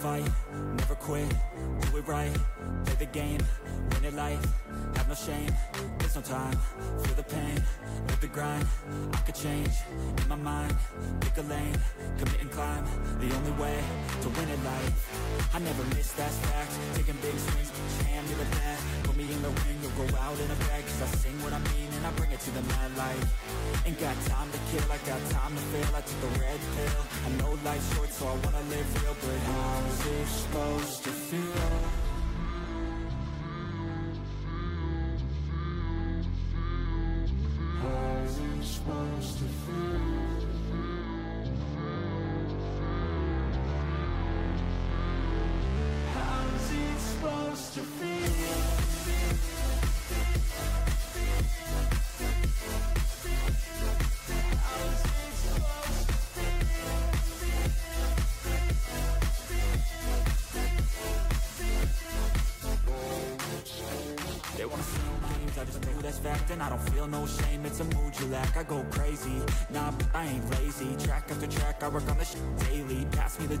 fight, never quit, do it right, play the game, win it life, have no shame, there's no time, feel the pain, live the grind, I could change, in my mind, pick a lane, commit and climb, the only way to win it life, I never miss, that fact, taking big swings, hand me the bat, go out in a bag, cause I sing what I mean and I bring it to the mad light, ain't got time to kill, I got time to feel, I took a red pill, I know life's short so I wanna live real, but how's it supposed to feel? Work on this shit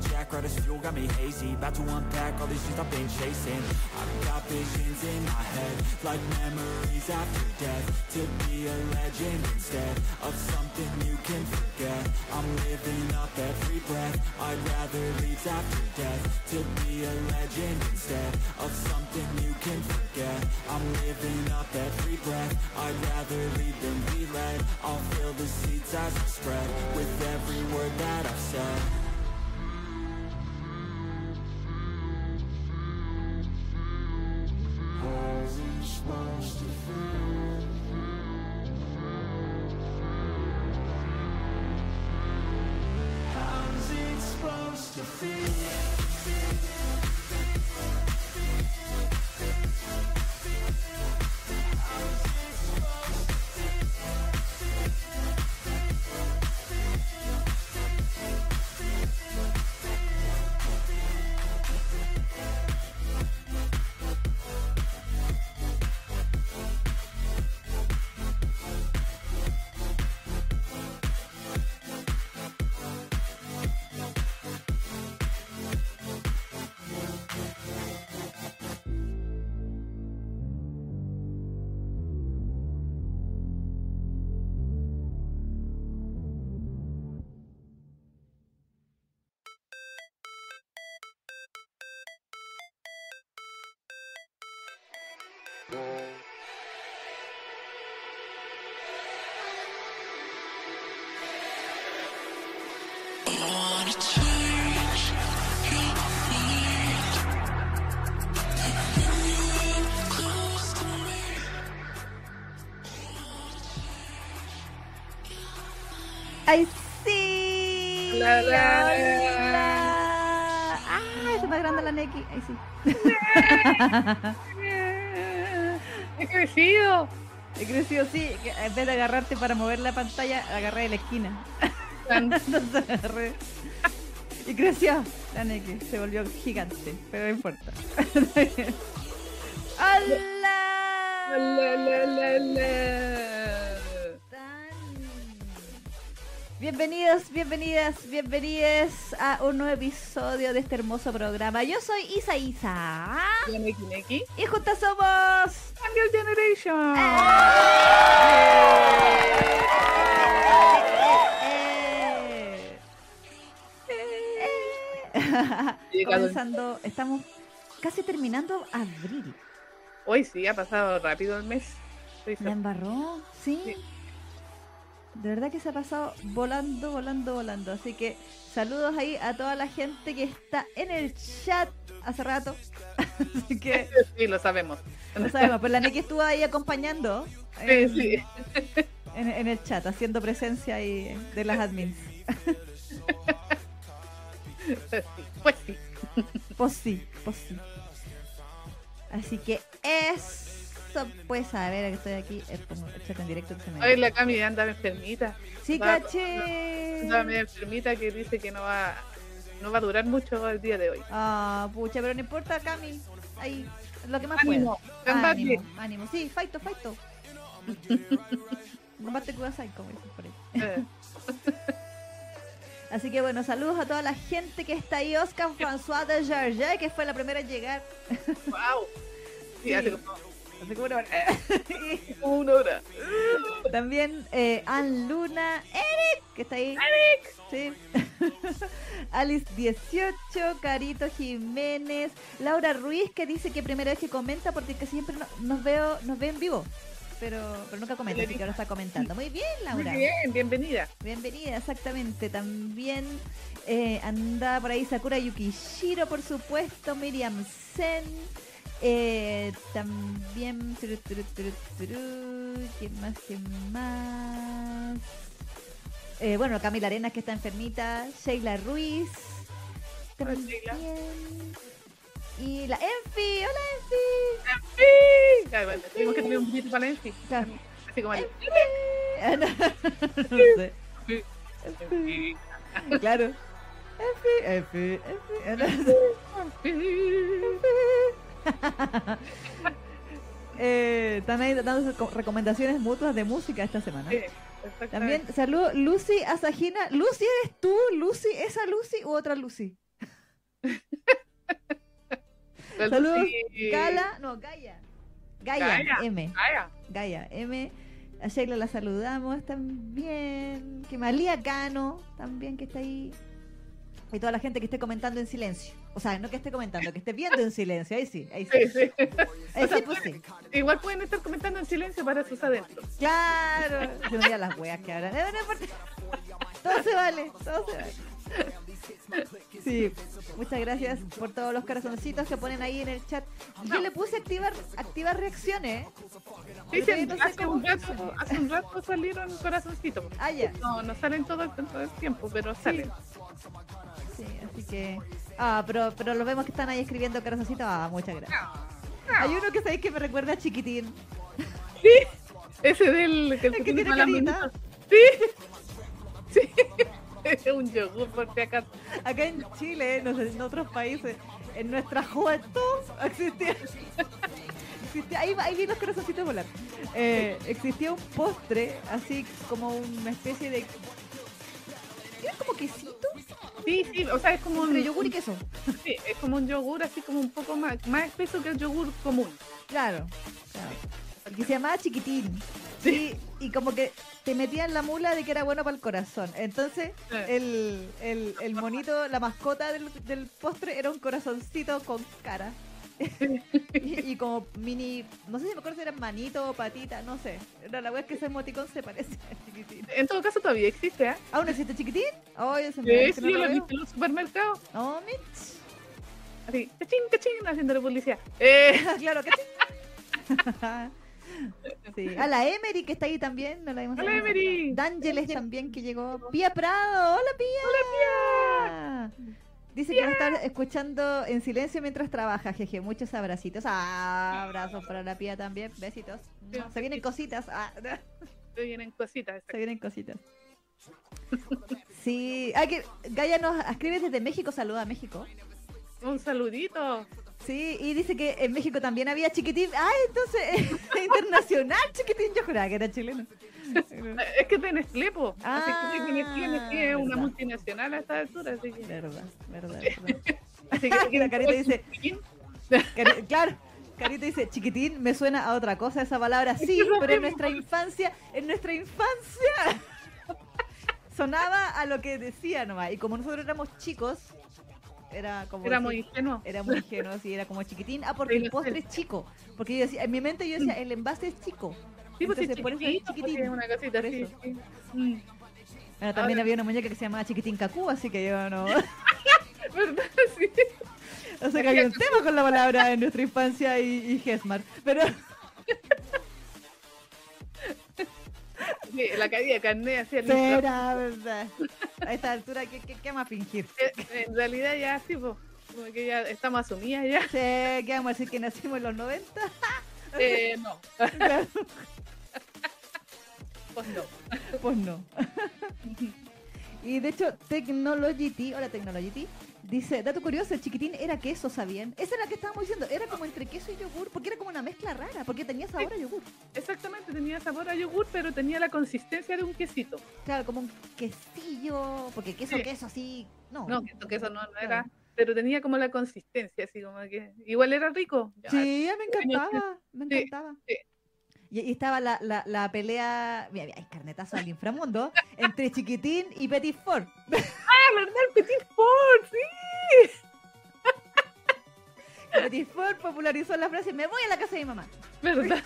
jack, right as fuel, got me hazy. About to unpack all these things I've been chasing. I've got visions in my head Like memories after death. To be a legend instead Of something you can forget. I'm living up every breath. I'd rather leave after death. To be a legend instead Of something you can forget. I'm living up every breath. I'd rather lead than be led. I'll fill the seeds as I spread With every word that I've said Ay, sí. ¡He crecido! He crecido, sí. En vez de agarrarte para mover la pantalla, agarré de la esquina. Entonces agarré. Y creció la Neki. Se volvió gigante. Pero no importa. ¡Hola! La, la, la, Bienvenidos, bienvenidas, bienvenidos a un nuevo episodio de este hermoso programa. Yo soy Isa Isa Yo, Neki Neki. y juntas somos. Angel Generation. Eh, eh, eh. Comenzando, estamos casi terminando abril. Hoy sí, ha pasado rápido el mes. Estoy ¿La so- embarró? ¿Sí? Sí. De verdad que se ha pasado volando, volando, volando. Así que saludos ahí a toda la gente que está en el chat hace rato. Así que Sí, lo sabemos. no sabemos, pero la Neki estuvo ahí acompañando Sí, en, sí. en- en el chat, haciendo presencia ahí de las admins. Pues sí. Pues sí, pues sí. Así que pues a ver, que estoy aquí, eh, pongo el chat en directo que se me Hoy la Cami anda enfermita. Sí, va- caché. Anda enfermita que dice que no va, no va a durar mucho el día de hoy. Ah, pucha, pero no importa, Cami. Ahí, lo que más Ánimo, pueda. Ánimo, ánimo. Sí, faito, faito. Combate kudasai, como dicen por ahí. Eh, Así que bueno, saludos a toda la gente que está ahí. Oscar François de Jarget, que fue la primera en llegar. ¡Wow! Sí, hace como, Hace como una hora. como una hora. También eh, Ann Luna, Eric, que está ahí. ¡Eric! Sí. Alice 18, Carito Jiménez, Laura Ruiz que dice que primera vez que comenta porque que siempre no- nos veo, nos ve en vivo, pero, pero nunca comenta, así que ahora está comentando. Muy bien, Muy Laura. bien, bienvenida. Bienvenida, exactamente. También eh, anda por ahí Sakura Yukishiro, por supuesto, Miriam Sen. eh, también. turu, ¿Quién más? ¿Quién más? Eh, bueno, Camila Arenas, que está enfermita. Sheila Ruiz. También. Sheila. Y la Enfi. Hola, Enfi. Bueno, tuvimos que tener un poquito para Nancy. Claro. Así como el... Ah, no, no sé. Sí. Claro. Enfi, Enfi, Enfi. Ah, no. Eh, están ahí dando co- recomendaciones mutuas de música esta semana. Sí, También saludo Lucy Asajina. Lucy, ¿eres tú? Lucy, ¿esa Lucy u otra Lucy? Saludos, Lucy- Gala, no, Gaia. Gaia, Gaia. M. Gaia. Gaia, M. A Sheila la saludamos también. Que Malía Cano, también que está ahí. Y toda la gente que esté comentando en silencio. O sea, no que esté comentando, que esté viendo en silencio. Ahí sí, ahí sí. Sí, sí. Ahí O sea, sí, pues sí. Igual pueden estar comentando en silencio para sus adentros. Claro. Se me las weas que no importa. Todo se vale, todo se vale. Sí, muchas gracias por todos los corazoncitos que ponen ahí en el chat. Yo le puse activar, activar reacciones. Sí, Pero sí, no sé hace, un rato, hace un rato salieron corazoncitos. Ah, ya. No, no salen todo el, todo el tiempo, pero salen. Sí, así que. Ah, pero, pero lo vemos que están ahí escribiendo corazoncitos. Ah, muchas gracias. Hay uno que sabéis que me recuerda a Chiquitín. Sí, ese del que, El que tiene carita. Sí, sí. Es un yogur por si acaso. Acá en Chile, no sé, en otros países, en nuestra juventud existía. existía ahí, ahí vi los corazoncitos volar. Eh, existía un postre, así como una especie de. ¿Era como quesito? Sí, sí, o sea, es como un yogur y queso. Sí, es como un yogur así como un poco más, más espeso que el yogur común. Claro. claro. Que se llamaba Chiquitín. Sí, y como que te metían la mula de que era bueno para el corazón. Entonces, Sí. el, el, el monito, la mascota del, del postre era un corazoncito con cara. Y, y como mini, no sé si me acuerdo si era manito o patita, no sé. Pero la wea es que ese emoticón se parece a chiquitín. En todo caso todavía existe, ¿eh? ¿Aún existe chiquitín? Ay, se me Sí, sí, no yo lo he visto en los supermercados. No, Mitch. Así, cachín, cachín, haciéndole publicidad. Eh, claro que sí. A la Emery que está ahí también, no la vimos. Hola, Emery. D'Ángeles también que llegó. Pía Prado, hola Pía. Dice que va a estar escuchando en silencio mientras trabaja, jeje. Muchos abracitos. Ah, abrazos para la Pía también. Besitos. Se vienen cositas. Ah, se vienen cositas. se vienen cositas. Sí. Ah, que Gaia nos escribe desde México. Saluda a México. Un saludito. Sí, y dice que en México también había chiquitín. Ah, entonces es internacional chiquitín. Yo juraba que era chileno. Es que es de Nestlé, po. Así Ah, que Nestlé, Nestlé es una multinacional a esta altura. Así que, Verdad, verdad, verdad. así que La carita dice- Cari- claro, Carita dice, chiquitín, me suena a otra cosa esa palabra, sí, pero en nuestra infancia, en nuestra infancia, sonaba a lo que decía nomás. Y como nosotros éramos chicos, era como... Era muy ingenuo. Era muy ingenuo, sí, era como chiquitín. Ah, porque el postre es chico. Porque yo decía, en mi mente yo decía, el envase es chico. Sí, pues Entonces, es por eso es chiquitito, porque chiquitín. es una cosita así. Mm. Bueno, también Ahora- había una muñeca que se llamaba Chiquitín Cacú, así que yo no... ¿Verdad? Sí. O sea que había un tema con la palabra en nuestra infancia y, y. Pero Sí, la caída de carne así al será verdad. A esta altura, ¿qué, qué, qué a fingir? En realidad ya sí, pues, como que ya estamos asumidas ya. Sí, ¿Qué vamos a decir que nacimos en los 90? Eh, no, pues no. pues no. Y de hecho, Technology T, hola Technology T, Dice, dato curioso, el chiquitín era queso, ¿sabían? Esa es la que estábamos diciendo, era como entre queso y yogur, porque era como una mezcla rara, porque tenía sabor a yogur. Exactamente, tenía sabor a yogur, pero tenía la consistencia de un quesito. Claro, como un quesillo, porque queso, Sí. queso así, no. No, que que eso no, no Claro. era, pero tenía como la consistencia, así como que igual era rico. Ya, Sí, me Años encantaba, me Sí, encantaba. sí. Y, y estaba la, la, la pelea, mira, mira, hay carnetazo al inframundo, entre Chiquitín y Petit Ford. Ah, ¿verdad? El Petit Ford, sí. Petit Ford popularizó la frase, me voy a la casa de mi mamá. ¿Verdad?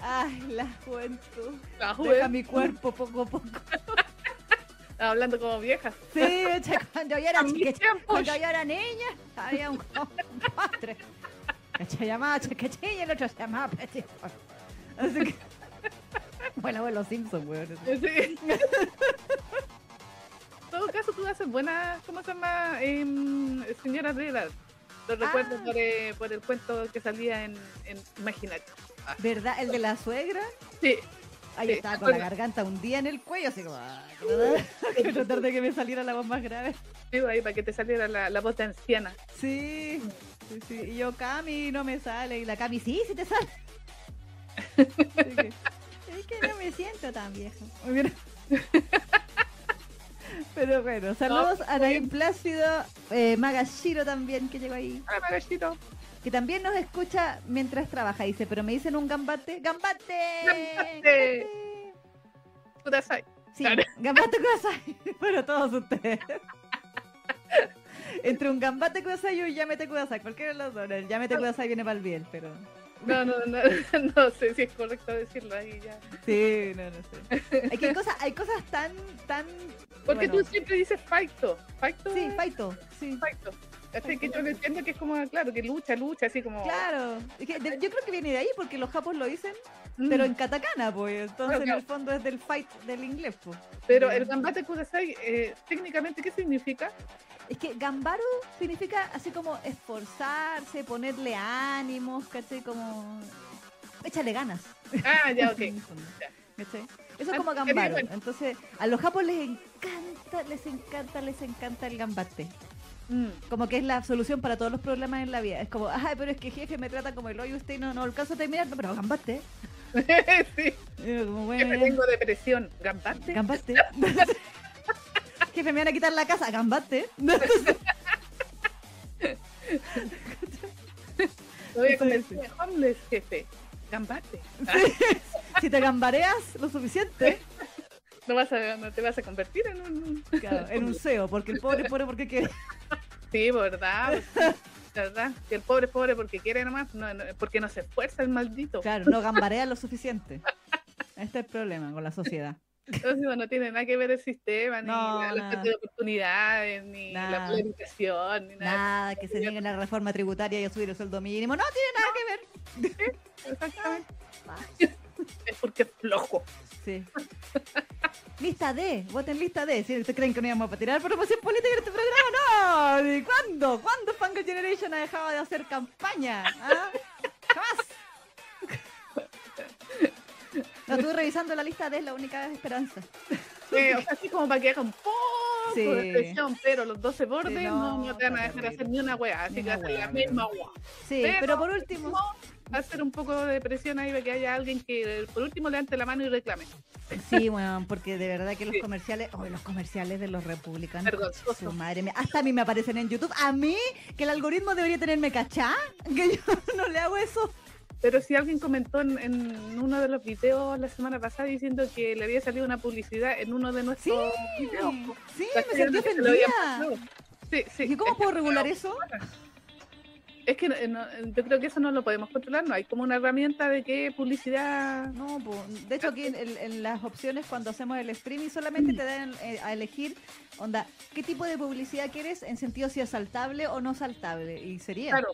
Ay, la juventud. La Deja juventud, mi cuerpo poco a poco. hablando como vieja. Sí, cuando yo era chiquita, cuando yo era niña, había un, que se llamaba chiquitín y el otro se llamaba Ford. Así que... Bueno, bueno, los Simpsons, weón. Sí. En todo caso, tú haces buenas, ¿cómo se llama? Em, señora edad. Lo recuerdo Ah. por, eh, por el cuento que salía en, en Imaginario. ¿Verdad? El de la suegra. Sí, Ahí Sí, estaba con la garganta hundida en el cuello, así como... ah, que tratar de que me saliera la voz más grave. iba ahí para que te saliera la, la voz de anciana. Sí, sí, sí. Y yo, Cami, no me sale. Y la Cami, sí, sí te sale. Que, es que no me siento tan vieja. Pero bueno, saludos a Naim Plácido, eh, Magashiro también, que llegó ahí. Ah, magachito. Que también nos escucha mientras trabaja, dice, pero me dicen un gambate. ¡Gambate! ¡Gambate! Kudasai. Sí, Claro. gambate kudasai para todos ustedes. Entre un gambate kudasai y un yamete kudasai, cualquiera de los dos. El yamete kudasai viene para el bien, pero... No, no, no, no sé si es correcto decirlo ahí ya. Sí, no, no sé. Hay, que hay cosas, hay cosas tan, tan... Porque bueno, tú siempre dices faito. Faito. Sí, Faito, sí. faito. Así que yo lo entiendo que es como, claro, que lucha, lucha, así como. Claro, yo creo que viene de ahí porque los japos lo dicen, Mm. pero en katakana, pues. Entonces, Claro, en el fondo es del fight del inglés, pues. Pero el gambate kudasai, eh, técnicamente, ¿qué significa? Es que gambaru significa así como esforzarse, ponerle ánimos, ¿cachai? Como. Échale ganas. Ah, ya, ok. Eso es Ah, como bueno. Entonces, a los japos les encanta, les encanta, les encanta el gambate. Mm. Como que es la solución para todos los problemas en la vida. Es como, ay, pero es que jefe me trata como el hoyo, usted no, no alcanza a terminar, no, pero gambate. sí, como, que me bueno, tengo depresión. ¿Gambate? gambate. jefe, me van a quitar la casa, gambate. Te voy Sí, a convertir sí. en homeless, jefe. Gambate. si te gambareas lo suficiente, No, vas a, no te vas a convertir en un. claro, en un CEO, porque el pobre pobre porque quiere. Sí, ¿verdad? ¿Verdad? Que el pobre es pobre porque quiere nomás, no, no, porque no se esfuerza el maldito. Claro, no gambarea lo suficiente. Este es el problema con la sociedad. Entonces no, no tiene nada que ver el sistema, ni No, la, la falta de oportunidades, ni Nada. la polarización, ni nada. Nada, que se niegue la reforma tributaria y a subir el sueldo mínimo. No tiene nada que ver. Exactamente. Es porque es flojo. Sí. Lista D, voten lista D. Si ustedes creen que no íbamos a tirar promoción política en este programa, no. ¿Y cuándo? ¿Cuándo Fungal Generation ha dejado de hacer campaña? ¿Ah? Jamás. No, estuve revisando la lista D, es la única esperanza. Eh, o sea, así como para que haga un poco Sí. de presión, pero los 12 bordes Sí, no, no, te van a dejar hacer ni una wea, así Ni que una hacen la misma wea. Sí, Pero- pero por último, hacer un poco de presión ahí para que haya alguien que por último levante la mano y reclame. sí, bueno, porque de verdad que los Sí. comerciales, oh, los comerciales de los republicanos, Vergonzoso. su madre mía, hasta a mí me aparecen en YouTube, a mí, que el algoritmo debería tenerme cachá, que yo no le hago eso. Pero si alguien comentó en, en uno de los videos la semana pasada diciendo que le había salido una publicidad en uno de nuestros videos. Sí, me sentí ofendida. Sí, sí. ¿Y cómo Es puedo regular eso? Es que eh, no- yo creo que eso no lo podemos controlar, no hay como una herramienta de qué publicidad. No, po. de hecho aquí en, en las opciones cuando hacemos el streaming solamente te dan eh, a elegir, onda, qué tipo de publicidad quieres en sentido si es saltable o no saltable. Y sería. Claro,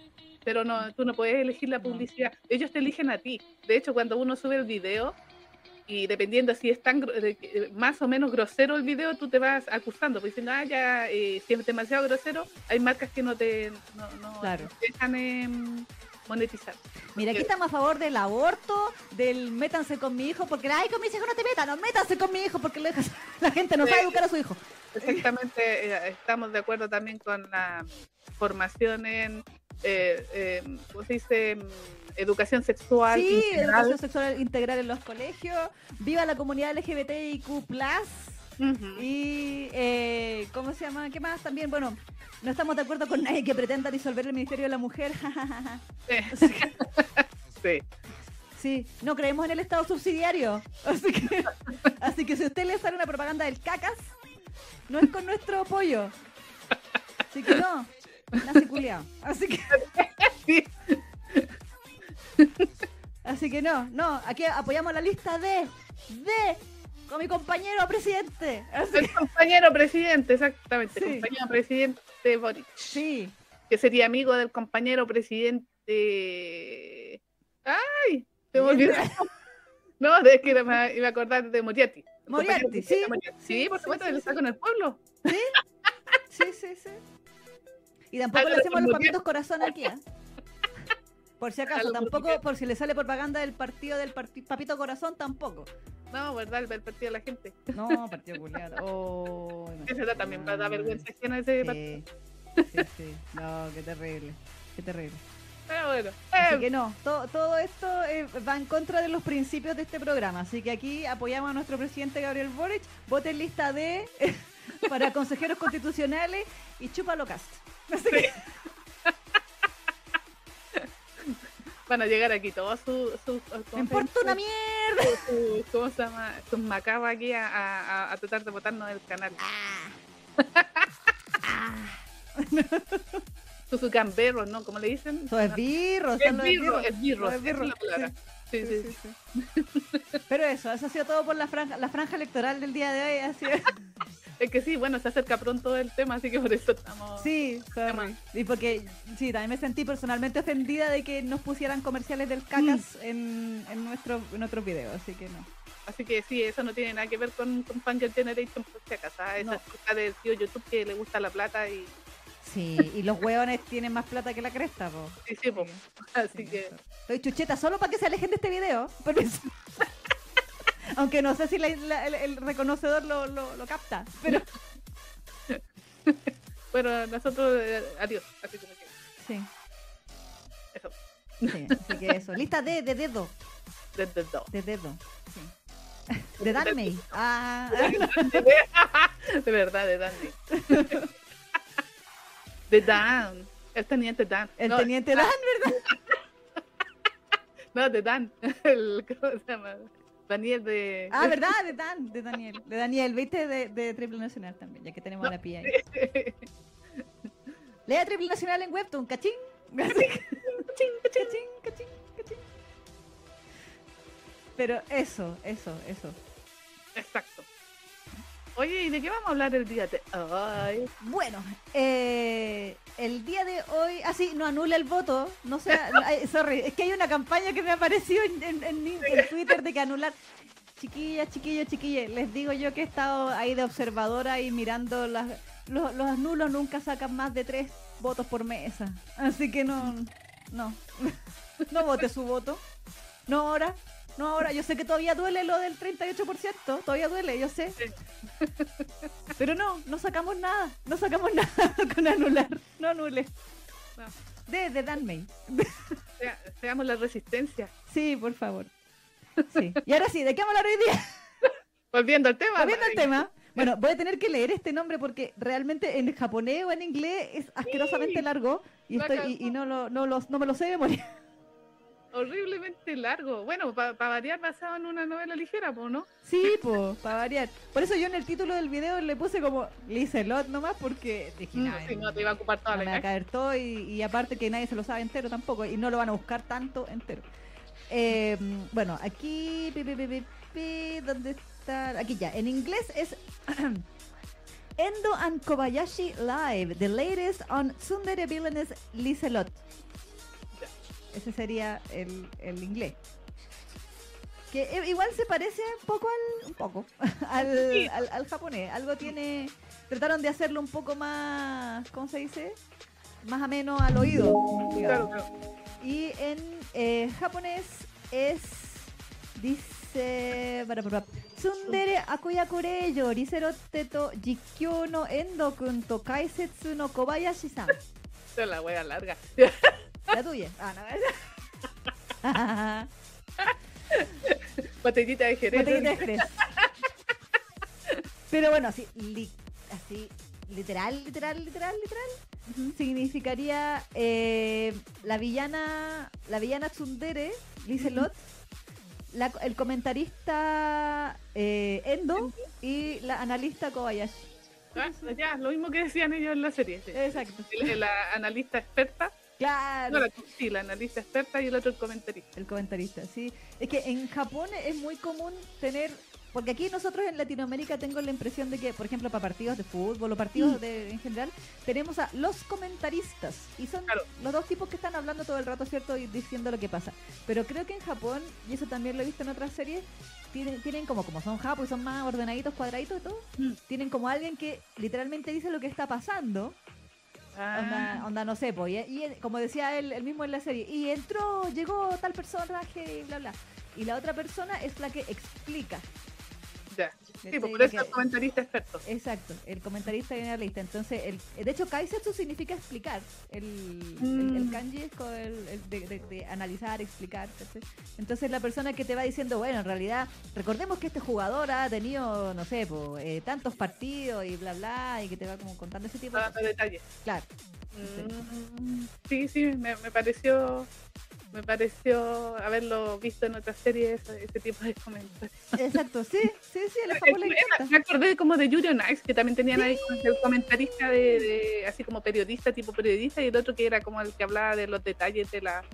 pero no, tú no puedes elegir la publicidad. Ellos te eligen a ti. De hecho, cuando uno sube el video y dependiendo si es tan eh, más o menos grosero el video, tú te vas acusando, pues diciendo, ah, ya, eh, si es demasiado grosero, hay marcas que no te, no, no Claro. te dejan em, monetizar. Mira, aquí estamos a favor del aborto, del métanse con mi hijo, porque ay, con mis hijos no te metan, no métanse con mi hijo, porque lo dejas- la gente no Sí. sabe educar a su hijo. Exactamente, eh, estamos de acuerdo también con la formación en, eh, eh, ¿cómo se dice? Educación sexual. Sí, integral. educación sexual integral en los colegios, viva la comunidad LGBTIQ+, Ujú. y eh, ¿cómo se llama? ¿Qué más? También, bueno, no estamos de acuerdo con nadie que pretenda disolver el Ministerio de la Mujer. Sí. Sí. Sí, no creemos en el Estado subsidiario. Así que, así que si usted le sale una propaganda del cacas, no es con nuestro apoyo. Así que no, nazi culiao. Así que, Sí. así que no, no, aquí apoyamos la lista de, de, con mi compañero presidente. Así El compañero presidente, exactamente. Sí. Compañero presidente Boric. sí, Que sería amigo del compañero presidente. ¡Ay! Se me olvidó. No, es que me iba a acordar de Moriarty. Moriarty, sí. Moriarty. Sí, Sí, por sí, supuesto, sí, él sí. está con el pueblo. sí, sí, sí. Y tampoco le hacemos los papitos corazón aquí, ¿ah? Por si acaso, tampoco, por si le sale propaganda del partido del parti- papito corazón, tampoco. No, ¿verdad? El, el partido de la gente. No, partido culiado. Oh, Ese da también da vergüenza ajena ese partido. Sí, sí, sí. No, qué terrible. Qué terrible. Pero bueno. Así eh, que no, to- todo esto eh, va en contra de los principios de este programa. Así que aquí apoyamos a nuestro presidente Gabriel Boric. Voten lista D para consejeros constitucionales y chúpalo cast. Así que- van a llegar aquí todos sus. Su, ¿cómo me importa una mierda. Su- su- ¿Cómo se llama? Sus macabras aquí a, a, a- tratar de botarnos del canal. Sus su gamberros, ¿no? ¿Cómo le dicen? Son esbirros, Esbirros, esbirros. sí. Sí, sí, Sí, sí, sí. Pero eso, eso ha sido todo por la franja, la franja electoral del día de hoy. Ha sido- Es que sí, bueno, se acerca pronto el tema, así que por eso estamos. Sí, sorry. Y porque, sí, también me sentí personalmente ofendida de que nos pusieran comerciales del cacas en, en, nuestro, en nuestros videos, así que no. Así que sí, eso no tiene nada que ver con, con Fangirl Generation, por si acaso. ¿ah? Esa No. es del tío YouTube que le gusta la plata y. Sí, y los hueones tienen más plata que la cresta, po. Sí, sí, po. Así Sí, que. Estoy chucheta solo para que se alejen de este video. Permiso. Aunque no sé si la- la- el, el reconocedor lo, lo, lo capta, pero Bueno, nosotros. eh, adiós. Así como que. sí. Eso. sí. Así que eso. Lista de, de dedo. Desde el dos. De dedo. Sí. De Danmei. Ah, De verdad, de Dandy. De Dan. El teniente Dan. el no, teniente Dan, ¿verdad? No, de Dan. El, ¿Cómo se llama? Daniel de. Ah, ¿verdad? De Dan, de Daniel. De Daniel, ¿viste? De, de Triple Nacional también, ya que tenemos a la pía ahí. Lea Triple Nacional en Webtoon, cachín. Cachín, cachín, cachín, cachín. Pero eso, eso, eso. Exacto. Oye, ¿y de qué vamos a hablar el día de hoy? Bueno, eh, el día de hoy, ah sí, no anula el voto, no sé, sorry, es que hay una campaña que me apareció en, en- en- en Twitter de que anular. Chiquillas, chiquillos, chiquillas, les digo yo que he estado ahí de observadora y mirando las, los, los nulos nunca sacan más de tres votos por mesa, así que no, no, no vote su voto, no ahora. No ahora, yo sé que todavía duele lo del 38%, todavía duele, yo sé. Pero no, no sacamos nada, no sacamos nada con anular, no anule. No. De, de Danmei. Sea- seamos la resistencia. Sí, por favor. Sí. Y ahora sí, ¿de qué vamos a hablar hoy día? Volviendo al tema. Volviendo al tema. Bueno, voy a tener que leer este nombre porque realmente en japonés o en inglés es asquerosamente largo y, estoy, y, y no, lo, no, lo, no me lo sé de memoria. Horriblemente largo. Bueno, para variar, basado en una novela ligera, pues, ¿no? Sí, po, para variar. Por eso yo en el título del video le puse como Lizelot nomás porque dije, "Nah, si no, te iba a ocupar toda no la me va a imagen. caer todo y, y aparte que nadie se lo sabe entero tampoco y no lo van a buscar tanto entero. Eh, bueno, aquí, pi, pi, ¿dónde está? Aquí ya, en inglés es Endo and Kobayashi Live, the latest on Tsundere Villainess Lizelot. Ese sería el, el inglés. Que eh, igual se parece un poco al, un poco, al, Sí. al, al japonés. Algo tiene, trataron de hacerlo un poco más, ¿cómo se dice? Más ameno al oído. Claro, claro. Y en eh, japonés es. Dice. Tsundere akuyakure yoriserotte to jikyou no Endo-kun to kaisetsu no Kobayashi-san. La wea larga. La tuya. Ah, no, Botellita de Jerez. Botellita de Jerez. Pero bueno, así, li- así literal, literal, literal, literal, significaría eh, la villana, la villana Tsundere, Lizelot, la- el comentarista eh, Endo y la analista Kobayashi. Ah, ya, lo mismo que decían ellos en la serie. sí. Exacto. La analista experta, Claro. no, la, sí, la analista experta y el otro el comentarista. El comentarista, sí. Es que en Japón es muy común tener, porque aquí nosotros en Latinoamérica tengo la impresión de que, por ejemplo, para partidos de fútbol o partidos de, en general, tenemos a los comentaristas y son Claro. los dos tipos que están hablando todo el rato, ¿cierto? Y diciendo lo que pasa. Pero creo que en Japón, y eso también lo he visto en otras series, tienen, tienen como, como son japos y son más ordenaditos, cuadraditos y todo, Mm. tienen como alguien que literalmente dice lo que está pasando Ah, Onda, onda, no sé, pues, y, y como decía él, él mismo en la serie, y entró, llegó tal personaje, y bla, bla. Y la otra persona es la que explica. ya. Sí, pues por eso el comentarista experto. Exacto, el comentarista analista. Entonces, el, de hecho, kaisetsu significa explicar. El, Mm. el kanji es con el, de, de- de analizar, explicar. Entonces, la persona que te va diciendo, bueno, en realidad, recordemos que este jugador ha tenido, no sé, po, eh, tantos partidos y bla, bla, y que te va como contando ese tipo de cosas. detalles. Claro. Mm, Sí, sí, me, me pareció me pareció haberlo visto en otras series, ese, tipo de comentarios. Exacto, sí, sí, sí, a los encanta. Me acordé como de Yuri on Ice, que también tenían ahí el comentarista de, de- así como periodista, tipo periodista, y el otro que era como el que hablaba de los detalles de la,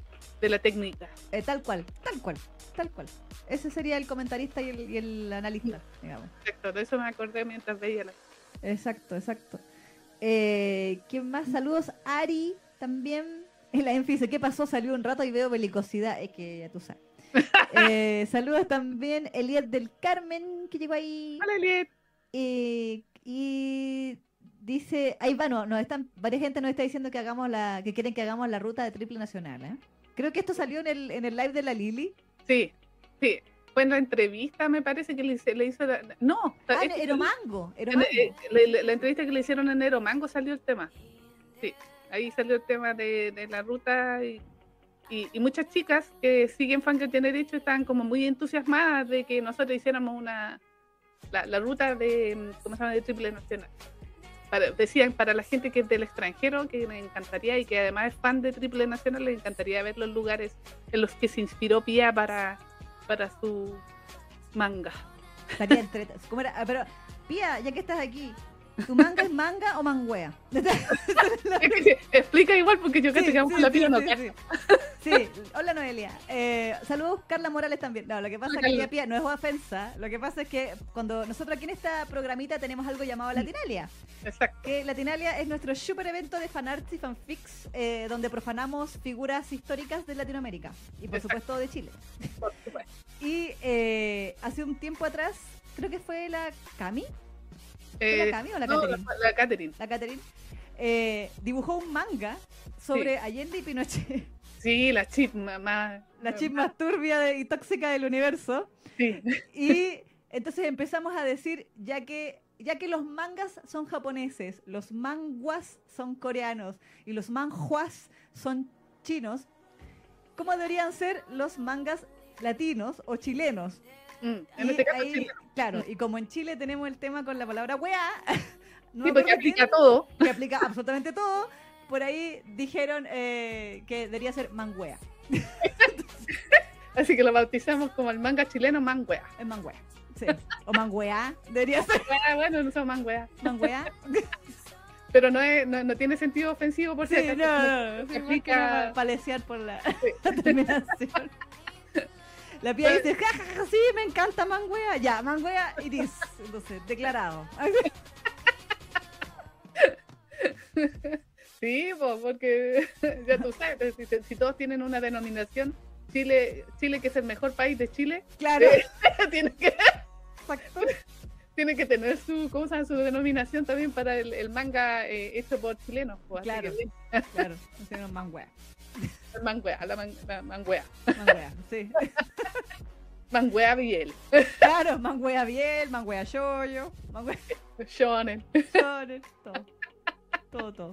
de la técnica. Eh, tal cual, tal cual, tal cual. Ese sería el comentarista y el, y el analista, digamos. Exacto, de eso me acordé mientras veía la... Exacto, exacto. Eh, ¿Quién más? Saludos, Ari, también. En la Enfi dice, ¿qué pasó? Salió un rato y veo belicosidad. Es que ya tú sabes. Eh, saludos también, Eliet del Carmen, que llegó ahí. Hola, Eliet. Eh, y dice, ahí va, no, nos están, varias gente nos está diciendo que hagamos la, que quieren que hagamos la ruta de triple nacional, ¿eh? Creo que esto salió en el, en el live de la Lili. Sí, sí. Fue en la entrevista, me parece que le, hice- le hizo... la- No, Ah, Eromango, eh, la, la- la entrevista que le hicieron en Eromango salió el tema. Sí, ahí salió el tema de, de la ruta y, y- y muchas chicas que siguen Fan derecho están como muy entusiasmadas de que nosotros hiciéramos una la, la ruta de ¿cómo se llama? de triple nacional. Para- decían para la gente que es del extranjero que les encantaría y que además es fan de triple nacional les encantaría ver los lugares en los que se inspiró Pia para para su manga. Estaría ¿Cómo era? Ah, Pero, Pía, ya que estás aquí, ¿tu manga es manga o manguea? Es que se explica igual porque yo creo que vamos con la no sí, sí. Sí, hola Noelia. Eh, saludos Carla Morales también. No, lo que pasa es que Pía no es ofensa. Lo que pasa es que cuando nosotros aquí en esta programita tenemos algo llamado Latinalia. Exacto. Que Latinalia es nuestro super evento de fanarts y fanfics eh, donde profanamos figuras históricas de Latinoamérica y por Exacto. supuesto de Chile. por supuesto. Y eh, hace un tiempo atrás, creo que fue la Cami. ¿Fue Eh, la Cami o la no, Catherine? la, la Catherine. La Catherine. eh, dibujó un manga sobre Allende y Pinochet. Sí, la chip más. La chip más turbia de- y tóxica del universo. Sí, Y entonces empezamos a decir, ya que, ya que los mangas son japoneses, los manguas son coreanos y los manjuas son chinos, ¿cómo deberían ser los mangas latinos o chilenos? Mm, en este caso ahí, sí. Claro, y como en Chile tenemos el tema con la palabra weá, no Sí, porque acuerdo quién, aplica todo. que aplica absolutamente todo, por ahí dijeron eh, que debería ser manguea, Así que lo bautizamos como el manga chileno manguea. es manguea. Sí. O manguea, debería ser bueno, no son manguea. manguea. Pero no, es, no, no tiene sentido ofensivo por si Sí, acaso. no, no, no, Se sí, aplica- palecear por la, la terminación. La pía dice, ja, ja, ja, sí, me encanta Manguea. Ya, Manguea iris. Entonces, declarado. Sí, pues, porque ya tú sabes, si, si todos tienen una denominación, Chile, Chile que es el mejor país de Chile, Claro, tiene que, tiene que tener su, ¿cómo llama? su denominación también para el, el manga eh, hecho por chilenos. pues, así Claro. que bien. Claro, Manguea. La, man, la manguea. Manguea, sí. Manguea Biel. Claro, manguea biel, manguea yoyo, manguea Shonen. shonen, todo. Todo, todo.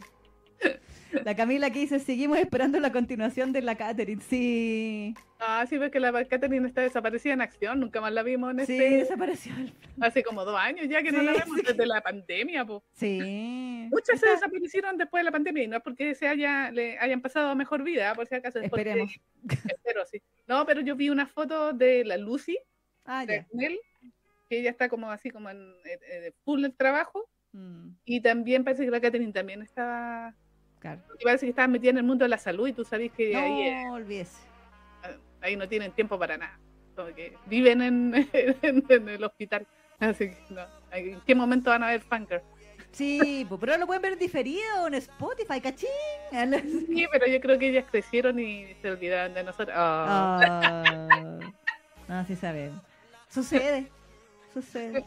La Camila que dice, seguimos esperando la continuación de la Catherine. Sí, Ah, sí, ves que la Catherine está desaparecida en acción. Nunca más la vimos en sí, este. desapareció. el- Hace como dos años ya que no Sí, la vemos sí. desde la pandemia, po. Sí. Muchas se Está- desaparecieron después de la pandemia y no es porque se haya, le hayan pasado mejor vida, por si acaso. porque- Esperemos. espero, sí. No, pero yo vi una foto de la Lucy, Ah, de ya. Nel, que ella está como así como en eh, eh, full el trabajo. Mm, Y también parece que la Catherine también estaba, claro. y parece que estaba metida en el mundo de la salud y tú sabes que ahí, No olvídese. ahí no tienen tiempo para nada. Como que viven en, en- en el hospital. Así que no. ¿En qué momento van a ver Funker? Sí, pero lo pueden ver diferido en Spotify, cachín. Sí, pero yo creo que ellas crecieron y se olvidaron de nosotros. Ah, no, sí sabemos. Sucede, sucede.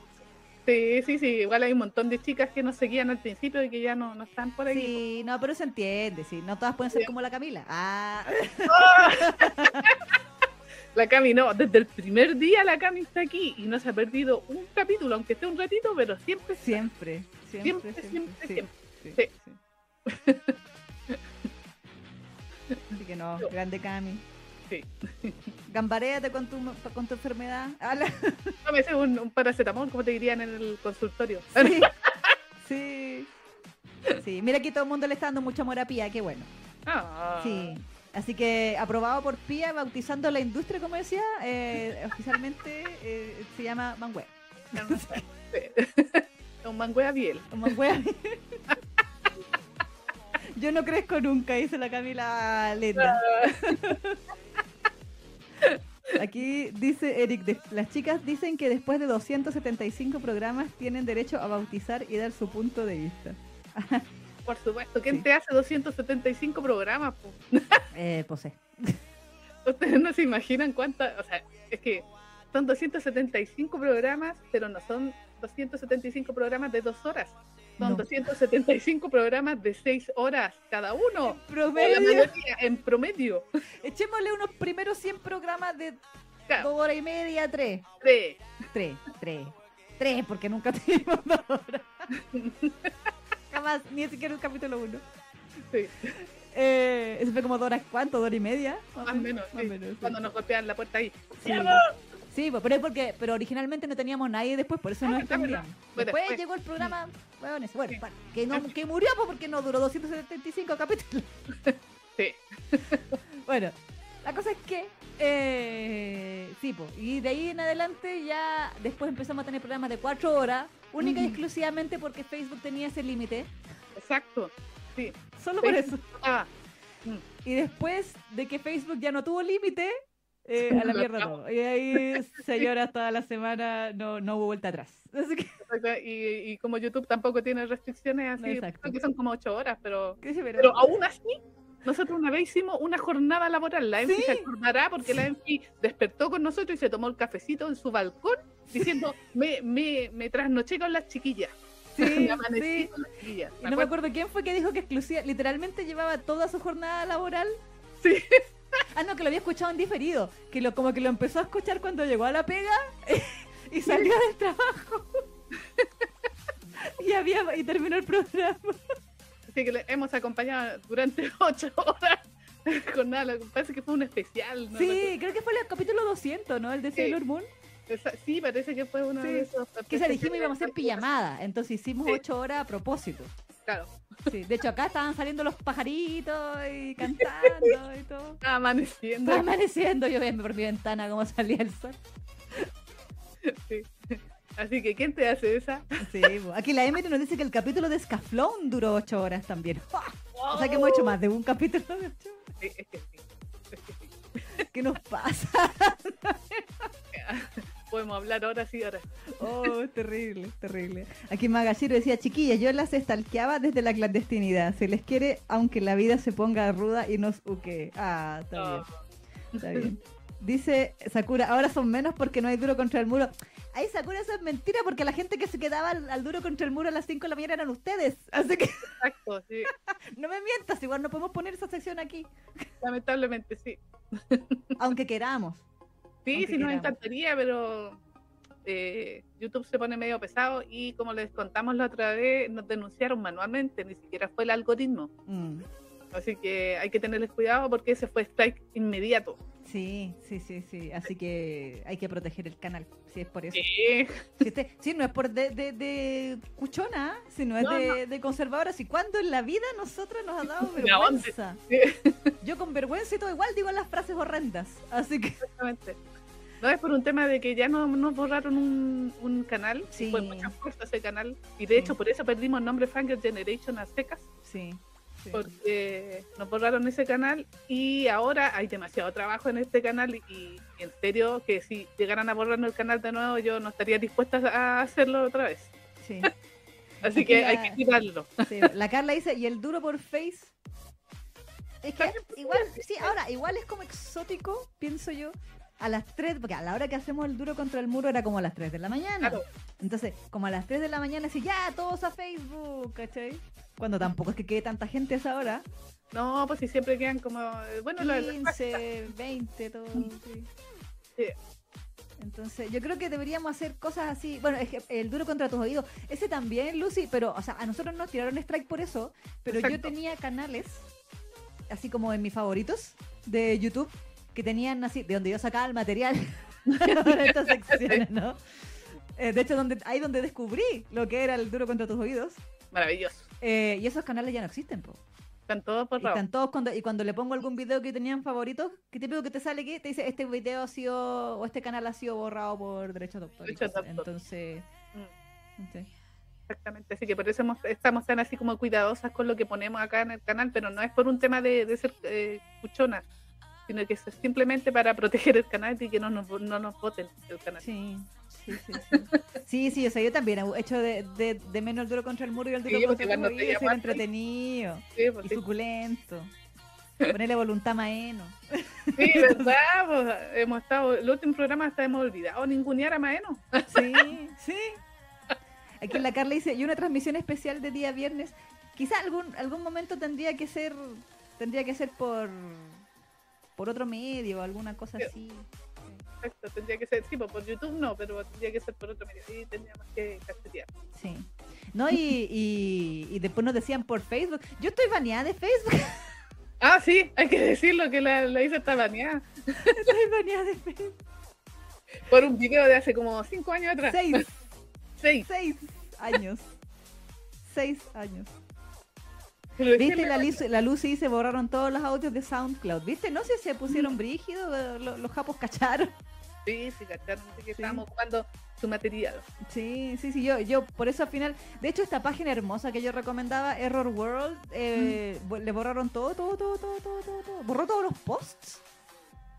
Sí, sí, sí. Igual hay un montón de chicas que nos seguían al principio y que ya no, no están por aquí. Sí, no, pero se entiende, sí. No todas pueden ser como la Camila. Ah, La Cami no, desde el primer día la Cami está aquí y no se ha perdido un capítulo, aunque esté un ratito, pero siempre está. siempre, siempre, Siempre, siempre. siempre, sí, siempre. sí, sí. Así que no, grande Cami. Sí. Gambaréate con tu, con tu enfermedad. Ala. No un, un paracetamol, como te dirían en el consultorio. Sí, sí. Sí, mira que todo el mundo le está dando mucho amor a Pía, qué bueno. Ah. Sí. Así que aprobado por Pía, bautizando la industria, como decía, eh, oficialmente eh, se llama Mangue. Un manguea biel. Mangue. Yo no crezco nunca, dice la Camila Lenda. Aquí dice Eric, de- las chicas dicen que después de 275 programas tienen derecho a bautizar y dar su punto de vista. Por supuesto. ¿Quién Sí. te hace 275 programas? po? Eh, pues sí. Ustedes no se imaginan cuántas. O sea, es que son 275 programas, pero no son 275 programas de dos horas. Son No. 275 programas de seis horas cada uno. La Promedio. en promedio. Echémosle unos primeros 100 programas de Claro, dos horas y media, tres. tres. Tres, tres. Tres, porque nunca tuvimos dos horas. Jamás, ni siquiera un capítulo uno. Sí, Eh, eso fue como dos horas, ¿cuánto? ¿Dos horas y media? más o menos. Más sí. menos, sí. Cuando nos golpean la puerta ahí. Sí. Sí, pues, pero es porque, pero originalmente no teníamos nadie después, por eso no Ah, está extendíamos. Fue Después llegó el programa, bueno, bueno, Sí. que, no, que murió pues, porque no duró 275 capítulos. Sí. Bueno, la cosa es que, eh, sí, pues, y de ahí en adelante ya después empezamos a tener programas de cuatro horas, única y exclusivamente porque Facebook tenía ese límite, Exacto. Sí. solo por eso. Ah, Y después de que Facebook ya no tuvo límite, eh, a la mierda todo. Y ahí, señoras, toda la semana no, no hubo vuelta atrás. Así que, exacto. y, y como YouTube tampoco tiene restricciones así, creo que son como ocho horas, pero ¿qué se? Pero aún así, nosotros una vez hicimos una jornada laboral. La Enfi Sí. se acordará porque la Enfi despertó con nosotros y se tomó el cafecito en su balcón diciendo, me, me, me trasnoché con las chiquillas. Sí, amanecí sí. con las chiquillas. Y no me acuerdo quién fue que dijo que exclusiva, literalmente llevaba toda su jornada laboral. Sí. Ah, no, que lo había escuchado en diferido. Que lo, como que lo empezó a escuchar cuando llegó a la pega y salió del trabajo. y había y terminó el programa. Así que le hemos acompañado durante ocho horas. Jornada, parece que fue un especial. ¿no? Sí, creo que fue el capítulo 200, ¿no? El de Sí. Sailor Moon. Esa- sí, parece que fue uno Sí. de esos. Que se dijimos íbamos a hacer pijamada. Entonces hicimos Sí. ocho horas a propósito. Claro, Sí, de hecho acá estaban saliendo los pajaritos y cantando y todo. estaba amaneciendo. Estaba amaneciendo, yo viendo por mi ventana cómo salía el sol. Sí. Así que, ¿quién te hace esa? Sí, po. aquí la Emily nos dice que el capítulo de Scaflón duró ocho horas también. O sea que hemos hecho más de un capítulo de ocho horas. Sí, es que sí. Es que sí. ¿Qué nos pasa? Podemos hablar ahora sí, ahora. Oh, terrible, terrible. Aquí Magashiro decía, chiquillas, yo las estalqueaba desde la clandestinidad. Se les quiere, aunque la vida se ponga ruda y nos uque. Ah, está bien. Oh, Está bien. Dice Sakura, ahora son menos porque no hay duro contra el muro. Ay, Sakura, eso es mentira porque la gente que se quedaba al, al duro contra el muro a las 5 de la mañana eran ustedes. Así que Exacto, sí. no me mientas, igual no podemos poner esa sección aquí, Lamentablemente, sí. aunque queramos. Sí, sí, nos encantaría, pero eh, YouTube se pone medio pesado y como les contamos la otra vez, nos denunciaron manualmente, ni siquiera fue el algoritmo. Mm. Así que hay que tenerles cuidado porque ese fue strike inmediato. Sí, sí, sí, sí. Así que hay que proteger el canal, si es por eso. Sí, Si sí, no es por de, de, de cuchona, sino es No, de, de conservadora. Si cuando en la vida nosotros nos ha dado vergüenza. Yo con vergüenza y todo igual digo las frases horrendas. Así que exactamente. No es por un tema de que ya no, nos borraron un, un canal, Sí. fue mucha fuerza ese canal, y de hecho por eso perdimos el nombre Fangirl Generation a secas, sí. Sí. porque nos borraron ese canal y ahora hay demasiado trabajo en este canal y, y en serio que si llegaran a borrarnos el canal de nuevo yo no estaría dispuesta a hacerlo otra vez. sí, Así que la- hay que quitarlo. sí. La Carla dice, ¿y el duro por Face? Es que igual, sí, ahora, igual es como exótico, pienso yo, a las 3, porque a la hora que hacemos el duro contra el muro era como a las 3 de la mañana. Claro. Entonces, como a las 3 de la mañana, así, ya, todos a Facebook, ¿cachai? Cuando tampoco es que quede tanta gente a esa hora. No, pues si siempre quedan como, bueno, lo de las 15, 20, todo. sí. Sí. Entonces, yo creo que deberíamos hacer cosas así. Bueno, es que el duro contra tus oídos. Ese también, Lucy, pero, o sea, a nosotros nos tiraron strike por eso. Pero yo tenía canales, así como en mis favoritos de YouTube, que tenían así, de donde yo sacaba el material para estas secciones, ¿no? Eh, de hecho, donde, ahí donde descubrí lo que era el duro contra tus oídos. Maravilloso. Eh, y esos canales ya no existen, po. Están todos Y borrados. están todos cuando, y cuando le pongo algún video que tenían favoritos, que típico que te sale que te dice este video ha sido o este canal ha sido borrado por derechos de autor. Entonces, Mm. sí. Exactamente, así que por eso hemos- estamos tan así como cuidadosas con lo que ponemos acá en el canal, pero no es por un tema de, de ser eh, cuchona, sino que es simplemente para proteger el canal y que no nos, no nos voten el canal. Sí, sí, sí. Sí, sí, sí, o sea, yo también he hecho de, de, de menos el duro contra el muro y el duro Sí, contra el muro te y entretenido Sí, pues, y suculento. Ponerle voluntad maeno. Sí, verdad, pues, hemos estado, el último programa hasta hemos olvidado ningunear a Maeno. Sí, sí. Aquí la Carla dice, y una transmisión especial de día viernes. Quizá algún algún momento tendría que ser tendría que ser por por otro medio, alguna cosa Sí. así. Exacto, tendría que ser, sí, por YouTube no, pero tendría que ser por otro medio y tendríamos que cachetear. Sí. No, y, y, y después nos decían por Facebook. Yo estoy baneada de Facebook. Ah, sí, hay que decirlo que la, la hice está baneada estoy baneada de Facebook. por un video de hace como cinco años atrás. Seis, Seis. seis años. Seis años. Pero ¿Viste? La, Liz- la Lucy se borraron todos los audios de SoundCloud. ¿Viste? No sé si se pusieron brígidos, eh, lo- los japos cacharon. Sí, sí, cacharon de que Sí. estábamos ocupando su material. Sí, sí, sí, yo, yo por eso al final, de hecho esta página hermosa que yo recomendaba, Error World, eh, bo- le borraron todo, todo, todo, todo, todo, todo, todo. borró todos los posts.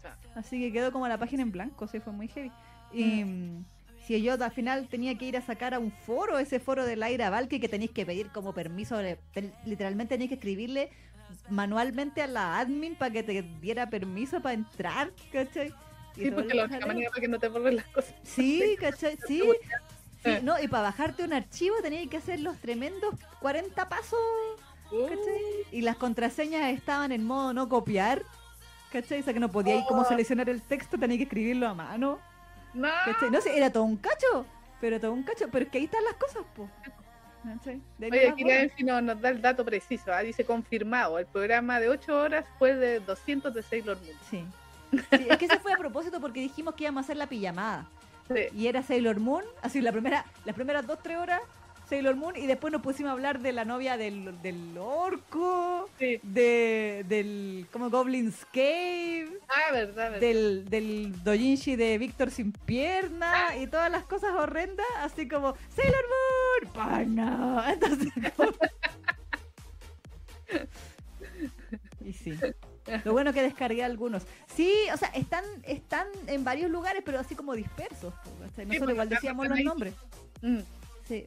Ah. Así que quedó como la página en blanco, sí, fue muy heavy. Y mm, si yo al final tenía que ir a sacar a un foro, ese foro de Laira Valky que tenéis que pedir como permiso, literalmente tenéis que escribirle manualmente a la admin para que te diera permiso para entrar, ¿cachai? Y Sí, porque la única manera para que no te borren las cosas. Sí, ¿cachai? Sí. Sí, Eh. no, y para bajarte un archivo tenías que hacer los tremendos 40 pasos, Uh, ¿cachai? Y las contraseñas estaban en modo no copiar, ¿cachai? O sea que no podíais como Oh. seleccionar el texto, tenías que escribirlo a mano, no. No sé, era todo un cacho, pero todo un cacho, pero es que ahí están las cosas, po. Ahí Oye, aquí la Enfi no- nos da el dato preciso. ah, Dice confirmado. El programa de 8 horas fue de 200 de Sailor Moon. Sí. Sí, es que eso fue a propósito porque dijimos que íbamos a hacer la pijamada. Sí. Y era Sailor Moon, así la primera, las primeras dos, tres horas, Sailor Moon, y después nos pusimos a hablar de la novia del, del orco, Sí. de, del como Goblin's Cave, Ah, verdad, verdad. del, del dojinshi de Víctor sin pierna y todas las cosas horrendas, así como Sailor Moon, pana. Entonces, como- y sí. Lo bueno que descargué algunos. Sí, o sea, están, están en varios lugares, pero así como dispersos. ¿cachai? Nosotros porque igual están decíamos los nombres. Mm. Sí.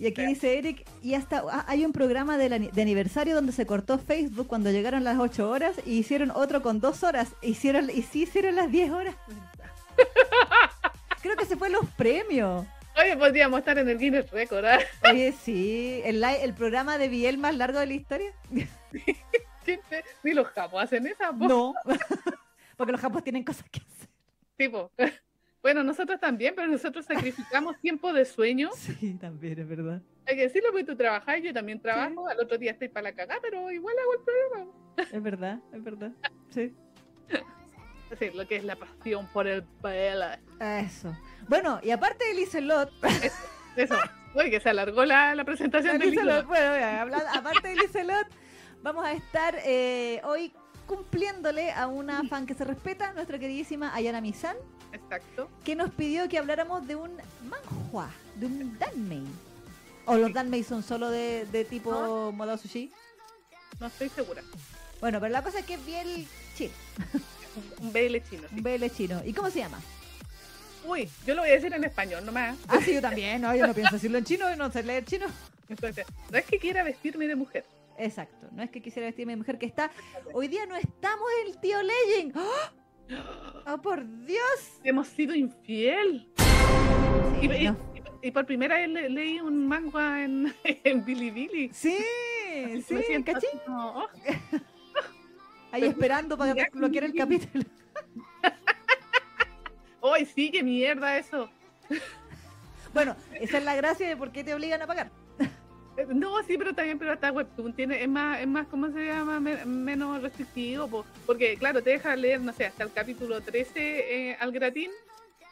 Y aquí dice Eric, y hasta ah, hay un programa de, la- de aniversario donde se cortó Facebook cuando llegaron las 8 horas y hicieron otro con 2 horas. Hicieron, y sí hicieron las 10 horas. Creo que se fue los premios. Oye, podríamos estar en el Guinness Record, ¿ah? Oye, sí, el, el programa de Biel más largo de la historia. ¿Quién te- Ni los japos hacen esa, po. No, porque los japos tienen cosas que hacer. Tipo. Bueno, nosotros también, pero nosotros sacrificamos tiempo de sueño. Sí, también es verdad. Hay que decirlo, porque tú trabajas, yo también trabajo. Al otro día estoy para la cagada, pero igual hago el programa. Es verdad, es verdad. Sí. Sí, lo que es la pasión por el baile. Eso. Bueno, y aparte de Lizelot, Eso. Oye, que se alargó la, la presentación de Lizelot, bueno, ya, habla- aparte de Lizelot, vamos a estar eh, hoy cumpliéndole a una fan que se respeta, nuestra queridísima Ayana Misan, Exacto. que nos pidió que habláramos de un manhua, de un danmei. O los danmei son solo de, de tipo modo sushi. No estoy segura. Bueno, pero la cosa es que es bien chino, Un, baile chino. sí. un BL chino. ¿Y cómo se llama? Uy, yo lo voy a decir en español nomás. Ah, sí, yo también, no, yo no pienso decirlo en chino, no sé leer chino. Entonces, no es que quiera vestirme de mujer. Exacto, no es que quisiera vestirme de mujer que está. Hoy día no estamos el tío Legend. ¡Oh! ¡Oh, por Dios! Hemos sido infiel. Sí, Y, y- no. y- y por primera vez le- leí un manga en, en Bilibili. sí, Me sí, siento ¿cachí? así como, oh, Ahí esperando para Ya, desbloquear el capítulo. ¡Ay, sí, qué mierda eso! Bueno, esa es la gracia de por qué te obligan a pagar. Eh, No, sí, pero también, pero hasta Webtoon tiene, es más, es más, ¿cómo se llama? Me- menos restrictivo, po. porque claro, te deja leer, no sé, hasta el capítulo 13 eh, al gratín,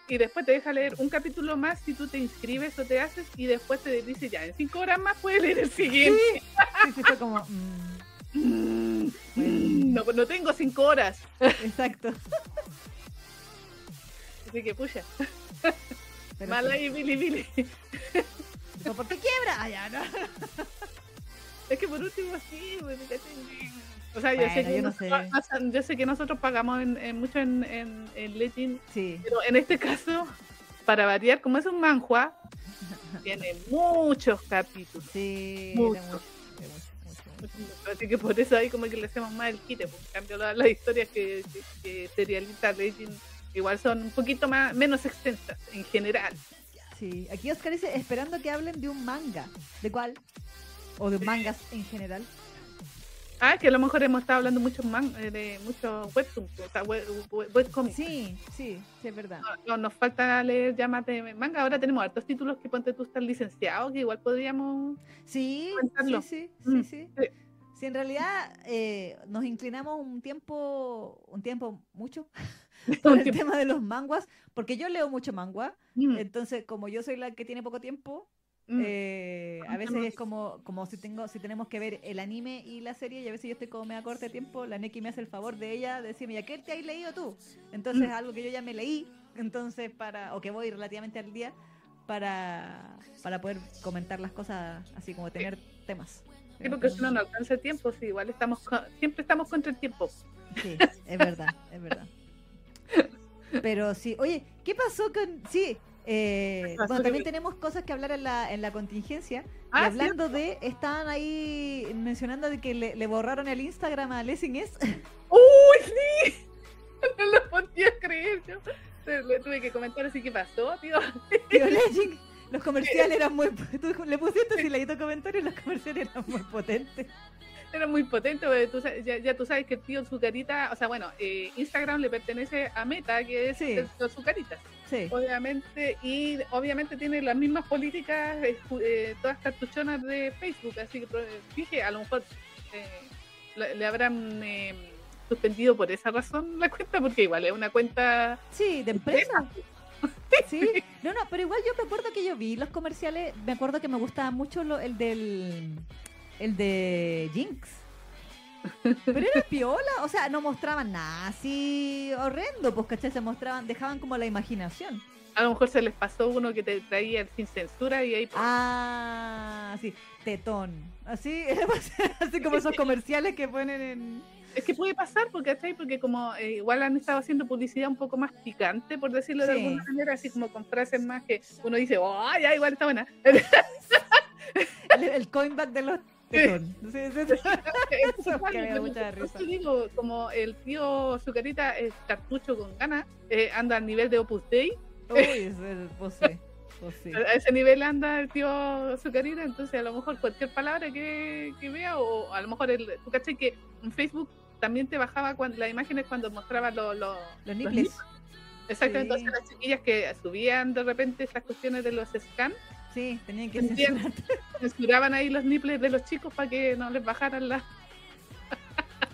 y después te deja leer un capítulo más si tú te inscribes o te haces, y después te dice ya, en cinco horas más puedes leer el Sí, siguiente. sí, sí, fue como. mm, Mm, Bueno. no, no tengo cinco horas. exacto. Así que, pucha, Pero mala sí. y Billy Billy. Pero ¿Por qué quiebra? Ah, ya, no. Es que por último sí, ¿cachai? O sea, yo, Bueno, sé que yo no sé que nosotros pagamos en, en mucho en, en, en Legend, Sí, pero en este caso, para variar, como es un manhua, tiene muchos capítulos. sí. Mucho. era mucho, era mucho, mucho, mucho. Así que por eso ahí como que le hacemos más el quite. Pues, en cambio, la- las historias que, que, que serializa Legend igual son un poquito más menos extensas en general. Sí, aquí Oscar dice, esperando que hablen de un manga. ¿De cuál? O de mangas en general. Ah, que a lo mejor hemos estado hablando mucho man, eh, de muchos webtoons, o sea, web, web- webcomics. Sí, sí, sí, es verdad. No, nos falta leer ya más de manga. Ahora tenemos hartos títulos que ponte tú estás licenciado, que igual podríamos. Sí, sí, Comentarlo. sí, Mm, sí, sí. sí. Sí, en realidad eh, nos inclinamos un tiempo, un tiempo mucho, por el tema de los manguas, porque yo leo mucho mangua, Mm, entonces como yo soy la que tiene poco tiempo, mm. eh, a veces es como, como si tengo, si tenemos que ver el anime y la serie, y a veces yo estoy como media corta de tiempo, la Neki me hace el favor de ella de decirme, ¿ya qué te has leído tú? Entonces Mm. algo que yo ya me leí, entonces para, o que voy relativamente al día, para, para poder comentar las cosas así como tener temas. Sí, porque si no, no alcanza el tiempo. Sí, igual estamos co- siempre estamos contra el tiempo. Sí, es verdad, es verdad. Pero sí, oye, ¿qué pasó con...? Sí, eh, ¿Qué bueno, también tenemos cosas que hablar en la, en la contingencia. Ah, y hablando de, estaban ahí mencionando de que le, le borraron el Instagram a Lessing S. ¡Uy, sí! No lo podía creer. Yo le, le tuve que comentar así que pasó, tío. Tío Lessing, los comerciales eran muy... Tú le pusiste si leíste comentarios, los comerciales eran muy potentes. Era muy potente, porque tú ya, ya tú sabes que el tío Zucarita, o sea, bueno, eh, Instagram le pertenece a Meta, que es Sí. el tío Zucarita. Sí, Obviamente, y obviamente tiene las mismas políticas, eh, eh, todas cartuchonas de Facebook, así que pro- fije, a lo mejor eh, le, le habrán eh, suspendido por esa razón la cuenta, porque igual es una cuenta sí, de empresa. Sí, no, no, pero igual yo me acuerdo que yo vi los comerciales, me acuerdo que me gustaba mucho lo- el del el de Jinx. Pero era piola, o sea, no mostraban nada así horrendo, pues ¿cachai? Se mostraban, dejaban como la imaginación. A lo mejor se les pasó uno que te traía sin censura y ahí pues, Ah, sí, tetón. Así, así como esos comerciales que ponen en. Es que puede pasar porque ¿cachai? porque como eh, igual han estado haciendo publicidad un poco más picante por decirlo de Sí. alguna manera así como con frases más que uno dice oh ya igual está buena el, el coinback de los. Sí, sí, sí. Eso digo, como el tío Zucarita es cartucho con ganas, eh, anda al nivel de Opus Dei, Uy, es- pues sí, pues sí. a ese nivel anda el tío Zucarita, entonces a lo mejor cualquier palabra que, que vea, o a lo mejor el, tú caché que en Facebook también te bajaba cuando, las imágenes cuando mostraba los... los Los nipples. Exacto, Sí. entonces las chiquillas que subían de repente esas cuestiones de los scans, Sí, tenían que censurar. censuraban ahí los nipples de los chicos para que no les bajaran las...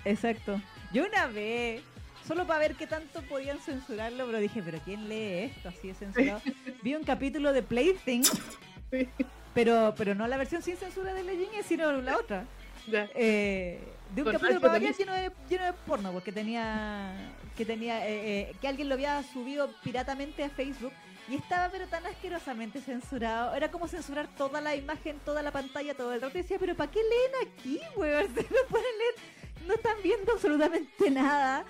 Exacto. Yo una vez, solo para ver qué tanto podían censurarlo, pero dije, pero ¿quién lee esto así de censurado? Vi un capítulo de Plaything, Sí, pero pero no la versión sin censura de Legend, sino la otra. ya. Eh, de un capítulo Denis. lleno de, lleno de porno, porque tenía que tenía eh, eh, que alguien lo había subido piratamente a Facebook y estaba pero tan asquerosamente censurado. Era como censurar toda la imagen, toda la pantalla, todo el rato. Y decía, pero ¿para qué leen aquí, weón? Se lo pueden leer, no están viendo absolutamente nada.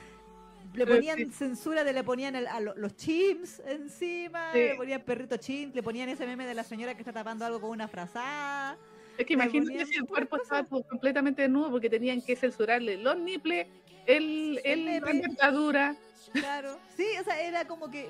Le Pero ponían sí. censura, de le ponían el- a lo- los chimps encima, Sí. le ponían perrito chimp, le ponían ese meme de la señora que está tapando algo con una frazada. Es que imagínate si el cuerpo estaba completamente desnudo porque tenían que censurarle los nipples, el, El el, la. Claro. Sí, o sea, era como que.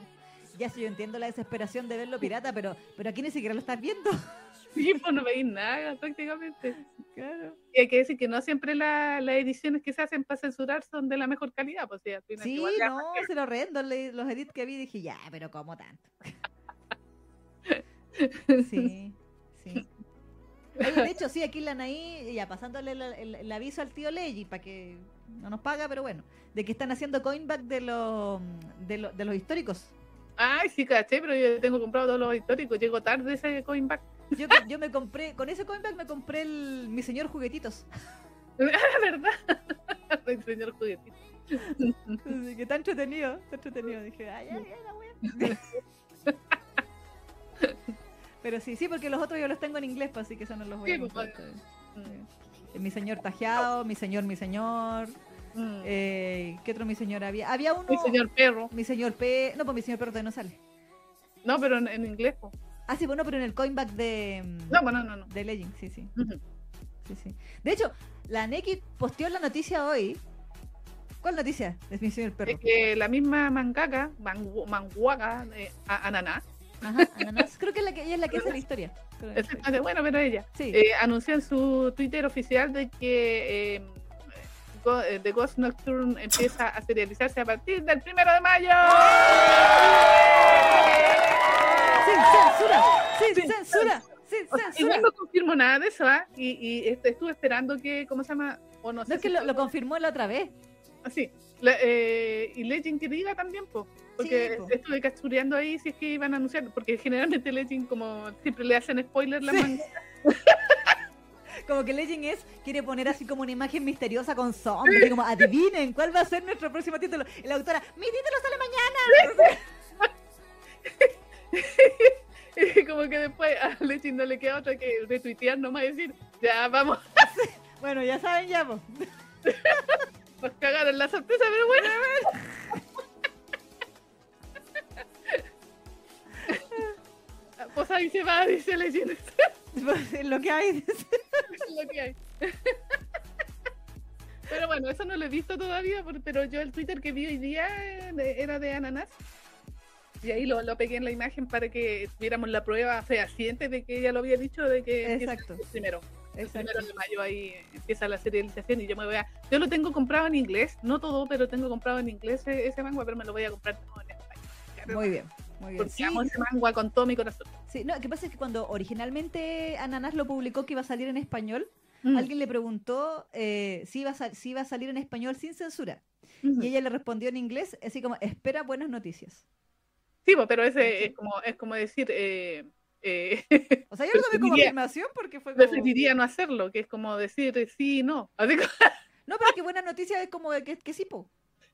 Ya sí, yo entiendo la desesperación de verlo pirata, pero, pero aquí ni siquiera lo estás viendo. Sí, pues no veis nada prácticamente. Claro. Y hay que decir que no siempre la- las ediciones que se hacen para censurar son de la mejor calidad. Pues sí, al final Sí, igual no, se lo rendo. Los edits que vi dije, ya, pero ¿cómo tanto? Sí, sí. De hecho, sí, aquí la Anaí, ya pasándole el, el- el aviso al tío Leggy para que no nos paga, pero bueno, de que están haciendo coinback de, los de, lo- de los históricos. Ay, sí, caché, pero yo tengo comprado todos los históricos. Llego tarde ese coinback. Yo, yo me compré, con ese coinback me compré el Mi Señor Juguetitos. ¿Verdad? El señor juguetito. Así que está entretenido, está entretenido. Dije, ay, ay, ay, la wea. Pero sí, sí, porque los otros yo los tengo en inglés, pues, así que eso no los voy Sí, a pues, comprar. vale. Eh, Mi señor tajeado, mi señor, mi señor. Mm. Eh, ¿Qué otro mi señor había? Había uno. Mi señor perro. Mi señor P. No, pues mi señor perro todavía no sale. No, pero en, en inglés. pues. Ah, sí, bueno, pero en el coinback de. mm, No, bueno, no, no. De Legend, sí, sí. Sí, sí. De hecho, la Neki posteó la noticia hoy. ¿Cuál noticia? Es mi señor perro. Es que la misma mangaka, mangu- manguaga, eh, Ananá, Ajá, ananas. Creo que es la que, ella es la que hace la historia. Exactamente, bueno, pero ella, Sí. eh, anunció en su Twitter oficial de que eh, Go- eh, The Ghost Nocturne empieza a serializarse a partir del primero de mayo. ¡Sin censura! ¡Sin censura! ¡Sin censura! igual no confirmo nada de eso, ¿ah? Y, y este, estuve esperando que, ¿cómo se llama? O no, No sé es que si lo, confirmó la otra vez. Ah, sí. La- eh, y Legend que diga también, po, porque Sí, po. estuve ahí si es que iban a anunciar, porque generalmente Legend como siempre le hacen spoiler la Sí. Como que Legend es, quiere poner así como una imagen misteriosa con zombies. como, adivinen, ¿cuál va a ser nuestro próximo título? Y la autora, mi título sale mañana. Como que después a Legend no le queda otra que retuitear nomás y decir, ya vamos, Bueno, ya saben ya, pues. nos cagaron la sorpresa, pero bueno. Pues ahí se va, dice Legend. Pues, es lo que hay. lo que hay. Pero bueno, eso no lo he visto todavía, pero yo el Twitter que vi hoy día eh, era de Ananas. Y ahí lo, lo pegué en la imagen para que tuviéramos la prueba fehaciente de que ella lo había dicho, de que Exacto. el primero. El primero de mayo ahí empieza la serialización y yo me voy a... Yo lo tengo comprado en inglés, no todo, pero tengo comprado en inglés e- ese manga, pero me lo voy a comprar todo en español. Muy bien, muy bien. Porque Sí, amo ese manga con todo mi corazón. sí, no, lo que pasa es que cuando originalmente Ananas lo publicó que iba a salir en español, Mm. alguien le preguntó eh, si, iba a si iba a salir en español sin censura. Y ella le respondió en inglés, así como, espera buenas noticias. Sí, pero ese Sí. es como, es como decir... Eh, eh, O sea, yo lo tomé como afirmación porque fue como... preferiría no hacerlo, que es como decir sí, no. Así como- No, pero es que buenas noticias es como que, que sí, po.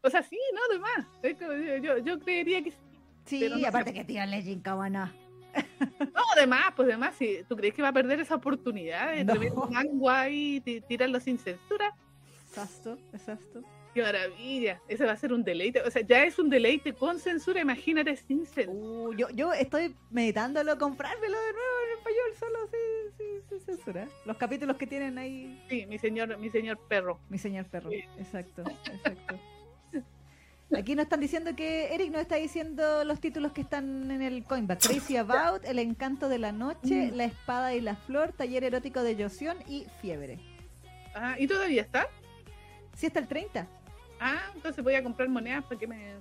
o sea, sí, no, como, yo, yo, yo creería que sí. Sí, no aparte sé. que tío Legend, cómo no. No, además, pues además, si tú crees que va a perder esa oportunidad de No. tremendo manga y ti- tirarlo sin censura, Exacto, exacto. qué maravilla. Ese va a ser un deleite. O sea, ya es un deleite con censura, imagínate sin censura. Uh, yo, yo estoy meditándolo, comprármelo de nuevo en español, solo sí, sí, sí, censura. Los capítulos que tienen ahí. Sí, mi señor, mi señor perro. Mi señor perro. Sí. Exacto, exacto. Aquí nos están diciendo que Eric nos está diciendo los títulos que están en el coinback. Crazy About, El Encanto de la Noche, Mm. La Espada y la Flor, Taller Erótico de Yoción y Fiebre. Ah, ¿y todavía está? Sí, hasta el 30. Ah, entonces voy a comprar monedas para que me.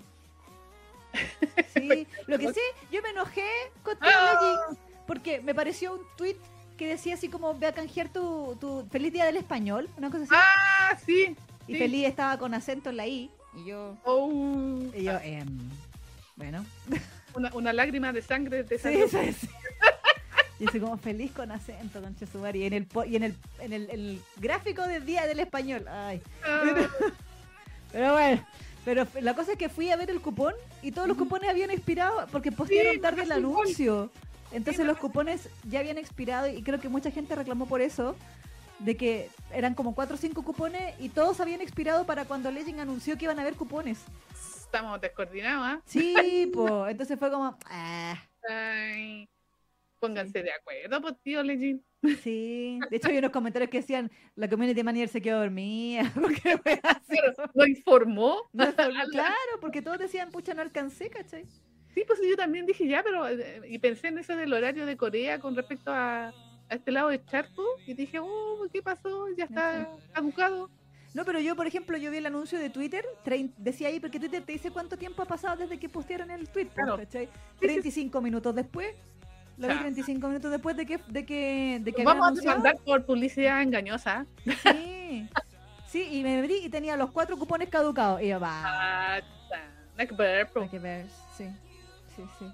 Sí, lo que sí, yo me enojé con Tío Ah. Legend porque me pareció un tweet que decía así como ve a canjear tu, tu feliz día del español, una cosa así. Ah, sí. y sí. feliz estaba con acento en la I. Y yo, Oh, y yo em, bueno, una, una lágrima de sangre de sangre. sí, sí. Y así como feliz con acento, con Y en el, y en el, en el, el gráfico del día del español. Ay. Ah, Pero bueno, pero la cosa es que fui a ver el cupón y todos los cupones habían expirado porque postearon Sí, tarde el anuncio. Entonces los cupones ya habían expirado y creo que mucha gente reclamó por eso, de que eran como 4 o 5 cupones y todos habían expirado para cuando Legend anunció que iban a haber cupones. estamos descoordinados, ¿ah? Sí, pues, entonces fue como, ah, Ay, pónganse de acuerdo, pues, tío Legend. sí. De hecho, hay unos comentarios que decían, la community manager se quedó dormida, porque ¿Lo informó? No, claro, porque todos decían, pucha, no alcancé, ¿cachai? Sí, pues yo también dije ya, pero. eh, Y pensé en eso del horario de Corea con respecto a, a este lado de charco. Y dije, oh, ¿qué pasó? Ya está caducado. No, pero yo, por ejemplo, yo vi el anuncio de Twitter, decía ahí, porque Twitter te dice cuánto tiempo ha pasado desde que postearon el tweet, Claro. ¿cachai? sí. 35 minutos después. Lo vi Ya. 35 minutos después de que, de que, de que Vamos a demandar por publicidad engañosa. Sí. Sí, y me abrí y tenía los cuatro cupones caducados. Y yo, va. Hay que ver, sí. Sí, sí.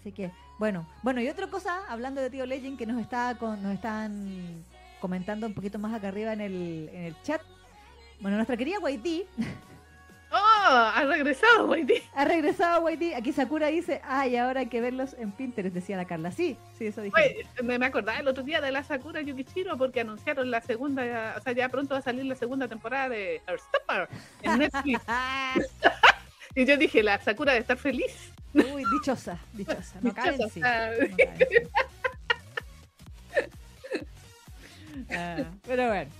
Así que, bueno. Bueno, y otra cosa, hablando de Tío Legend, que nos está con, nos están comentando un poquito más acá arriba en el, en el chat. Bueno, nuestra querida Waití ¡Oh! Ha regresado, güey. ha regresado Waití. Aquí Sakura dice, ay, ahora hay que verlos en Pinterest, decía la Carla. Sí, sí, eso dije. Oye, me, me acordaba el otro día de la Sakura Yukichiro porque anunciaron la segunda, o sea, ya pronto va a salir la segunda temporada de Heartstopper en Netflix. y yo dije, la Sakura de estar feliz. Uy, dichosa, dichosa. No cabe en sí. No. Ah, pero bueno.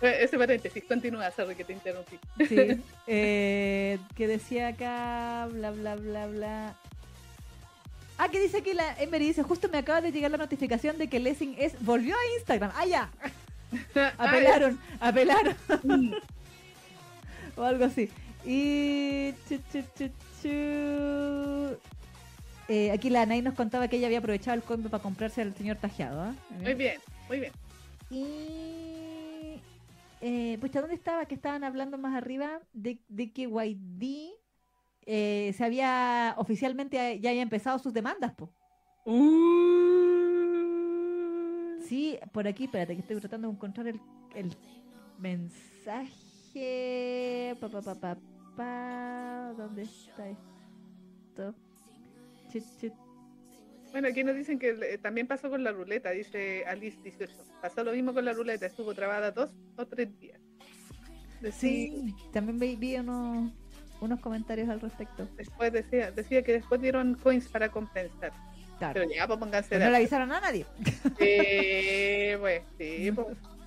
Eh, Ese paréntesis, continúa, sorry que te interrumpí. Sí. Eh, que decía acá, bla, bla, bla, bla. Ah, que dice aquí la Emery dice, justo me acaba de llegar la notificación de que Lessing es volvió a Instagram. Ah, ya. Apelaron, apelaron. Mm, o algo así. Y chu, chu, chu, chu. Eh, aquí la Nay nos contaba que ella había aprovechado el coimbe para comprarse al señor tajeado. ¿ah? Muy bien, muy bien. Y. Eh, pucha, ¿dónde estaba? Que estaban hablando más arriba de, de que YD eh, se había oficialmente ya había empezado sus demandas, po. Uh, Sí, por aquí, espérate, que estoy tratando de encontrar el, el mensaje. Pa, pa, pa, ¿Dónde está esto? Bueno, aquí nos dicen que eh, también pasó con la ruleta, dice Alice 18. Pasó lo mismo con la ruleta, estuvo trabada dos o tres días. Sí. Sí, también vi, vi unos, unos comentarios al respecto. Después decía, decía que después dieron coins para compensar. Claro. Pero ya, pues pónganse Pero no le avisaron a nadie. Eh, pues, sí, pues.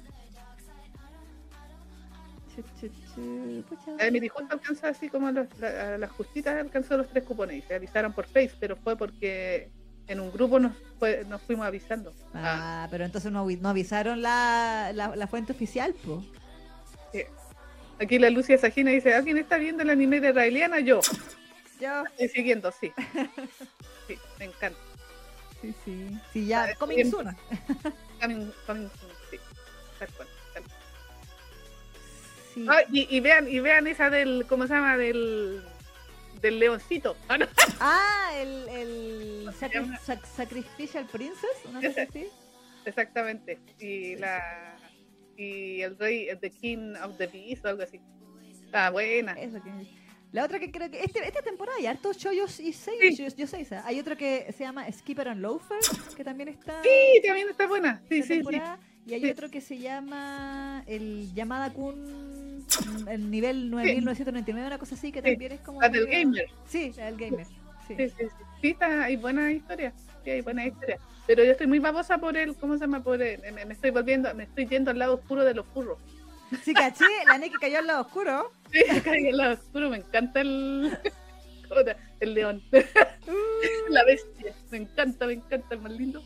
Eh, mi disjunta alcanzó así como los- la- las justitas alcanzó los tres cupones y se avisaron por Face, pero fue porque en un grupo nos, fue- nos fuimos avisando. Ah, Ah, pero entonces no, no avisaron la, la, la fuente oficial, po. sí. Aquí la Lucia Sajina dice, ¿alguien está viendo el anime de Raeliana? Yo. Yo. Estoy siguiendo, sí. Sí, me encanta. Sí, sí. Sí, ya, coming soon. Coming- coming soon, sí. Tal cual, tal cual. Sí. Ah, y, y vean, y vean esa del, ¿cómo se llama? Del, del leoncito. Ah, no. Ah, el, el ¿Cómo se sacri- sac- Sacrificial Princess, cosa Ese. así. Exactamente. Y la y el rey, The King of the Beast o algo así. Ah, buena. Eso que La otra que creo que este, esta temporada hay hartos shoyos y seis, Sí. yo, seis, ¿ah? Hay otro que se llama Skipper and Loafer, que también está Sí, también está buena. Sí, sí, sí. Y hay Sí. otro que se llama el Yamada Kun, mm, el nivel 9999, una cosa así, que también es como... La del medio- gamer. Sí, la del gamer. Sí, Sí. Sí, sí, está, hay buena historia. Sí, hay buena historia. Pero yo estoy muy babosa por el, ¿cómo se llama? Por el, me, me estoy volviendo, me estoy yendo al lado oscuro de los furros. Sí, caché, la Neki cayó al lado oscuro. Sí, en el lado oscuro me encanta el, el león. La bestia. Me encanta, me encanta, el más lindo.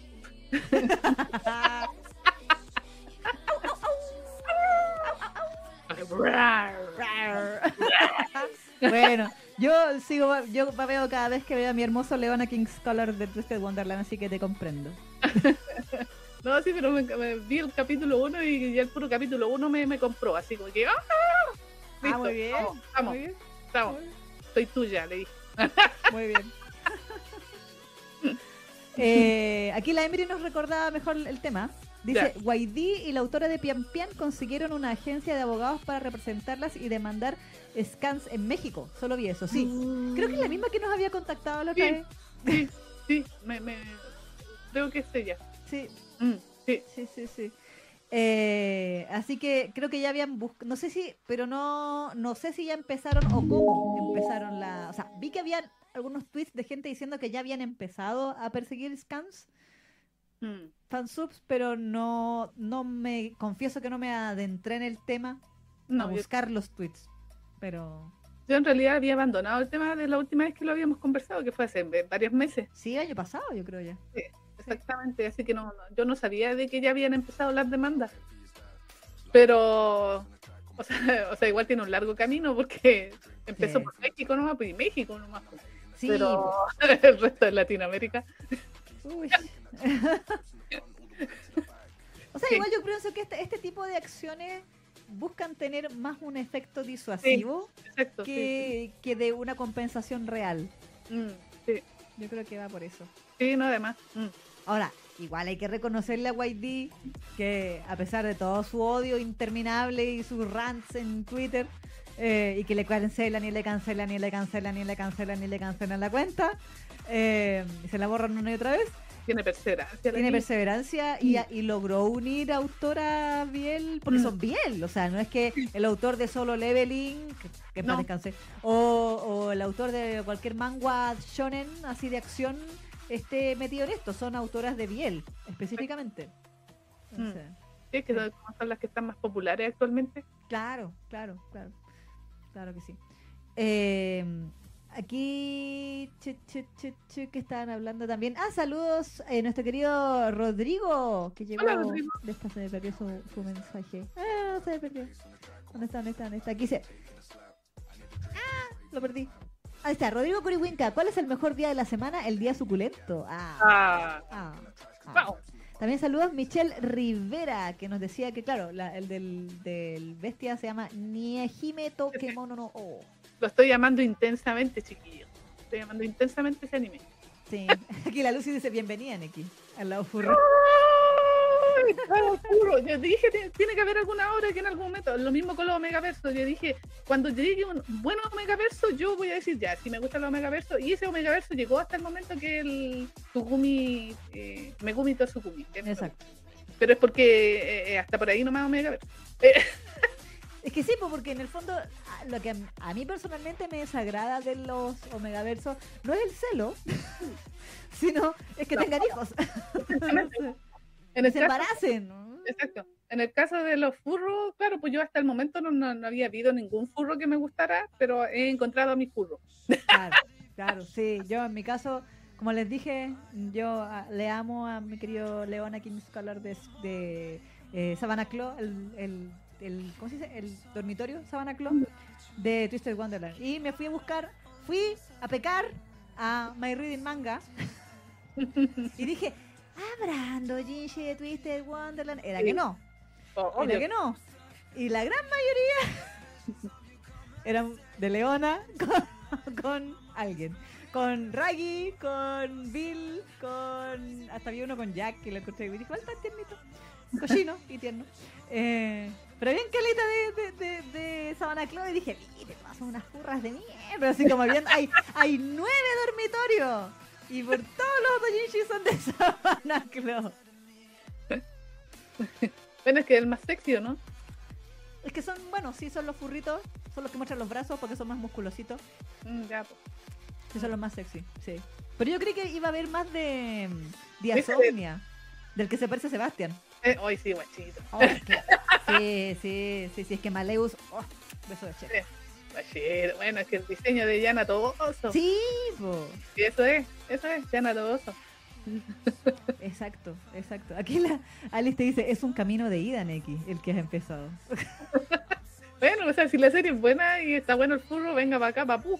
bueno, yo sigo, yo veo cada vez que veo a mi hermoso león a King's Color de Twisted Wonderland, así que te comprendo. No, sí, pero me, me vi el capítulo 1 y ya el puro capítulo 1 me, me compró, así como que ¡ah! Listo, muy bien, Vamos, vamos, muy bien, vamos. Soy tuya, le dije. muy bien. Eh, aquí la Emery nos recordaba mejor el tema. Dice, Guaidí y la autora de Pian Pian consiguieron una agencia de abogados para representarlas y demandar scans en México. Solo vi eso, sí. Creo que es la misma que nos había contactado la otra Sí. vez. Sí, sí, me, me... creo que es ella. Sí, Mm, sí, sí, sí, sí. Eh, así que creo que ya habían buscado, no sé si, pero no, no sé si ya empezaron o cómo empezaron la, o sea, vi que habían algunos tweets de gente diciendo que ya habían empezado a perseguir scans, mm, fansubs, pero no, no me, confieso que no me adentré en el tema a yo, buscar los tweets, pero yo en realidad había abandonado el tema de la última vez que lo habíamos conversado, que fue hace varios meses. sí, año pasado yo creo ya. Exactamente, así que no, no- yo no sabía de que ya habían empezado las demandas. Pero, o sea, o sea, igual tiene un largo camino porque empezó Sí. por México nomás, pues, y México nomás. pues. Sí, Pero el resto de Latinoamérica, Uy. o sea, Sí. igual yo pienso que este, este tipo de acciones buscan tener más un efecto disuasivo exacto. sí, que, que de una compensación real. Mm, Yo creo que va por eso. sí, no, además. mm. Ahora, igual hay que reconocerle a YD que a pesar de todo su odio interminable y sus rants en Twitter, eh, y que le cancelan y le cancelan y le cancelan y le cancelan y le cancelan la cuenta, eh, y se la borran una y otra vez, Tiene perseverancia. tiene perseverancia y, y logró unir a autora Biel, porque Mm. son Biel, o sea, no es que el autor de Solo Leveling, que, que No. descanse, o, o el autor de cualquier manga shonen así de acción esté metido en esto, son autoras de Biel, específicamente. Mm. Sí, que son son las que están más populares actualmente. Claro, claro, claro. Claro que sí. Eh, aquí, che, che, che, que estaban hablando también. Ah, saludos, eh, nuestro querido Rodrigo, que llegó. Hola, Rodrigo. De esta se me perdió su, su mensaje. Ah, se me perdió. ¿Dónde está? ¿Dónde está? ¿Dónde está? Aquí dice. Ah, lo perdí. Ahí está, Rodrigo Corihuinca. ¿Cuál es el mejor día de la semana? El día suculento. Ah, Ah, ah, ah. También saludos Michelle Rivera, que nos decía que, claro, la- el del, del bestia se llama Niehime Tokemono no O. Lo estoy llamando intensamente, chiquillo. Estoy llamando intensamente ese anime. Sí. Aquí la Lucy dice bienvenida, Neki, al lado furro. ¡Ay, claro, oscuro! Yo dije, "Tiene- que haber alguna hora que en algún momento, lo mismo con los Omegaversos, yo dije, cuando llegue un buen Omegaverso, yo voy a decir, ya, si me gusta el Omegaverso, y ese Omegaverso llegó hasta el momento que el Tsugumi, eh, Megumi me Exacto. Pero es porque eh, eh, hasta por ahí nomás Omegaverso. Eh, Es que sí, porque en el fondo lo que a, mí personalmente me desagrada de los Omegaversos no es el celo, sino es que No. tengan hijos. en el se caso- embaracen. Exacto. En el caso de los furros, claro, pues yo hasta el momento no, no, no había habido ningún furro que me gustara, pero he encontrado a mi furro. Claro, claro, sí. Yo en mi caso, como les dije, yo ah, le amo a mi querido Leona King Scholar de, de eh, Savannah Claw, el, el, el- ¿cómo se dice? El dormitorio Savannah Claw de Twisted Wonderland. Y me fui a buscar, fui a pecar a My Reading Manga y dije, ¿habrá Jinshi de Twisted Wonderland? Era que no. Oh, Era que no. Y la gran mayoría eran de Leona con, con alguien. Con Raggy, con Bill, con. Hasta había uno con Jack que lo encontré y dije, ¿cuál tan tiernito? Cochino y tierno. Eh, pero bien caleta de, de, de, de Sabana y dije, mire, son unas furras de mierda. Así como bien, hay, hay nueve dormitorios. Y por todos los doujinshi son de Sabana Club. Bueno, es que el más sexy, ¿o ¿no? Es que son, bueno, sí, son los furritos, son los que muestran los brazos porque son más musculositos. Mm, ya, pues. Sí, son los más sexy, sí. Pero yo creí que iba a haber más de mm, Diasomnia, del que se parece a Sebastián. Hoy sí, guachito. Oh, sí, sí, sí, sí, es que Maleus, oh, beso de che. Sí. Guachito. Bueno, es que el diseño de Yana Toboso. Sí, po. Sí, eso es, eso es, Yana Toboso. exacto, exacto. Aquí la Alice te dice, es un camino de ida, Neki, el que has empezado. Bueno, o sea, si la serie es buena y está bueno el furro, venga para acá, papú.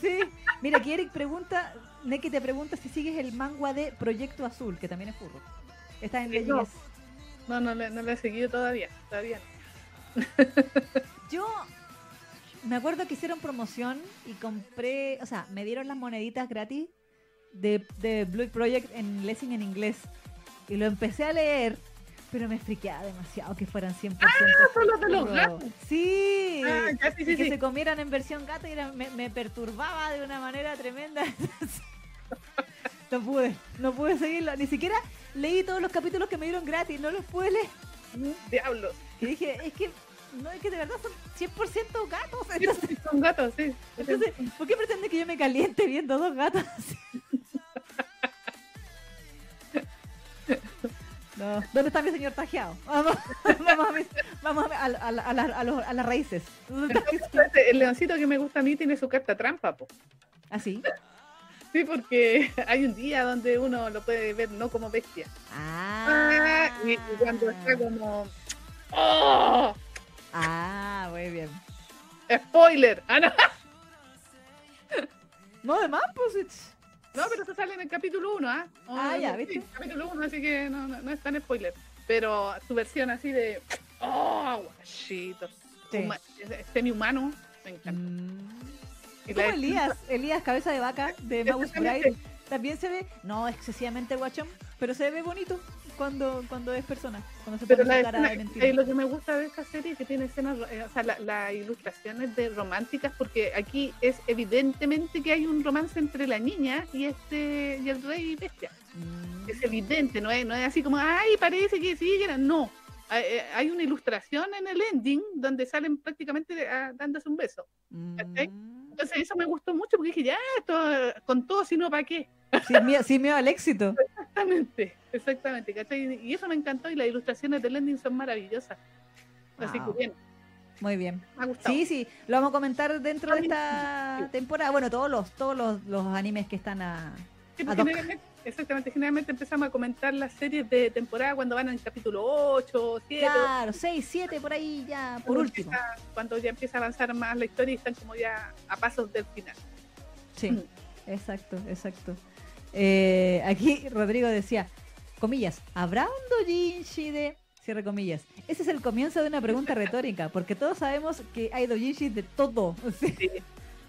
Sí. Mira, aquí Eric pregunta, Neki te pregunta si sigues el manga de Proyecto Azul, que también es furro. Está en no. No, no, le- no lo he seguido todavía, todavía no. Yo me acuerdo que hicieron promoción y compré, o sea, me dieron las moneditas gratis de, de Blue Project en Lessing en inglés. Y lo empecé a leer, pero me friqueaba demasiado que fueran 100% son los de los puro. gatos. Sí. Ah, ya, sí, y sí, que sí. se comieran en versión gato y era- me, me perturbaba de una manera tremenda. no pude, no pude seguirlo. Ni siquiera leí todos los capítulos que me dieron gratis, no los pude leer. Diablos. Y dije, es que, no, es que de verdad son 100% gatos. Entonces, Son gatos, sí. entonces, ¿por qué pretende que yo me caliente viendo dos gatos así? No. ¿Dónde está mi señor tajeado? Vamos, vamos, a, mis- vamos a, a, a- la- las raíces. Espérate, El leoncito que me gusta a mí tiene su carta trampa, po. ¿Así? Sí, porque hay un día donde uno lo puede ver no como bestia. Ah. y, y cuando está como. ¡Oh! Ah, muy bien. ¡Spoiler! ¡Ah, no! No, de más, pues. it's- No, pero eso sale en el capítulo 1, ¿ah? Ah, ya, sí, ¿viste? capítulo 1, así que no, no, no es tan spoiler. Pero su versión así de. ¡Oh, guachito! Sí. Huma- Semi-humano, me encanta. Mm. Como Elías, Elías, cabeza de vaca de Exactamente. Bride. También se ve, no excesivamente guachón, pero se ve bonito cuando, cuando es persona, cuando se Pero pone la de mentira. eh, lo que me gusta de esta serie es que tiene escenas, eh, o sea, la- las ilustraciones de románticas, porque aquí es evidentemente que hay un romance entre la niña y este y el rey bestia. Mm, Es evidente, no es, no es así como, ay, parece que sí, que era-". no. Hay, eh, hay una ilustración en el ending donde salen prácticamente ah, dándose un beso. mm. Entonces eso me gustó mucho porque dije, ya, esto con todo, si no, ¿para qué? Sin miedo, sin miedo al éxito. Exactamente, exactamente, ¿cachai? Y eso me encantó y las ilustraciones del ending son maravillosas. Así que bien, Muy bien. me ha gustado. Sí, sí, lo vamos a comentar dentro de esta temporada. Bueno, todos los, todos los, los animes que están a. Sí, generalmente, exactamente, generalmente empezamos a comentar las series de temporada cuando van en capítulo 8, 7. Claro, 6, 7 por ahí ya, por último. empieza- cuando ya empieza a avanzar más la historia y están como ya a pasos del final. Sí, Mm. exacto, exacto. Eh, aquí Rodrigo decía, comillas, ¿habrá un doujinshi de... Cierre comillas. Ese es el comienzo de una pregunta retórica, porque todos sabemos que hay doujinshis de todo. Sí.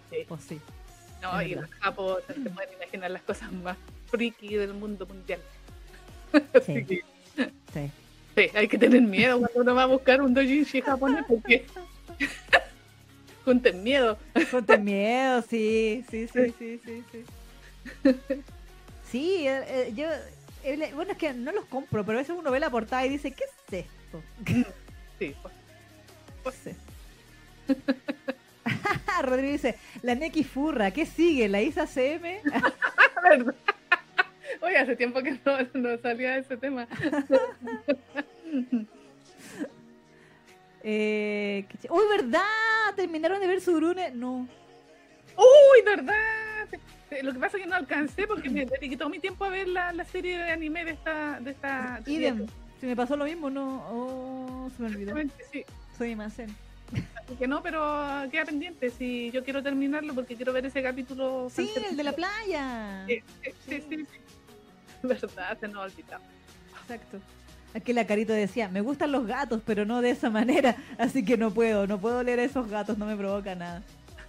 Sí, Pues sí. no, Es y verdad. los japos se pueden imaginar las cosas más friki del mundo mundial. Sí. Así que, sí. sí, hay que tener miedo cuando uno va a buscar un doujinshi japonés porque junten miedo. Ponte miedo, sí, sí, sí, sí, sí, sí. Sí, eh, eh, yo... eh, bueno, es que no los compro, pero a veces uno ve la portada y dice, ¿qué es esto? Sí, pues, No sé. Rodrigo dice, la Neki Furra, ¿qué sigue? ¿La Isa CM? ¿verdad? Oye, hace tiempo que no, no salía ese tema. Eh, ch- ¡Uy, verdad! ¿Terminaron de ver Surune? No. ¡Uy, verdad! Lo que pasa es que no alcancé porque me dediqué todo mi tiempo a ver la, la serie de anime de esta... De esta de Idem. Si me pasó lo mismo, no. Oh, se me olvidó. Sí. Soy más. Así que no, pero queda pendiente. Si yo quiero terminarlo porque quiero ver ese capítulo. Sí, el de la playa. Sí, sí, sí, sí, sí. Verdad, se nos ha olvidado. Exacto. Aquí la carito decía, me gustan los gatos, pero no de esa manera, así que no puedo, no puedo leer a esos gatos, no me provoca nada.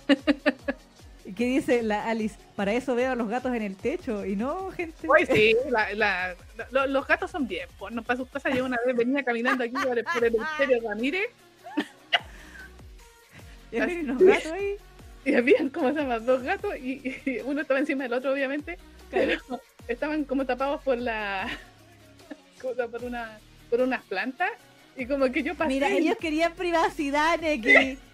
¿Y qué dice la Alice? Para eso veo a los gatos en el techo y no, gente. Uy, sí, la, la- lo- los gatos son bien. Pues, no para sus cosas. Yo una vez venía caminando aquí por el, por el Imperio Ramírez Y hay unos gatos ahí. y habían, como se llama? Dos gatos y, y uno estaba encima del otro, obviamente. Estaban como tapados por la. como por una por unas plantas. Y como que yo pasé. Mira, ellos querían privacidad, Neki.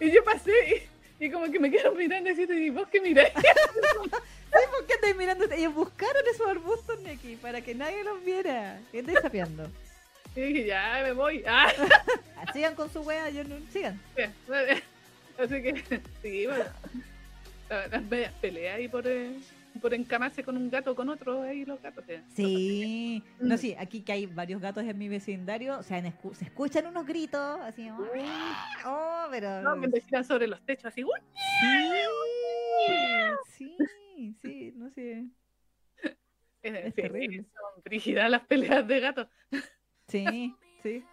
Y yo pasé Y como que me quedo mirando así, y vos que miráis. ¿Por qué estáis mirando? Ellos buscaron esos arbustos aquí para que nadie los viera. ¿Qué estáis sapeando? Y dije, ya me voy. Ah, Sigan con su wea, yo no... sigan. así que, sí, bueno. La- Las medias peleas ahí por, eh, por encamarse con un gato o con otro, ahí los gatos. eh. Sí, no, sí, aquí que hay varios gatos en mi vecindario, o sea, escu- se escuchan unos gritos, así, oh, pero... No, me giran sobre los techos así. Sí, sí, sí, no sé. Es sí, terrible. Son brígidas las peleas de gatos. Sí, sí.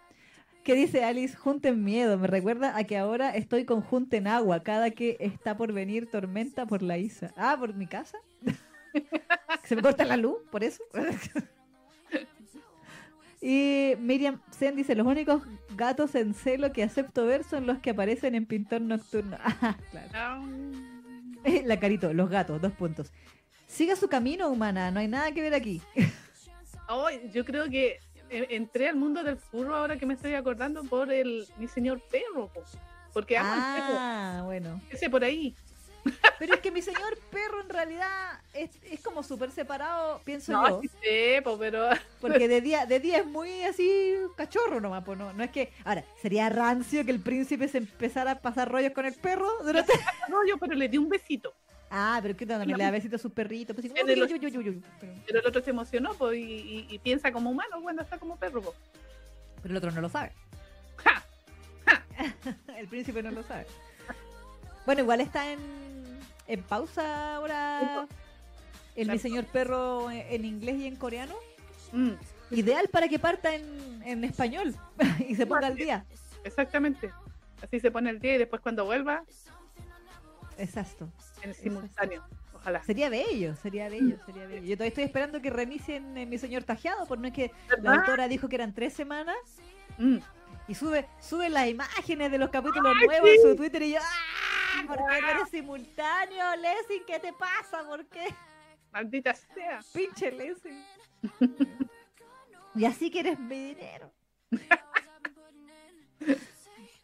¿Qué dice Alice? Junten miedo. Me recuerda a que ahora estoy con Junten agua cada que está por venir tormenta por la Isa. Ah, ¿por mi casa? ¿Se me corta la luz? ¿Por eso? y Miriam Zen dice, los únicos gatos en celo que acepto ver son los que aparecen en Pintor Nocturno. Ah, claro. La carito, los gatos, dos puntos. Siga su camino, humana. No hay nada que ver aquí. Ay, yo creo que entré al mundo del furro ahora que me estoy acordando por el mi señor perro. po. Porque amo al perro. Ah, bueno. Ese por ahí. Pero es que mi señor perro en realidad es, es como súper separado, pienso No, yo. sí sé, po, pero Porque de día, de día es muy así cachorro nomás, pues no, no es que. Ahora, sería rancio que el príncipe se empezara a pasar rollos con el perro durante. no, yo pero le di un besito. Ah, pero qué tal, le da besitos a sus perritos. Pues, uy, uy, uy. Pero, Pero el otro se emocionó po, y, y- y piensa como humano cuando está como perro. po. pero el otro no lo sabe. ¡Ja! el príncipe no lo sabe. Bueno, igual está en, en pausa ahora el mi señor perro en, inglés y en coreano. Mm, Ideal para que parta en, en español y se ponga al día. exactamente. Así se pone el día y después cuando vuelva, Exacto. en simultáneo. Ojalá. Sería bello, sería bello, sería bello. Yo todavía estoy esperando que reinicien eh, mi señor tajeado, porque no es que la autora dijo que eran tres semanas Mm. y sube, sube las imágenes de los capítulos Ay, nuevos sí. en su Twitter y yo, ¡ah! ¿Por qué no eres simultáneo, Lessing? ¿Qué te pasa? ¿Por qué? Maldita sea. Pinche Lessing. y así quieres mi dinero.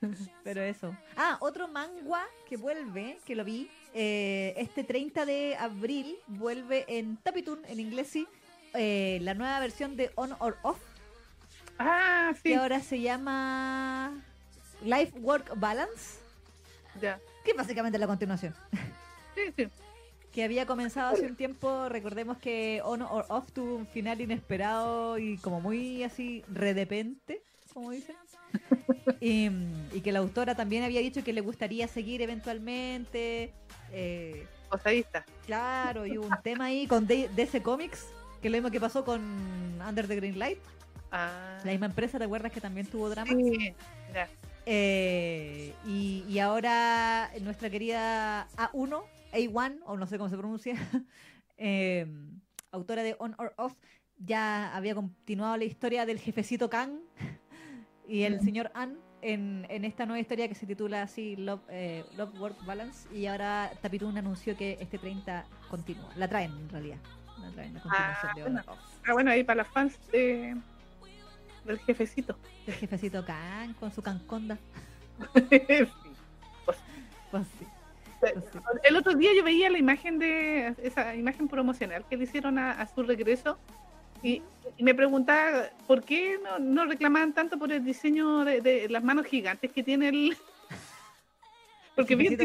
Pero eso. Ah, otro manga que vuelve, que lo vi, eh, este 30 de abril vuelve en Tapitoon, en inglés sí, eh, la nueva versión de On or Off, Ah, sí. que ahora se llama Life Work Balance, Ya. que es básicamente la continuación. Sí, sí. Que había comenzado hace un tiempo, recordemos que On or Off tuvo un final inesperado y como muy así redepente, como dicen. y, y que la autora también había dicho que le gustaría seguir eventualmente. eh, Posadista. claro, y hubo un tema ahí con DC Comics, que es lo mismo que pasó con Under the Green Light. Ah. La misma empresa, ¿te acuerdas que también tuvo drama? Sí. Ya. Eh, y, y ahora nuestra querida A1, A1, o no sé cómo se pronuncia, eh, autora de On or Off, ya había continuado la historia del jefecito Kang y el señor An en, en esta nueva historia que se titula así Love, eh, Love Work Balance. Y ahora Tapitoon anunció que este 30 continúa. La traen en realidad. La traen la continuación de On or Off. Ah, bueno, ahí para las fans de, del jefecito. El jefecito Kang con su canconda. Sí. Pues sí. pues sí. El otro día yo veía la imagen de esa imagen promocional que le hicieron a, a su regreso y, y me preguntaba por qué no, no reclamaban tanto por el diseño de, de las manos gigantes que tiene el. Porque bien,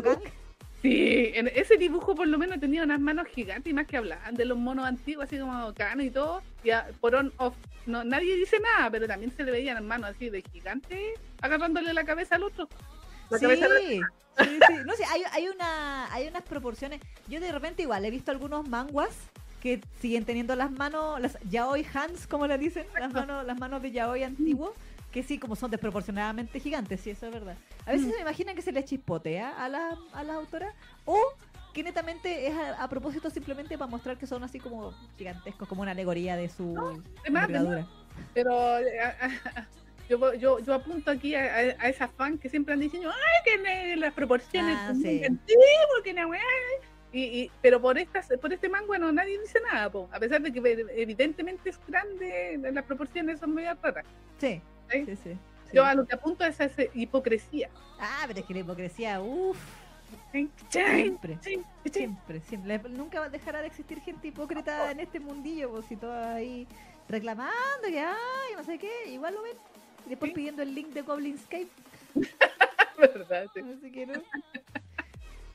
sí, en ese dibujo por lo menos tenía unas manos gigantes y más que hablaban de los monos antiguos, así como Cano y todo. Ya por on off, no, nadie dice nada, pero también se le veían las manos así de gigante agarrándole la cabeza al otro. La Sí, cabeza de- sí, sí. No sé, hay, hay, una, hay unas proporciones. Yo de repente igual he visto algunos manguas que siguen teniendo las manos, las yaoi hands, como le dicen, las manos, las manos de yaoi antiguo, que sí, como son desproporcionadamente gigantes, sí, eso es verdad. A veces Mm. se me imaginan que se les chispotea a la, a las autoras, o que netamente es a, a propósito simplemente para mostrar que son así como gigantescos, como una alegoría de su de más, de envergadura. Pero eh, yo, yo, yo apunto aquí a, a, a esas fans que siempre han dicho, ay, que las proporciones Ah, son sí. antiguas, que la weá". Y, y, pero por estas, por este manga no nadie dice nada, po, a pesar de que evidentemente es grande, las proporciones son muy raras. Sí, ¿sí? sí, sí. Yo a lo que apunto es a esa hipocresía. Ah, pero es que la hipocresía, uff, Siempre, siempre, siempre. Nunca dejará de existir gente hipócrita en este mundillo, pues si todos ahí reclamando que ay, no sé qué, igual lo ven. Y después pidiendo el link de Goblinscape. ¿Verdad? Sí. No sé qué, ¿no?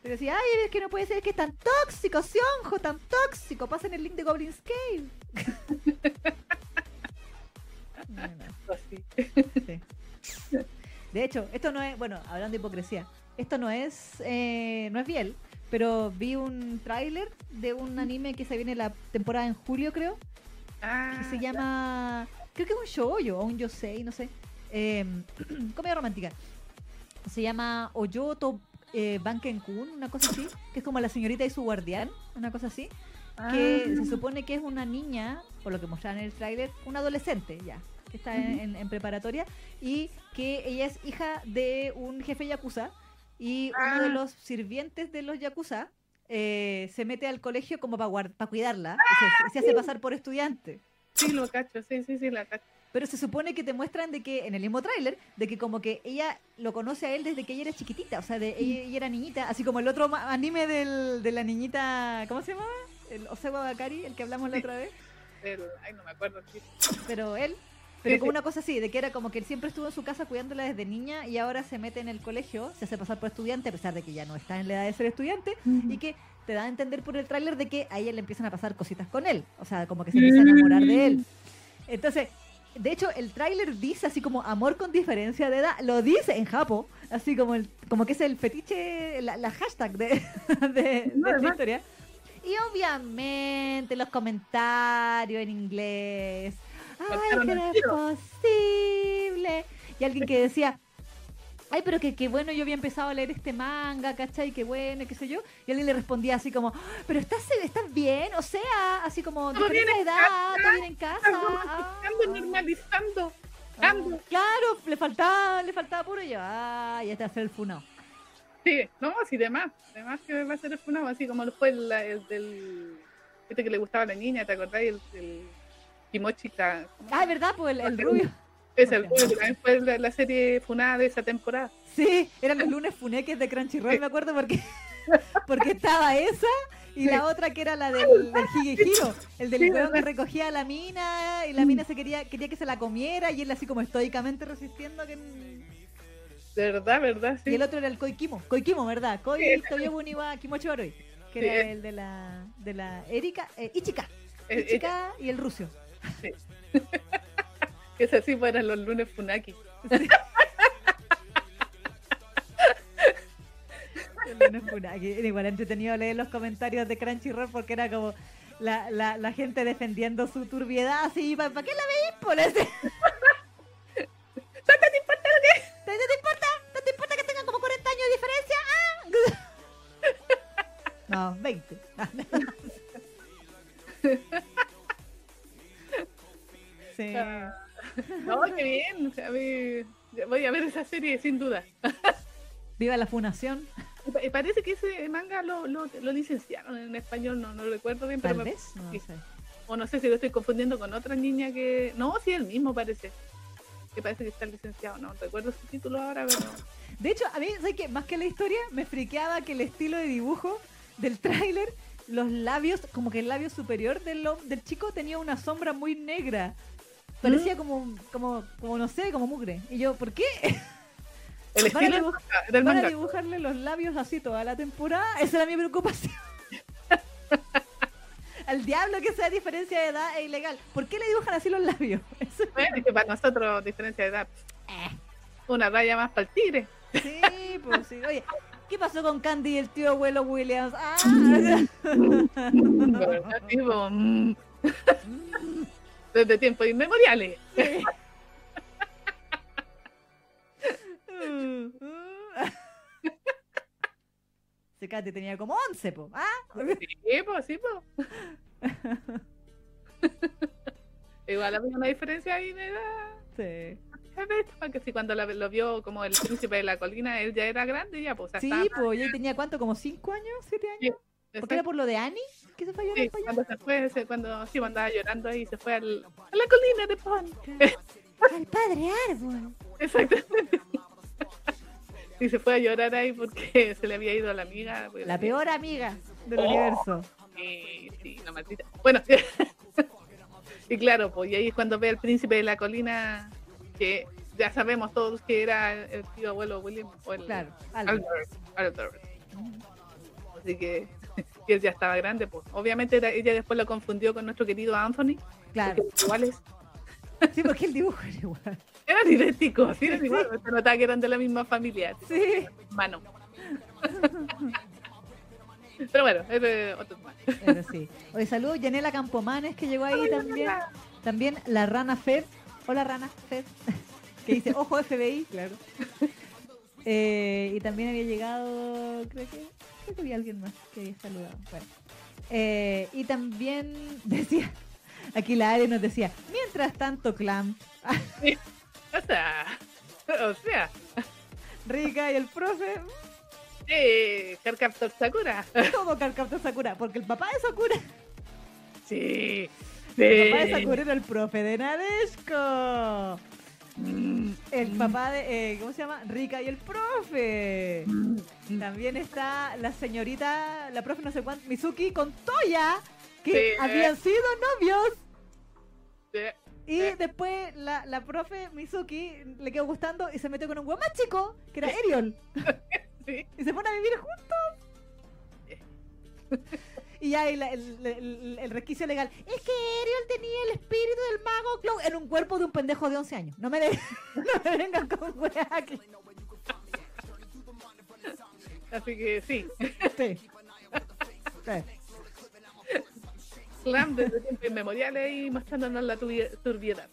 Pero si, ay, es que no puede ser, que es tan tóxico, Sionjo, tan tóxico. Pasen el link de Goblinscape. No, no. Así. Sí. De hecho, esto no es, bueno, hablando de hipocresía, esto no es, eh, no es Biel, pero vi un tráiler de un anime que se viene la temporada en julio, creo, Ah, que se llama, creo que es un shoujo o un yosei, no sé, eh, comedia romántica. Se llama Oyoto eh, Banken-kun, una cosa así, que es como la señorita y su guardián, una cosa así, que ah, se supone que es una niña, por lo que mostraron en el tráiler, una adolescente ya, que está en, en- en preparatoria, y que ella es hija de un jefe yakuza, y uno de Ah. los sirvientes de los yakuza eh, se mete al colegio como para cuidarla, o sea, se, se hace pasar por estudiante. Sí, lo cacho, sí, sí, sí, la cacho. Pero se supone que te muestran de que, en el mismo tráiler, de que como que ella lo conoce a él desde que ella era chiquitita, o sea, de ella, ella era niñita, así como el otro ma- anime del, de la niñita, ¿cómo se llamaba? El Osewa Bakari, el que hablamos la otra vez. El- ay, no me acuerdo. pero él, pero como una cosa así, de que era como que él siempre estuvo en su casa cuidándola desde niña y ahora se mete en el colegio, se hace pasar por estudiante a pesar de que ya no está en la edad de ser estudiante y que te da a entender por el tráiler de que a ella le empiezan a pasar cositas con él, o sea, como que se empieza a enamorar de él. Entonces, de hecho, el tráiler dice así como amor con diferencia de edad, lo dice en Japo, así como el, como que es el fetiche, la, la hashtag de, de, esta historia. Y obviamente los comentarios en inglés. Ay, que no es posible. Y alguien que decía, ay, pero que, que bueno, yo había empezado a leer este manga, ¿cachai? Qué bueno, qué sé yo. Y alguien le respondía así como, pero estás, estás bien, o sea, así como bien de en edad, bien en casa. ah". Ando normalizando. Ah, claro, le faltaba, le faltaba puro y yo, ah, ya está hacer el funao. Sí, no, sí, de más. De más que va a ser el funado, así como fue el, el del. Este que le gustaba a la niña, ¿te acordás? El, el Kimochi. Ka- ¿cómo se Ah, es verdad, pues el, el rubio. Es el que también fue la, la serie funada de esa temporada. Sí, eran los lunes funeques de Crunchyroll, me acuerdo, porque, porque estaba esa y la otra que era la del, del Higehiro, el del Sí, weón que recogía a la mina y la mina se quería quería que se la comiera y él así como estoicamente resistiendo que... De verdad, verdad, Y sí. el otro era el Koikimo, Koikimo, ¿verdad? Koi Sí. Toyobu ni wa Kimochi Warui, que Sí, era el de la, de la Erika, eh, Ichika, Ichika y el ruso. Sí fueron los lunes funaki. El lunes Funaki. Era igual entretenido leer los comentarios de Crunchyroll porque era como la, la, la gente defendiendo su turbiedad así, ¿para qué la veis? Por ese. ¿No te importa lo que? ¿Te, te importa? ¿No te importa que tengan como 40 años de diferencia? Ah. No, 20. Sí. No, qué bien. o sea, a mí- voy a ver esa serie sin duda. Viva la. Y y parece que ese manga lo, lo, lo licenciaron en español, no, no recuerdo bien, pero Tal me- vez. No sí. sé. o no sé si lo estoy confundiendo con otra niña que... No, sí, el mismo parece. Que parece que está licenciado, no recuerdo su título ahora, pero... De hecho, a mí, ¿sabes qué? Más que la historia, me friqueaba que el estilo de dibujo del tráiler, los labios, como que el labio superior del, del chico tenía una sombra muy negra. Parecía como, como, como, no sé, como mugre. Y yo, ¿por qué? El Van a estilo dibujar- del manga. dibujarle los labios así toda la temporada. Esa era mi preocupación. Al diablo que sea diferencia de edad es ilegal. ¿Por qué le dibujan así los labios? Eso- Bueno, es que para nosotros, diferencia de edad, Eh. una raya más para el tigre. Sí, pues sí. Oye, ¿qué pasó con Candy y el tío abuelo Williams? Ah, Desde tiempos inmemoriales. Secate tenía como 11, po. ¿Ah? Sí, pues, sí, pues. Igual había una diferencia ahí de edad. Sí. Porque sí, cuando la- lo vio como el príncipe de la colina, él ya era grande, ya, pues. o sea, Sí, pues, ¿y tenía cuánto? ¿Como 5 años? ¿7 años? Sí, ¿Porque era por lo de Annie? ¿Que se fue Sí, cuando se fue, se- cuando sí, andaba llorando ahí, se fue al, a la colina de Pan. Al padre árbol. Exactamente. y se fue a llorar ahí porque se le había ido a la amiga. pues, La peor amiga del Oh. universo. Sí, sí, la maldita. Bueno, y claro, pues y ahí es cuando ve al príncipe de la colina, que ya sabemos todos que era el tío abuelo William o el Claro, Albert. Albert. Albert. Así que él ya estaba grande, pues. Obviamente ella después lo confundió con nuestro querido Anthony, Claro. iguales. Sí, porque el dibujo era igual. Eran idénticos, sí, eran iguales. Se notaba que eran de la misma familia, Sí. mano. Pero bueno, es otro tema. Pero sí. Oye, saludos Yanela Campomanes que llegó ahí también. También la rana Fed. Hola rana Fed. Que dice, ojo FBI, claro. Eh, y también había llegado, creo que, creo que había alguien más que había saludado. Bueno. Eh, y también decía, aquí la Ari nos decía, mientras tanto Clam, O sea, o sea, Rica y el profe, eh, Carcaptor Sakura. todo Carcaptor Sakura, porque el papá de Sakura, Sí, el papá de sí. Sakura era el profe de Nadeshko. Mm, El papá de, eh, ¿cómo se llama? Rica y el profe. mm, También está la señorita, la profe no sé cuánto, Mizuki con Toya, que Sí. habían sido novios. sí. Y Eh. después la, la profe Mizuki le quedó gustando y se metió con un más chico, que era Eriol. Sí. y se fueron a vivir juntos. Y ya y la- el, el- el resquicio legal. Es que Eriol tenía el espíritu del mago Clow en un cuerpo de un pendejo de 11 años. No me, de- no me vengan con weas aquí. Así que sí, Sí. Sí. Slam desde tiempos inmemoriales y mostrándonos la turbiedad.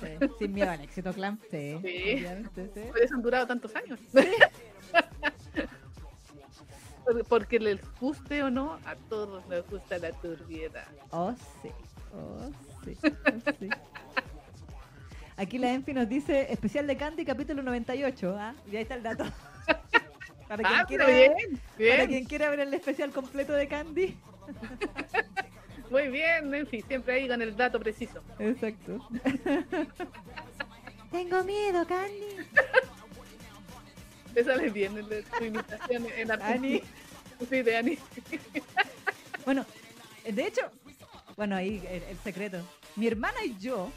Sí, Sin miedo al éxito, Clam. Sí. Sí. sí. Por eso han durado tantos años. Por- Porque les guste o no, a todos nos gusta la turbiedad. Oh, sí. Oh, sí. Oh, sí. Aquí la Enfi nos dice especial de Candy, capítulo 98. ¿ah? Y ahí está el dato. Para quien, Ah, quiera, bien, para quien quiera ver el especial completo de Candy. muy bien, en fin, siempre ahí con el dato preciso. Exacto. Tengo miedo, Candy. Te sale bien en la- tu imitación en Ani. Sí, de Ani. Bueno, de hecho, bueno, ahí el, el secreto. Mi hermana y yo,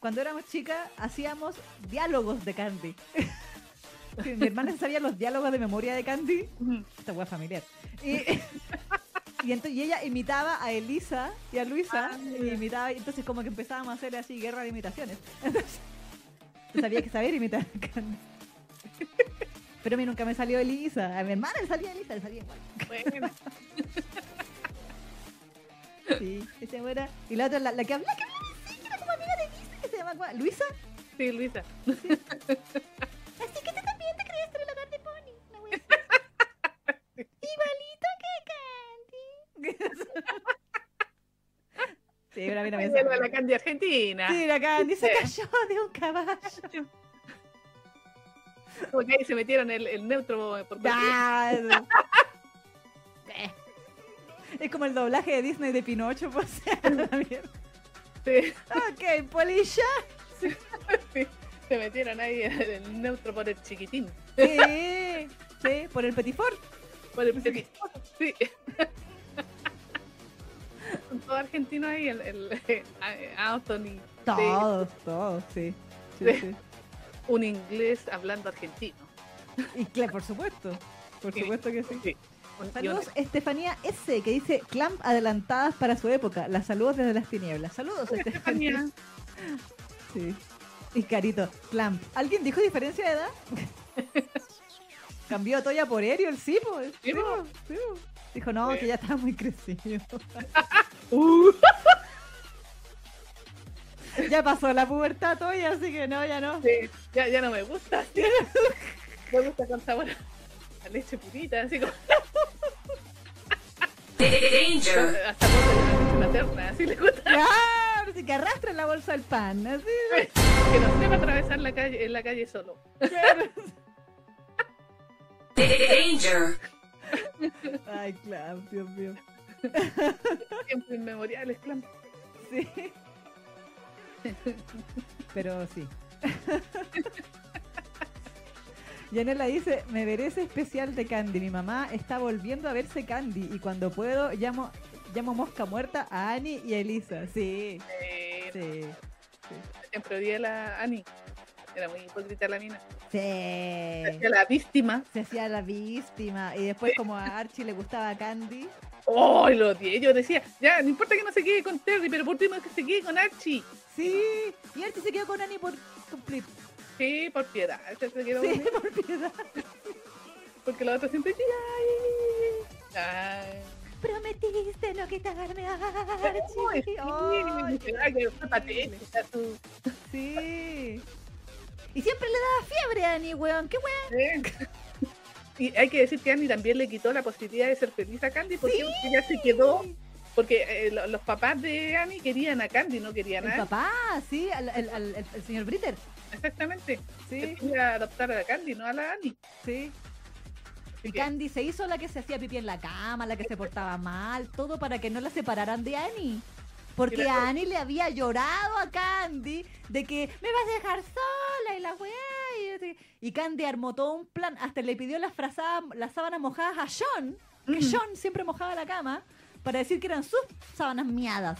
cuando éramos chicas, hacíamos diálogos de Candy. Mi hermana sabía los diálogos de memoria de Candy. Esta hueá familiar. Y, y, ento- y ella imitaba a Elisa y a Luisa. Ah, y imitaba, y entonces como que empezábamos a hacer así guerra de imitaciones. Entonces, sabía que saber imitar a Candy. Pero a mí nunca me salió Elisa. A mi hermana le salía Elisa, le salía igual. Bueno, Sí, esa buena. Y la otra, la, la que habla, la que hablaba así, que era como amiga de Disney, que se llama ¿cuál? Luisa. sí, Luisa. Así que tú también te crees el hogar de Pony. Wea así. Igualito que Candy. sí, pero a mí no me Vuelve a la. Candy Argentina. Sí, la Candy se Sí. cayó de un caballo. Porque ahí se metieron el, el neutro por eh. Es como el doblaje de Disney de Pinocho, pues. la mierda. Sí, ok, polilla. sí. Se metieron ahí el, el neutro por el chiquitín. Sí, sí, por el Petifor. Por el petit. Sí. Son todos argentinos ahí, el, el eh, Anthony. Todos, todos, Sí. sí. Un inglés hablando argentino. Y claro, por supuesto. Por Sí. supuesto que sí. Sí. Saludos, Estefanía S, que dice Clamp adelantadas para su época. Las saludos desde las tinieblas. Saludos, Estefanía. Sí. Y Carito, Clamp. ¿Alguien dijo diferencia de edad? Cambió a Toya por Ariel, sí, pues. Sí. Dijo, no, Sí. que ya estaba muy crecido. Uh, ya pasó la pubertad Toya, así que no, ya no. sí, ya, ya no me gusta. sí. Me gusta con sabor a- leche purita, así como Danger. hasta por la leche materna, así le gusta. Claro, así que arrastra la bolsa del pan, así. Que no sepa atravesar la calle, en la calle solo. claro. Danger. Ay, Clamp, Dios mío. Siempre inmemoriales, clan. Sí. Pero sí. Yanela dice, me veré ese especial de Candy. Mi mamá está volviendo a verse Candy y cuando puedo llamo llamo mosca muerta a Annie y a Elisa. Sí, Eh, sí, Siempre odié a la Ani. Era muy hipócrita la mina. sí. Hacía la víctima. Se hacía la víctima y después como a Archie le gustaba Candy. ¡Oh! Lo odié. Yo decía, ya, no importa que no se quede con Terry, pero por último que se quede con Archie. Sí, y Archie se quedó con Annie por cumplir. Sí, por piedad. Se quedó Sí, con él, por piedad. Porque la otra siempre ay, ay. Prometiste no quitarme a Archie. sí. Y siempre le daba fiebre a Annie, weón. ¿Qué weón? Eh. Y hay que decir que Andy también le quitó la posibilidad de ser feliz a Candy porque ella se quedó. Porque eh, lo- los papás de Annie querían a Candy, no querían El a Annie. papá, sí, al, al- al- al- el señor Britter. Exactamente. Sí, Quería adoptar a la Candy, no a la Annie. sí. Así Y que- Candy se hizo la que se hacía pipí en la cama, la que se portaba mal, todo para que no la separaran de Annie. Porque a Annie le había llorado a Candy de que me vas a dejar sola y la weá. Y, Candy armó todo un plan, hasta le pidió las, frazadas, las sábanas mojadas a Sean, que Ujú. Sean siempre mojaba la cama, para decir que eran sus sábanas miadas.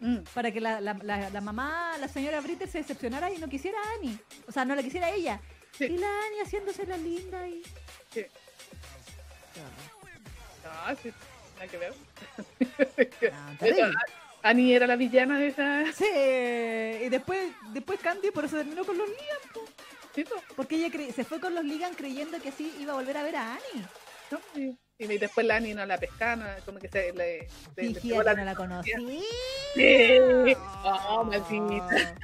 Mm. Para que la, la- la- la mamá, la señora Britter, se decepcionara y no quisiera a Annie. O sea, no la quisiera a ella. Sí. Y la Annie haciéndose la linda y... Sí. No, sí, nada que ver. No, terrible. Annie era la villana de esa. Sí, y después, después Candy por eso terminó con los po. Sí, porque ella cre- se fue con los Ligan creyendo que así iba a volver a ver a Annie. ¿no? Y, y después la Annie no la pescaba, no, como que se le. le- le pegó no la conocía. Sí. Oh, maldita.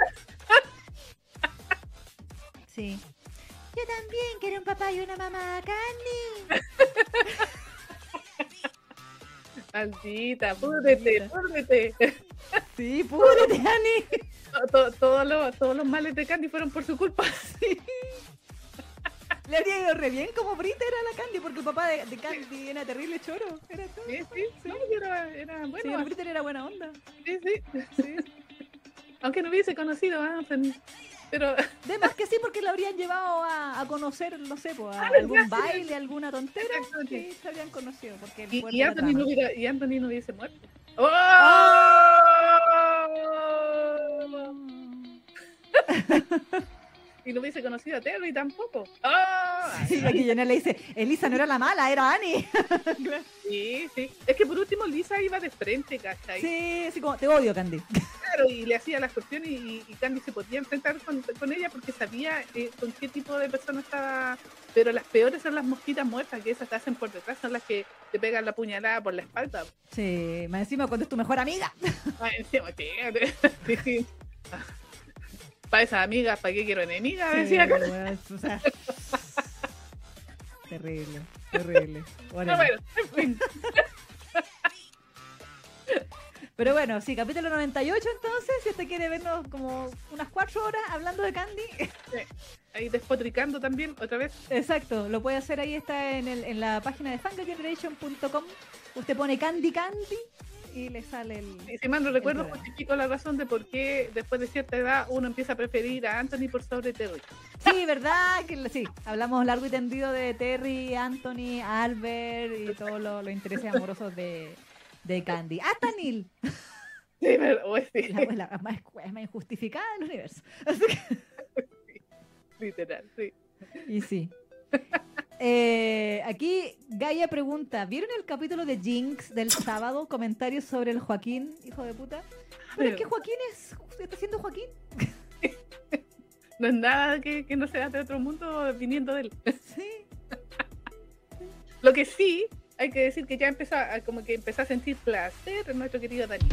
Sí. Yo también quiero un papá y una mamá, Candy. Maldita, púdrete, púdrete. Sí, púdrete, Annie. To- to- Todos los, todos los males de Candy fueron por su culpa. Le habría ido re bien como Britta era la Candy, porque el papá de, de Candy era terrible choro. Era todo. Sí, sí, no, era, era bueno. Señor Britter era buena onda. Sí, sí. Sí. Aunque no hubiese conocido a Anthony. Pero De más que sí, porque lo habrían llevado a, a conocer, no sé, pues, a Ah, algún baile, alguna tontera. Sí, se habrían conocido. Porque el y, la Anthony no hubiera, y Anthony no hubiese muerto. ¡Oh! y no hubiese conocido a Terry tampoco. ¡Oh! Sí, aquí Jenna le dice, Elisa no era la mala, era Annie. Sí, sí. Es que por último Lisa iba de frente, ¿cachai? Sí, así como, te odio, Candy. Claro, y le hacía las cuestiones y, y Candy se podía enfrentar con, con ella porque sabía eh, con qué tipo de persona estaba. Pero las peores son las mosquitas muertas, que esas te hacen por detrás, son las que te pegan la puñalada por la espalda. Sí, más encima cuando es tu mejor amiga. Ah, encima, fíjate. Para esas amigas, ¿para qué quiero enemigas? Decía o sea, terrible, terrible. Bueno, No, bueno, en fin. Pero bueno, sí, capítulo 98 entonces, si usted quiere vernos como unas cuatro horas hablando de Candy, Ahí despotricando también, otra vez. exacto, lo puede hacer ahí, está en, el, en la página de fangageneration.com, usted pone Candy Candy y le sale el... Si mal no recuerdo, la razón de por qué después de cierta edad uno empieza a preferir a Anthony por sobre Terry. Sí, ¿verdad? Que sí, hablamos largo y tendido de Terry, Anthony, Albert y todos lo- los intereses amorosos de, de Candy. Hasta Neil, Sí, pero, oh, sí, la, la más, más injustificada del universo. Que- literal, sí. y sí. Eh, aquí Gaia pregunta, ¿vieron el capítulo de Jinx del sábado? Comentarios sobre el Joaquín, hijo de puta. Pero es que Joaquín es, está siendo Joaquín. No es nada que, que no sea de otro mundo viniendo de él. Sí. Lo que sí, hay que decir que ya empezó a, como que empezó a sentir placer en nuestro querido Dani.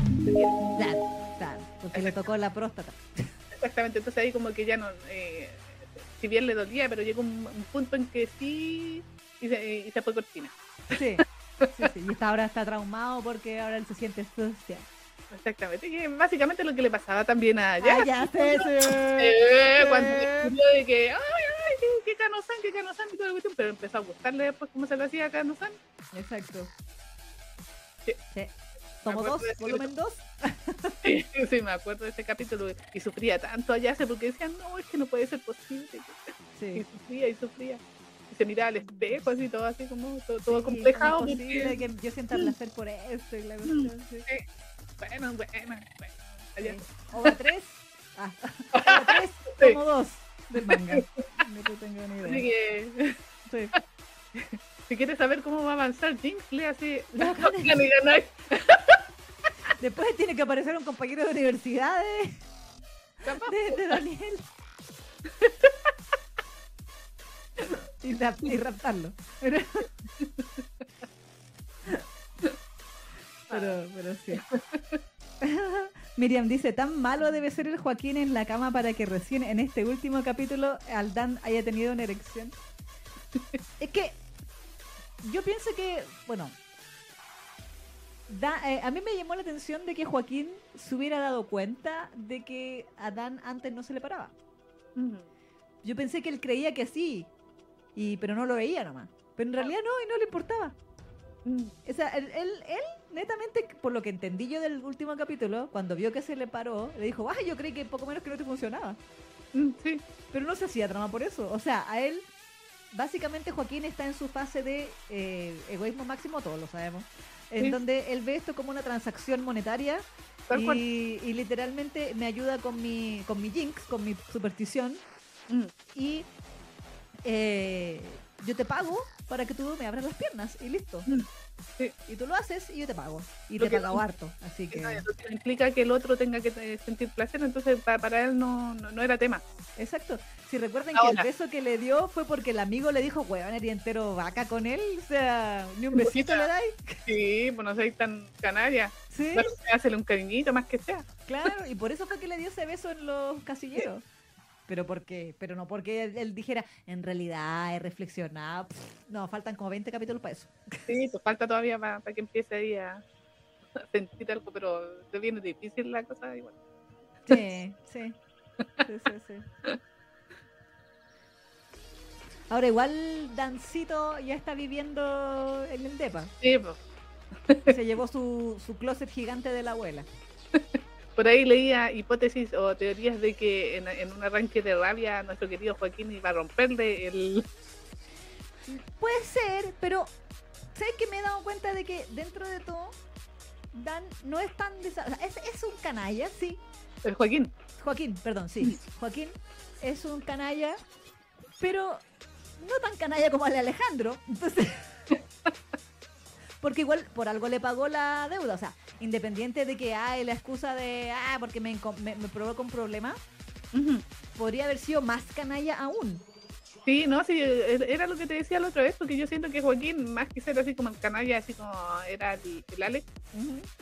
Claro, claro, porque le tocó la próstata. Exactamente, entonces ahí como que ya no, eh, si bien le dolía, pero llegó un, un punto en que sí y se, y se fue cortina. Sí, sí, sí. Y está, ahora está traumado porque ahora él se siente sucia. Exactamente, es básicamente lo que le pasaba también a Jazz. Ah, ya sé, sí. Eh, cuando de que, ay, ay, qué canosan, canosan y toda la cuestión, pero empezó a gustarle después cómo se lo hacía a canosan. Exacto. Sí. Sí. Tomo dos, volumen dos. Sí, sí, me acuerdo de ese capítulo y sufría tanto a Yase porque decía, no, es que no puede ser posible. Y sufría y sufría. se miraba al espejo, así todo así como todo, todo Sí, complejado. ¿cómo es posible porque- que yo sienta placer por esto y la cuestión, sí. Bueno, bueno, bueno. allá. Ova 3. Ah, Ova 3, Sí. tomo 2 del manga. No te tengo ni Así idea. que, Sí. si quieres saber cómo va a avanzar Jinx, le hace. Después tiene que aparecer un compañero de universidad de, Capaz, de, de Daniel. y, rap- y raptarlo. Pero, pero, pero sí. Miriam dice, tan malo debe ser el Joaquín en la cama para que recién en este último capítulo Aldán haya tenido una erección. es que yo pienso que, bueno, da- eh, a mí me llamó la atención de que Joaquín se hubiera dado cuenta de que Adán antes no se le paraba. Yo pensé que él creía que sí, y, pero no lo veía nomás. Pero en realidad no, y no le importaba. Mm. O sea, él, él, él, netamente, por lo que entendí yo del último capítulo, cuando vio que se le paró, le dijo, ah, yo creí que poco menos que no te funcionaba. Mm, Sí, Pero no se hacía trama por eso. O sea, a él, básicamente Joaquín está en su fase de eh, egoísmo máximo, todos lo sabemos. En Sí. donde él ve esto como una transacción monetaria y, y literalmente me ayuda con mi, con mi jinx, con mi superstición. Mm. Y eh, yo te pago para que tú me abras las piernas y listo. Mm. Sí. Y tú lo haces y yo te pago. Y Lo te he pagado harto. Así que, implica que el otro tenga que sentir placer, entonces pa- para, él no, no, no era tema. exacto. Si recuerden que el beso que le dio fue porque el amigo le dijo, weón, eres entero vaca con él. O sea, ni un besito le dais. Sí, pues no sois tan canaria. Sí, Claro, Hácele un cariñito más que sea. claro. Y por eso fue que le dio ese beso en los casilleros. Pero porque, pero no porque él, él dijera, en realidad he reflexionado. Pff, no, faltan como 20 capítulos para eso. Sí, pues falta todavía para que empiece ahí a sentir algo, pero se viene difícil la cosa igual. Sí, sí. Sí, sí, sí. Ahora igual Dancito ya está viviendo en el depa. Sí, pues. Se llevó su, su closet gigante de la abuela. Por ahí leía hipótesis o teorías de que en, en un arranque de rabia nuestro querido Joaquín iba a romperle el... Puede ser, pero ¿sabes que me he dado cuenta de que dentro de todo Dan no es tan... desa- o sea, es, es un canalla, sí. el Joaquín. Joaquín, perdón, sí. Joaquín es un canalla, pero no tan canalla como el de Alejandro. Entonces, porque igual por algo le pagó la deuda. O sea, independiente de que hay la excusa de, ah, porque me, me, me provoca un problema, podría haber sido más canalla aún. Sí, no, sí, era lo que te decía la otra vez, porque yo siento que Joaquín, más que ser así como el canalla, así como era el, el Alex,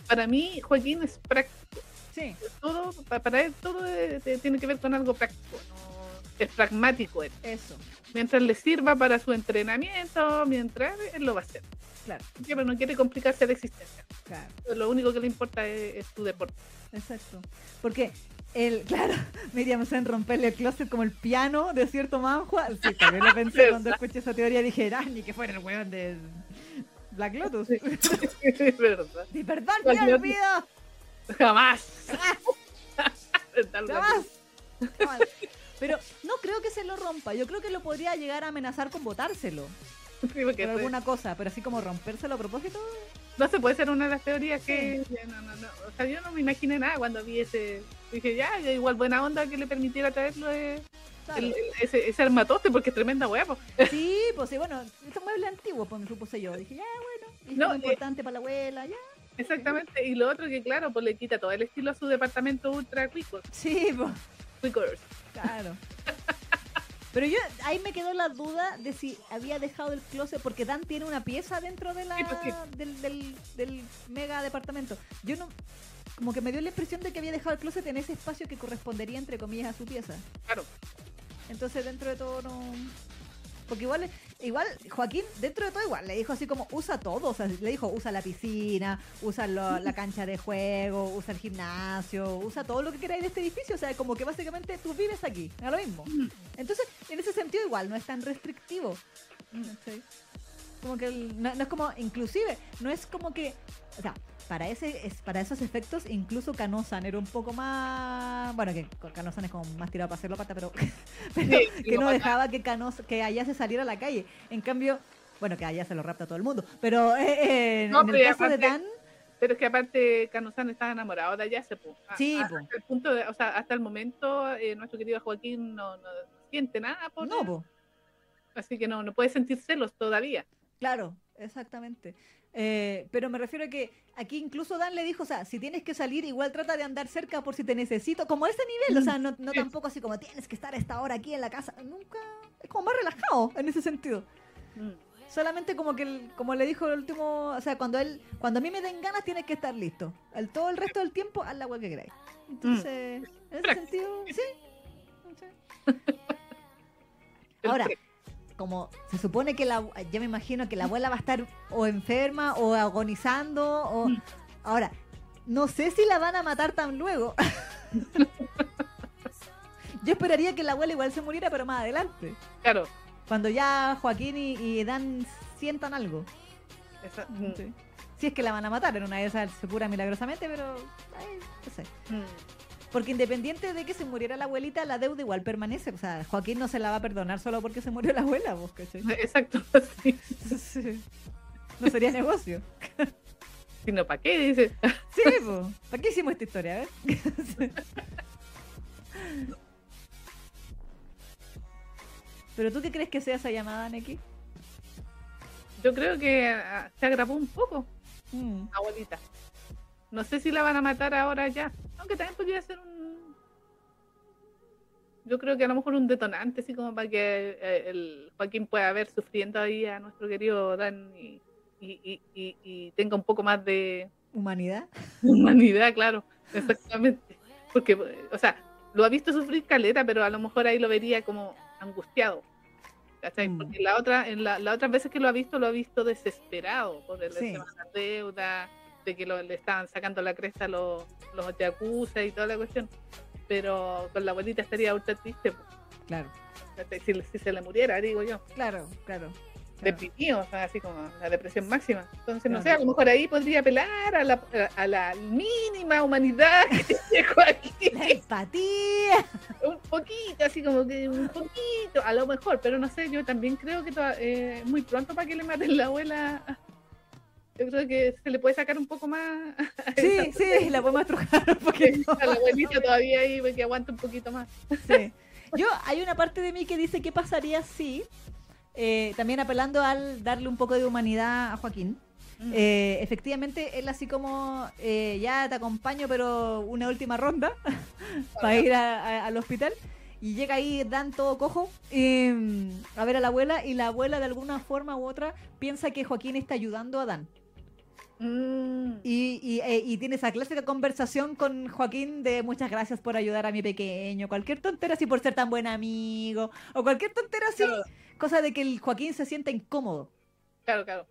para mí Joaquín es práctico. Sí, Todo, pa- para él todo eh, tiene que ver con algo práctico, no- es pragmático él. eso, Mientras le sirva para su entrenamiento, mientras él lo va a hacer. claro, Siempre no quiere complicarse la existencia. claro. Lo único que le importa es, es su deporte. Exacto. Porque el, claro, Miriam en romperle el closet como el piano de cierto manhua. Sí, también lo pensé cuando escuché esa teoría. Dije, ah, ni que fuera el weón de Black Lotus. es verdad. Y perdón, Black me olvido. Jamás. Jamás. Jamás. Jamás. Pero no creo que se lo rompa. Yo creo que lo podría llegar a amenazar con botárselo. Sí, Por fue- alguna cosa. Pero así como rompérselo a propósito. No se puede ser una de las teorías que. No, no, no. O sea, yo no me imaginé nada cuando vi ese. Dije, ya, igual buena onda que le permitiera traerlo eh, Claro. el- el- ese, ese armatoste, porque es tremenda huevo. Sí, pues sí, bueno, estos muebles antiguos, pues me supuse yo. Dije, ya, bueno, y No, eh, importante para la abuela, ya. Exactamente. Y lo otro que, claro, pues le quita todo el estilo a su departamento ultra cuicos. Sí, pues. Quickers. Claro. Pero yo, ahí me quedó la duda de si había dejado el closet, porque Dan tiene una pieza dentro de la, Sí, pues sí. del, del, del mega departamento. Yo no, como que me dio la impresión de que había dejado el closet en ese espacio que correspondería, entre comillas, a su pieza. Claro. Entonces, dentro de todo, no. Porque igual, igual, Joaquín, dentro de todo, igual, le dijo así como, usa todo. O sea, le dijo, usa la piscina, usa lo- la cancha de juego, usa el gimnasio, usa todo lo que queráis de este edificio. O sea, como que básicamente tú vives aquí, a lo mismo. Entonces, en ese sentido, igual, no es tan restrictivo. ¿cachai? Como que no, no es como, inclusive, no es como que, o sea, para ese es, para esos efectos, incluso Canosan era un poco más. Bueno, que Canosan es como más tirado para hacerlo pata, pero, pero Sí, que no dejaba que Canos, que allá se saliera a la calle. En cambio, bueno, que allá se lo rapta todo el mundo. Pero eh, eh, No, en pero el de aparte- Dan, Pero es que aparte Canosan estaba enamorado de Ayase, po. A- Sí. Hasta el punto de, o sea, hasta el momento eh, nuestro querido Joaquín no, no siente nada por no, po. así que no, no puede sentir celos todavía. Claro, exactamente. Eh, pero me refiero a que aquí incluso Dan le dijo, o sea, si tienes que salir, igual trata de andar cerca por si te necesito, como ese nivel, o sea, no, tampoco así como tienes que estar a esta hora aquí en la casa, nunca, es como más relajado en ese sentido. Mm. Solamente como que, el- como le dijo el último, o sea, cuando él, cuando a mí me den ganas, tienes que estar listo. El, todo el resto del tiempo, haz la agua que queráis. Entonces, en ese sentido, sí. Ahora, como se supone que la, ya me imagino que la abuela va a estar o enferma o agonizando o Mm. ahora no sé si la van a matar tan luego. Yo esperaría que la abuela igual se muriera, pero más adelante, Claro. cuando ya Joaquín y, y Dan sientan algo. mm, Sí. Si es que la van a matar, en una de esas se cura milagrosamente, pero ay, no sé. mm. Porque independiente de que se muriera la abuelita, la deuda igual permanece. O sea, Joaquín no se la va a perdonar solo porque se murió la abuela, vos, ¿cachai? Exacto, sí. Sí. No sería negocio. Sino, ¿para qué? Dice. Sí. ¿para qué hicimos esta historia? A ver. ¿Pero tú qué crees que sea esa llamada, Neki? Yo creo que ah, se agravó un poco, Mm, abuelita. No sé si la van a matar ahora ya. Aunque también podría ser un. Yo creo que a lo mejor un detonante, así como para que eh, el Joaquín pueda ver sufriendo ahí a nuestro querido Dan y, y, y- tenga un poco más de ¿Humanidad? humanidad, claro. Exactamente. Porque, o sea, lo ha visto sufrir caleta, pero a lo mejor ahí lo vería como angustiado. Mm. Porque la otra, en la, las otras veces que lo ha visto, lo ha visto desesperado por el Sí. tema de la deuda, de que lo, le estaban sacando la cresta los, los yakuza y toda la cuestión. Pero con la abuelita estaría ultra triste, pues, Claro, ¿cachai? si, si se le muriera, digo yo. claro, claro. claro. Deprimido, o sea, así como la depresión máxima. Entonces, no sé, a lo mejor ahí podría apelar a la, a la mínima humanidad que tiene Joaquín. La empatía. un poquito, así como que un poquito, a lo mejor, pero no sé, yo también creo que toda- eh, muy pronto para que le maten la abuela. Yo creo que se le puede sacar un poco más Sí, sí, la podemos estrujar un poquito. a la abuelita todavía ahí, que aguanta un poquito más. Sí. Yo, hay una parte de mí que dice qué pasaría si, eh, también apelando al darle un poco de humanidad a Joaquín. Eh, efectivamente, él así como eh, ya te acompaño, pero una última ronda para ir a- a- al hospital. Y llega ahí Dan todo cojo mm, a ver a la abuela y la abuela de alguna forma u otra piensa que Joaquín está ayudando a Dan. Mm, Y, y, eh, y tiene esa clásica conversación con Joaquín de muchas gracias por ayudar a mi pequeño, cualquier tontera así por ser tan buen amigo, o cualquier tontera así, claro, cosa de que el Joaquín se sienta incómodo, claro, claro.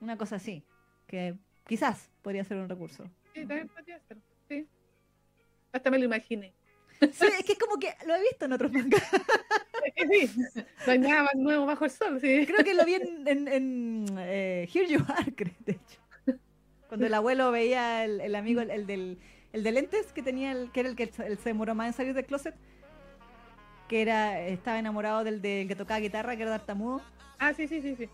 una cosa así, que quizás podría ser un recurso. Sí, también podría ser, sí. Hasta me lo imaginé. Sí, es que es como que lo he visto en otros mangas. Sí, no hay nada más nuevo bajo el sol, sí. Creo que lo vi en, en, en, eh, Here You Are, creo, de hecho. Cuando el abuelo veía el, el amigo, el, el del, el de lentes que tenía, el, que era el que se- el se demoró más en salir del closet, que era estaba enamorado del, del que tocaba guitarra, que era tartamudo. Ah, sí, sí, sí, sí.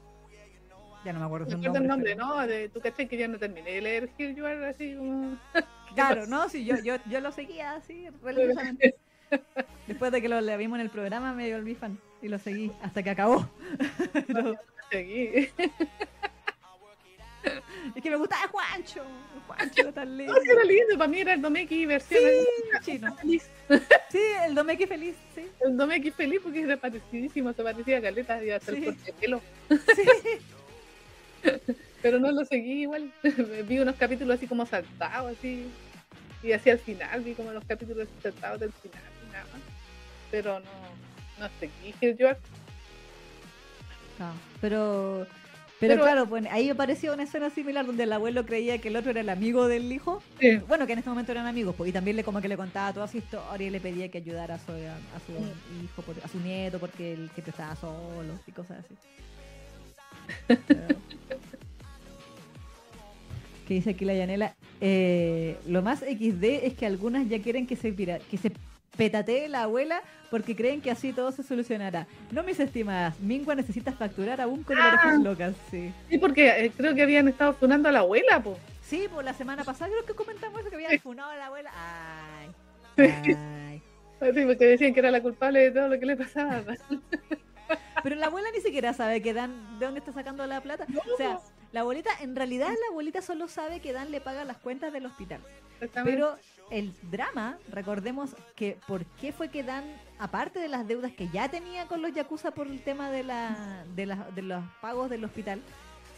Ya no me acuerdo Me acuerdo el nombre, pero- ¿no? De, tú caché que yo no terminé de leer Here You Are así como... Claro, no, sí, yo, yo, yo lo seguía así, religiosamente. Después de que lo le vimos en el programa, me volví fan y lo seguí hasta que acabó. Seguí. es que me gustaba Juancho. Juancho era tan lindo. No, sí, era lindo, para mí era el Domeki versión Sí, chino. feliz. Sí, el Domeki feliz, sí. El Domeki feliz porque era parecidísimo, se parecía a Caleta y hasta Sí. el corte pelo. Sí. Pero no lo seguí igual. vi unos capítulos así como saltados, así. Y hacia el final, vi como los capítulos saltados del final. Pero no, no Are. No, pero, pero, Pero- claro, pues, ahí apareció una escena similar donde el abuelo creía que el otro era el amigo del hijo. Sí. Bueno, que en este momento eran amigos, pues, y también le como que le contaba toda su historia y le pedía que ayudara a su, a su hijo, por- a su nieto, porque él siempre estaba solo y cosas así. Pero, Que dice aquí la Yanela. eh, lo más XD es que algunas ya quieren que se, pira- que se petatee la abuela porque creen que así todo se solucionará. No, mis estimadas. Mingua necesita facturar aún con Ah. orejas locas. Sí. Sí, porque eh, creo que habían estado funando a la abuela, pues. Sí, por la semana pasada creo que comentamos eso, que habían funado a la abuela. Ay. Ay. Sí, porque decían que era la culpable de todo lo que le pasaba. Pero la abuela ni siquiera sabe que Dan, de dónde está sacando la plata. O sea, la abuelita, en realidad la abuelita solo sabe que Dan le paga las cuentas del hospital. Exactamente. Pero el drama, recordemos que por qué fue que Dan, aparte de las deudas que ya tenía con los Yakuza por el tema de, la, de, la- de los pagos del hospital,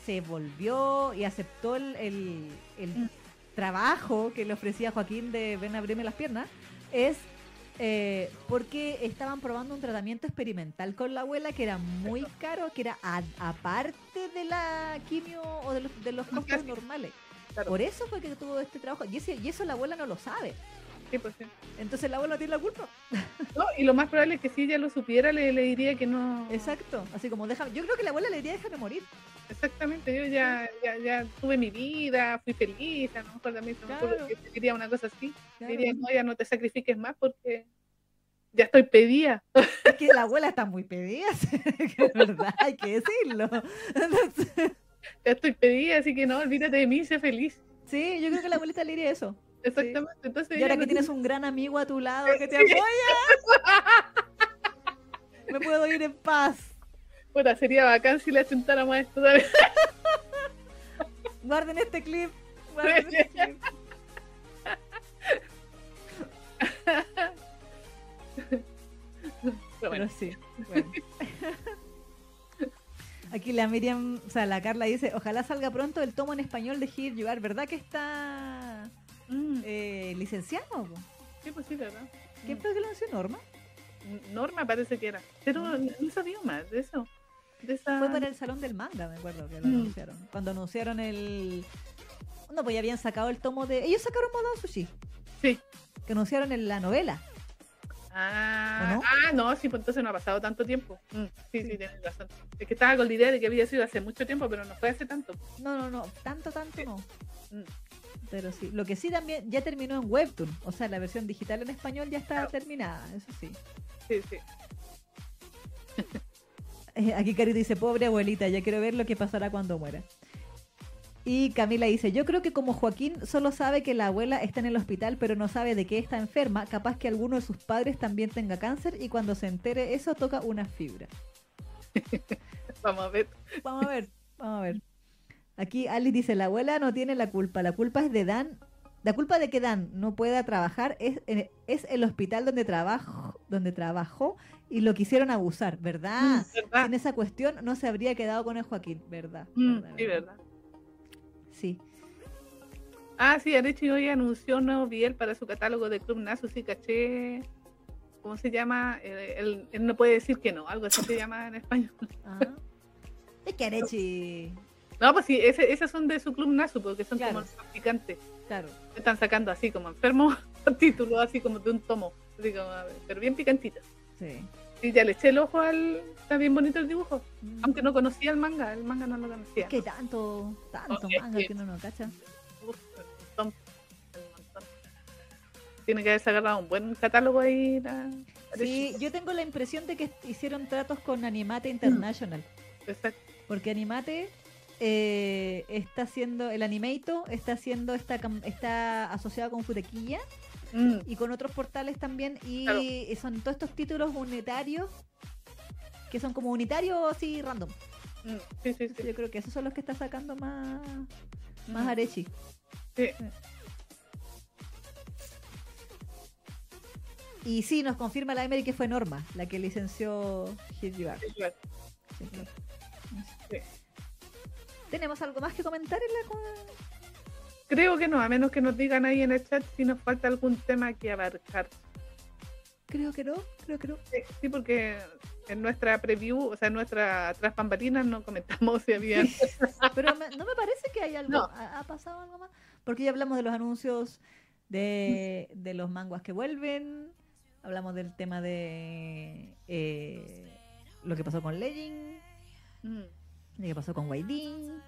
se volvió y aceptó el, el- el Mm. trabajo que le ofrecía Joaquín de ven a abrirme las piernas, es eh, porque estaban probando un tratamiento experimental con la abuela que era muy caro, que era aparte de la quimio o de los, de los costos normales. Claro. Por eso fue que tuvo este trabajo. Y, ese- y eso la abuela no lo sabe. Sí, pues, sí. Entonces la abuela tiene la culpa. No, y lo más probable es que si ella lo supiera, le, le diría que no. Exacto. Así como déjame. Yo creo que la abuela le diría déjame morir. Exactamente, yo ya, ya, ya tuve mi vida, fui feliz, a lo mejor también se me ocurre Claro. que te diría una cosa así. Claro. Diría, no, ya no te sacrifiques más porque ya estoy pedida. Es que la abuela está muy pedida. es verdad, hay que decirlo. Entonces, Ya estoy pedida, así que no, olvídate de mí, sé feliz. sí, yo creo que la abuelita le diría eso. Exactamente. Entonces, Y ahora que tienes tiene- un gran amigo a tu lado que te apoya, me puedo ir en paz. Puta, sería bacán si le chuntáramos a esto. ¿sabes? Guarden este clip. Guarden este clip. Pero Pero bueno, sí. bueno. Aquí la Miriam, o sea, la Carla dice, ojalá salga pronto el tomo en español de Here You Are. ¿Verdad que está mm, eh, licenciado? sí, pues sí, ¿verdad? ¿Quién fue el que lo anunció? Norma. Norma parece que era. Pero no, no sabía más de eso. De esa... Fue para el Salón del Manga, me acuerdo que lo Mm. anunciaron. Cuando anunciaron el... No, pues ya habían sacado el tomo de... Ellos sacaron Modo Sushi. Sí. Que anunciaron en la novela. Ah, ¿O no? ah, no, sí, pues entonces no ha pasado tanto tiempo. Mm, sí, sí, tienes razón. Es que estaba con la idea de que había sido hace mucho tiempo, pero no fue hace tanto. No, no, no. Tanto, tanto no. Mm. Pero sí. Lo que sí también ya terminó en Webtoon. O sea, la versión digital en español ya está Claro. terminada. Eso sí. Sí, sí. Eh, Aquí Cari dice, pobre abuelita, ya quiero ver lo que pasará cuando muera. Y Camila dice, yo creo que como Joaquín solo sabe que la abuela está en el hospital, pero no sabe de qué está enferma, capaz que alguno de sus padres también tenga cáncer y cuando se entere eso toca una fibra. Vamos a ver. Vamos a ver, vamos a ver. Aquí Alice dice, la abuela no tiene la culpa, la culpa es de Dan. La culpa de que Dan no pueda trabajar es, en- es el hospital donde, trabajo, donde trabajó y lo quisieron abusar, ¿verdad? Mm, ¿Verdad? En esa cuestión no se habría quedado con el Joaquín, ¿verdad? Mm, sí, verdad. Sí. Ah, sí, Arechi hoy anunció un nuevo Biel para su catálogo de Club Nasu, sí, caché. ¿Cómo se llama? Eh, él, él no puede decir que no, algo así se llama en español. Ah. Es que Arechi, No, pues sí, ese, esas son de su Club Nasu, porque son Claro. como los claro. Están sacando así como enfermos títulos, así como de un tomo, así como, pero bien picantitas. Sí. Y ya le eché el ojo al. Está bien bonito el dibujo. Mm. Aunque no conocía el manga, el manga no lo conocía. Es que tanto, tanto es manga que- que uno no cacha. Uf, el montón, el montón. Tiene que haberse agarrado un buen catálogo ahí. la- Sí, yo tengo la impresión de que hicieron tratos con Animate International. Exacto. Porque Animate eh, está haciendo, el Animato está haciendo cam- está asociado con Futequilla Mm, y con otros portales también y Claro. son todos estos títulos unitarios que son como unitarios así random. mm, sí, sí, sí. Yo creo que esos son los que está sacando más, más Mm, Arechi. sí. Y sí, nos confirma la Emery que fue Norma la que licenció Hit You. ¿Tenemos algo más que comentar en la Creo que no, a menos que nos digan ahí en el chat si nos falta algún tema que abarcar. Creo que no, creo que no. Sí, porque en nuestra preview, o sea, en nuestra tras bambalinas no comentamos si había. Pero me- no me parece que haya algo. No. ¿Ha, ha pasado algo más? Porque ya hablamos de los anuncios de, de los manguas que vuelven. Hablamos del tema de eh, lo que pasó con Legend. Mm. Lo que pasó con Waidin.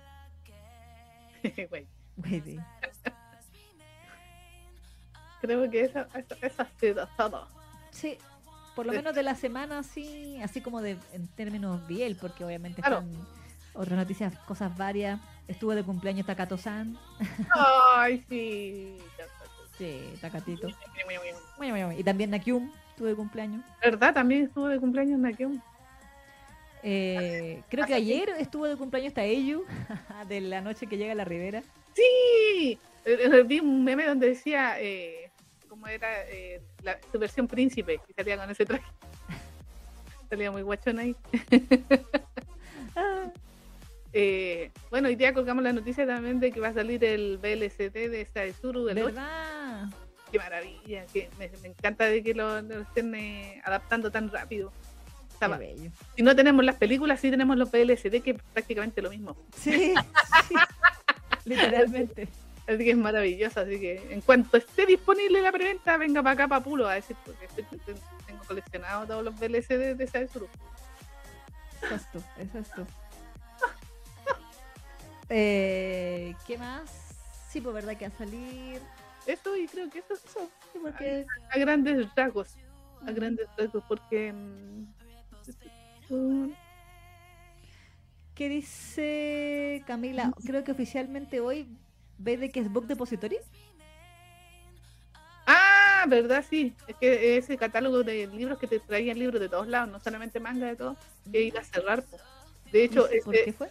Creo que ha sido todo. Sí, por lo menos de la semana, sí, así como de en términos biel, porque obviamente Claro. están otras noticias, cosas varias. Estuvo de cumpleaños Takato-san. Ay, sí. Sí, Takatito. Y también Nakyum estuvo de cumpleaños. ¿Verdad? También estuvo de cumpleaños Nakeum. Eh, creo que ayer estuvo de cumpleaños Taeyu, de la noche que llega a la ribera. Sí, Eh, eh, vi un meme donde decía eh, cómo era eh, la, su versión príncipe y salía con ese traje. salía muy guachón ahí. Ah, Eh, bueno, hoy día colgamos la noticia también de que va a salir el BLCT de Saizuru del 8. ¿Verdad? Qué maravilla, que me, me encanta de que lo, lo estén eh, adaptando tan rápido. Qué bello. si no tenemos las películas, sí tenemos los BLCT, que es prácticamente lo mismo. Sí, sí. Literalmente. Así que es maravilloso. Así que en cuanto esté disponible la preventa, venga para acá, para Pulo, a decir, porque estoy- tengo coleccionado todos los BLCD de Saizuru. Tú, eso es tú. Eh, ¿Qué más? Sí, pues verdad que a salir. Eso, y creo que eso es eso. Sí, porque A grandes rasgos. A grandes rasgos, porque. mm, ¿Qué dice Camila? Creo que oficialmente hoy ve de que es Book Depository. Ah, verdad, sí. Es que ese catálogo de libros que te traían libros de todos lados, no solamente manga de todo, que iba a cerrar. De hecho, No sé ¿Por ese- qué fue?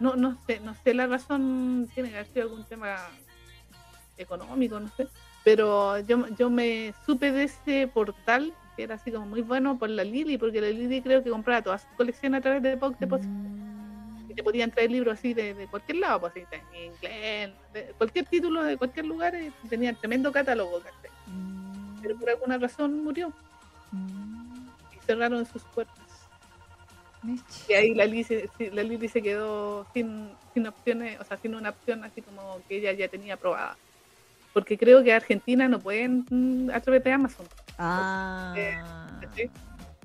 no, no sé, no sé la razón, tiene que haber sido algún tema económico, no sé. Pero yo, yo me supe de ese portal, que era así como muy bueno por la Lili, porque la Lili creo que compraba toda su colección a través de Book Depository. Mm, Y te podían traer libros así de, de cualquier lado, pues así, en inglés, de cualquier título de cualquier lugar, y tenían tremendo catálogo, mm, Pero por alguna razón murió mm, y cerraron sus puertas. Y ahí la Lili, sí, la Lili se quedó sin, sin opciones, o sea, sin una opción así como que ella ya tenía aprobada. Porque creo que Argentina no pueden mm, a través de Amazon. Ah. ¿cachai?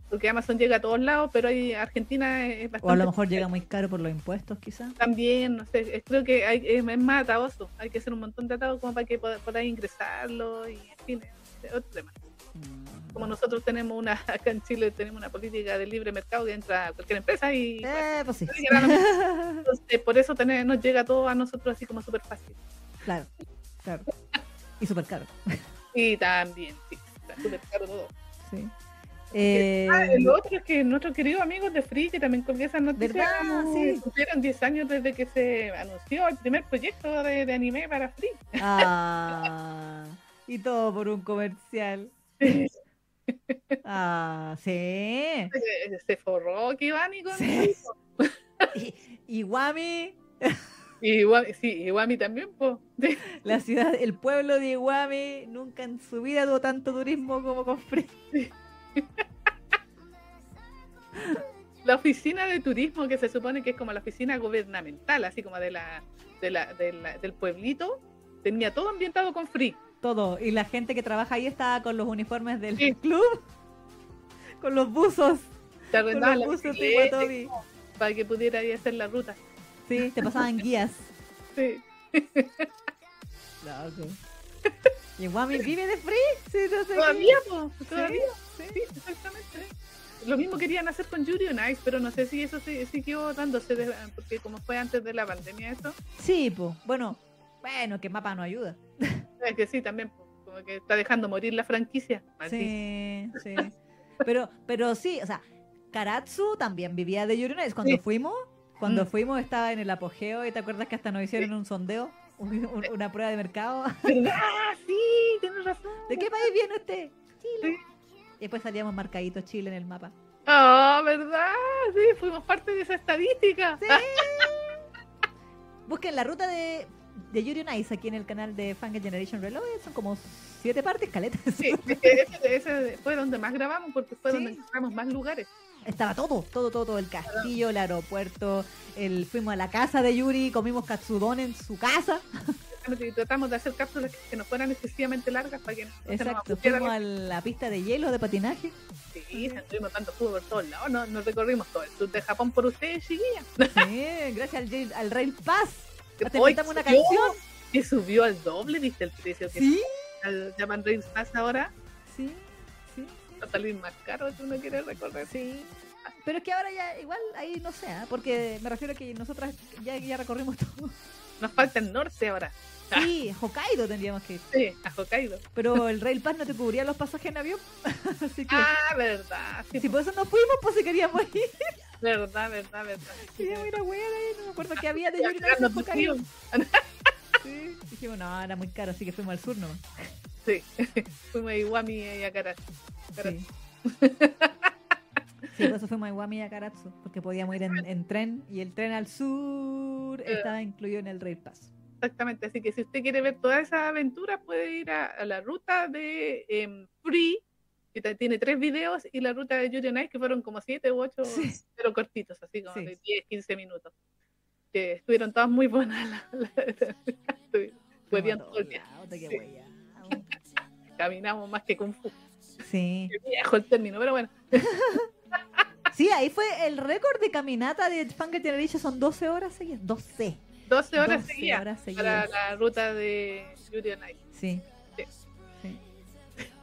Porque Amazon llega a todos lados, pero ahí Argentina es bastante. O a lo mejor llega muy caro por los impuestos, quizás. También, no sé, creo que hay, es, más atadoso. Hay que hacer un montón de atados como para que podáis ingresarlo y en fin, otro tema. Mm. Como nosotros tenemos una, acá en Chile tenemos una política de libre mercado que entra cualquier empresa y Eh, pues sí. Entonces, por eso tener, nos llega todo a nosotros así como súper fácil. claro, claro. Y súper caro. Y también, sí, súper caro todo. Sí. Eh, Ah, el otro es que nuestros queridos amigos de Free, que también colgué esas noticias, Sí. cumplieron 10 años desde que se anunció el primer proyecto de, de anime para Free. ah, y todo por un comercial. Ah, sí. Se- Se forró Kibani con Sí. Y, y Iwami, sí, Iwami también, la ciudad, el pueblo de Iguami, nunca en su vida tuvo tanto turismo como con Free. La oficina de turismo, que se supone que es como la oficina gubernamental, así como de la, de la, de la- del pueblito, tenía todo ambientado con Free. Todo. Y la gente que trabaja ahí estaba con los uniformes del Sí. club, con los buzos, Te arrendaban los para que pudiera ir a hacer la ruta. Sí, te pasaban guías. Sí. No, ok. ¿Y Guami vive de Free? Sí, no sé. Todavía, po, todavía. Sí, Sí, exactamente. Lo mismo querían hacer con Yuri on Ice, pero no sé si eso se- siguió dándose, de- porque como fue antes de la pandemia eso, Sí, pues. Bueno, bueno, que mapa no ayuda. es que sí, también, po, como que está dejando morir la franquicia. Sí, sí. Pero, pero sí, o sea, Karatsu también vivía de Yuri on Ice. Cuando Sí. fuimos, cuando Mm. fuimos estaba en el apogeo y te acuerdas que hasta nos hicieron un sondeo, un- un- una prueba de mercado. Ah, sí, tienes razón. ¿De qué país viene usted? Chile. Sí. Y después salíamos marcaditos Chile en el mapa. Ah, ¿verdad? Sí, fuimos parte de esa estadística. Sí. Busquen la ruta de, de Yuri on Ice aquí en el canal de Fangirl Generation Reloaded. Son como siete partes, caletas. Sí, ese, ese fue donde más grabamos porque fue Sí. donde encontramos más lugares. Estaba todo, todo, todo, todo. El castillo, el aeropuerto. El, fuimos a la casa de Yuri, comimos katsudon en su casa. Y tratamos de hacer cápsulas que no fueran excesivamente largas para que no se nos Exacto. Fuimos a la pista de hielo, de patinaje. Sí, tuvimos tanto fútbol por todos lados, no, nos recorrimos todo el sur de Japón por ustedes, chiquillas. Sí, gracias al, al Rail Pass. Te Hoy inventamos una canción. Que subió al doble, ¿viste el precio que Sí, al Japan Rails Pass ahora? sí, Va a salir más caro si uno quiere recorrer. sí. Pero es que ahora ya, igual, ahí no sé, ¿ah? porque me refiero a que nosotras ya, ya recorrimos todo. Nos falta el norte ahora. Sí, Hokkaido tendríamos que ir. Sí, a Hokkaido. Pero el Rail Pass no te cubría los pasajes en avión. Así que, Ah, verdad. Sí, si por eso nos fuimos, pues si queríamos ir. verdad, verdad, verdad. Queríamos ir a hueá ahí, no me acuerdo qué había de Yuri de Hokkaido. Sí. Dijimos, no, era muy caro, así que fuimos al sur nomás. Sí, fuimos a Iwami y a Karachi. Sí. Sí, por eso fuimos a Iwami y a Karatsu, porque podíamos ir en, en tren y el tren al sur estaba incluido en el Rail Pass. Exactamente, así que si usted quiere ver toda esa aventura, puede ir a, a la ruta de em, Free, que tiene tres videos, y la ruta de Yuri on Ice, que fueron como siete u ocho, Sí. pero cortitos, así como Sí. de 10, 15 minutos. Que estuvieron todas muy buenas. La, la- estuvieron- Fue bien Fuimos a todo el día. Sí. Caminamos más que Kung Fu. Sí. Qué viejo el término, pero bueno. Sí, ahí fue el récord de caminata de Funky Generation, son 12 horas seguidas. 12. 12 horas 12 seguidas horas para seguidas. la ruta de on Ice. Sí. Sí. Sí.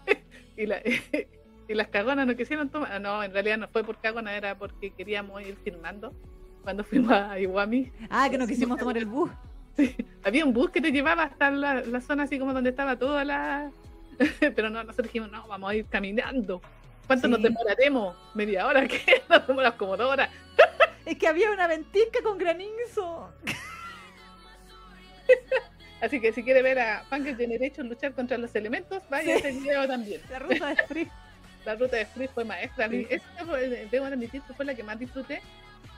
Y, la- y las cagonas no quisieron tomar. No, en realidad no fue por cagona, era porque queríamos ir filmando cuando fuimos a Iwami. Ah, que no quisimos tomar el bus. Había un bus que te llevaba hasta la, la zona así como donde estaba toda la. Pero no, nosotros dijimos, no, vamos a ir caminando. ¿Cuánto Sí. nos demoraremos? ¿Media hora? ¿Qué? Nos demoramos como dos horas. Es que había una ventisca con granizo. Así que si quiere ver a Funky Generation luchar contra los elementos, vaya a Sí. ese video también. La ruta de Free. La ruta de Free fue maestra. Sí. esa fue- debo admitir que fue la que más disfruté.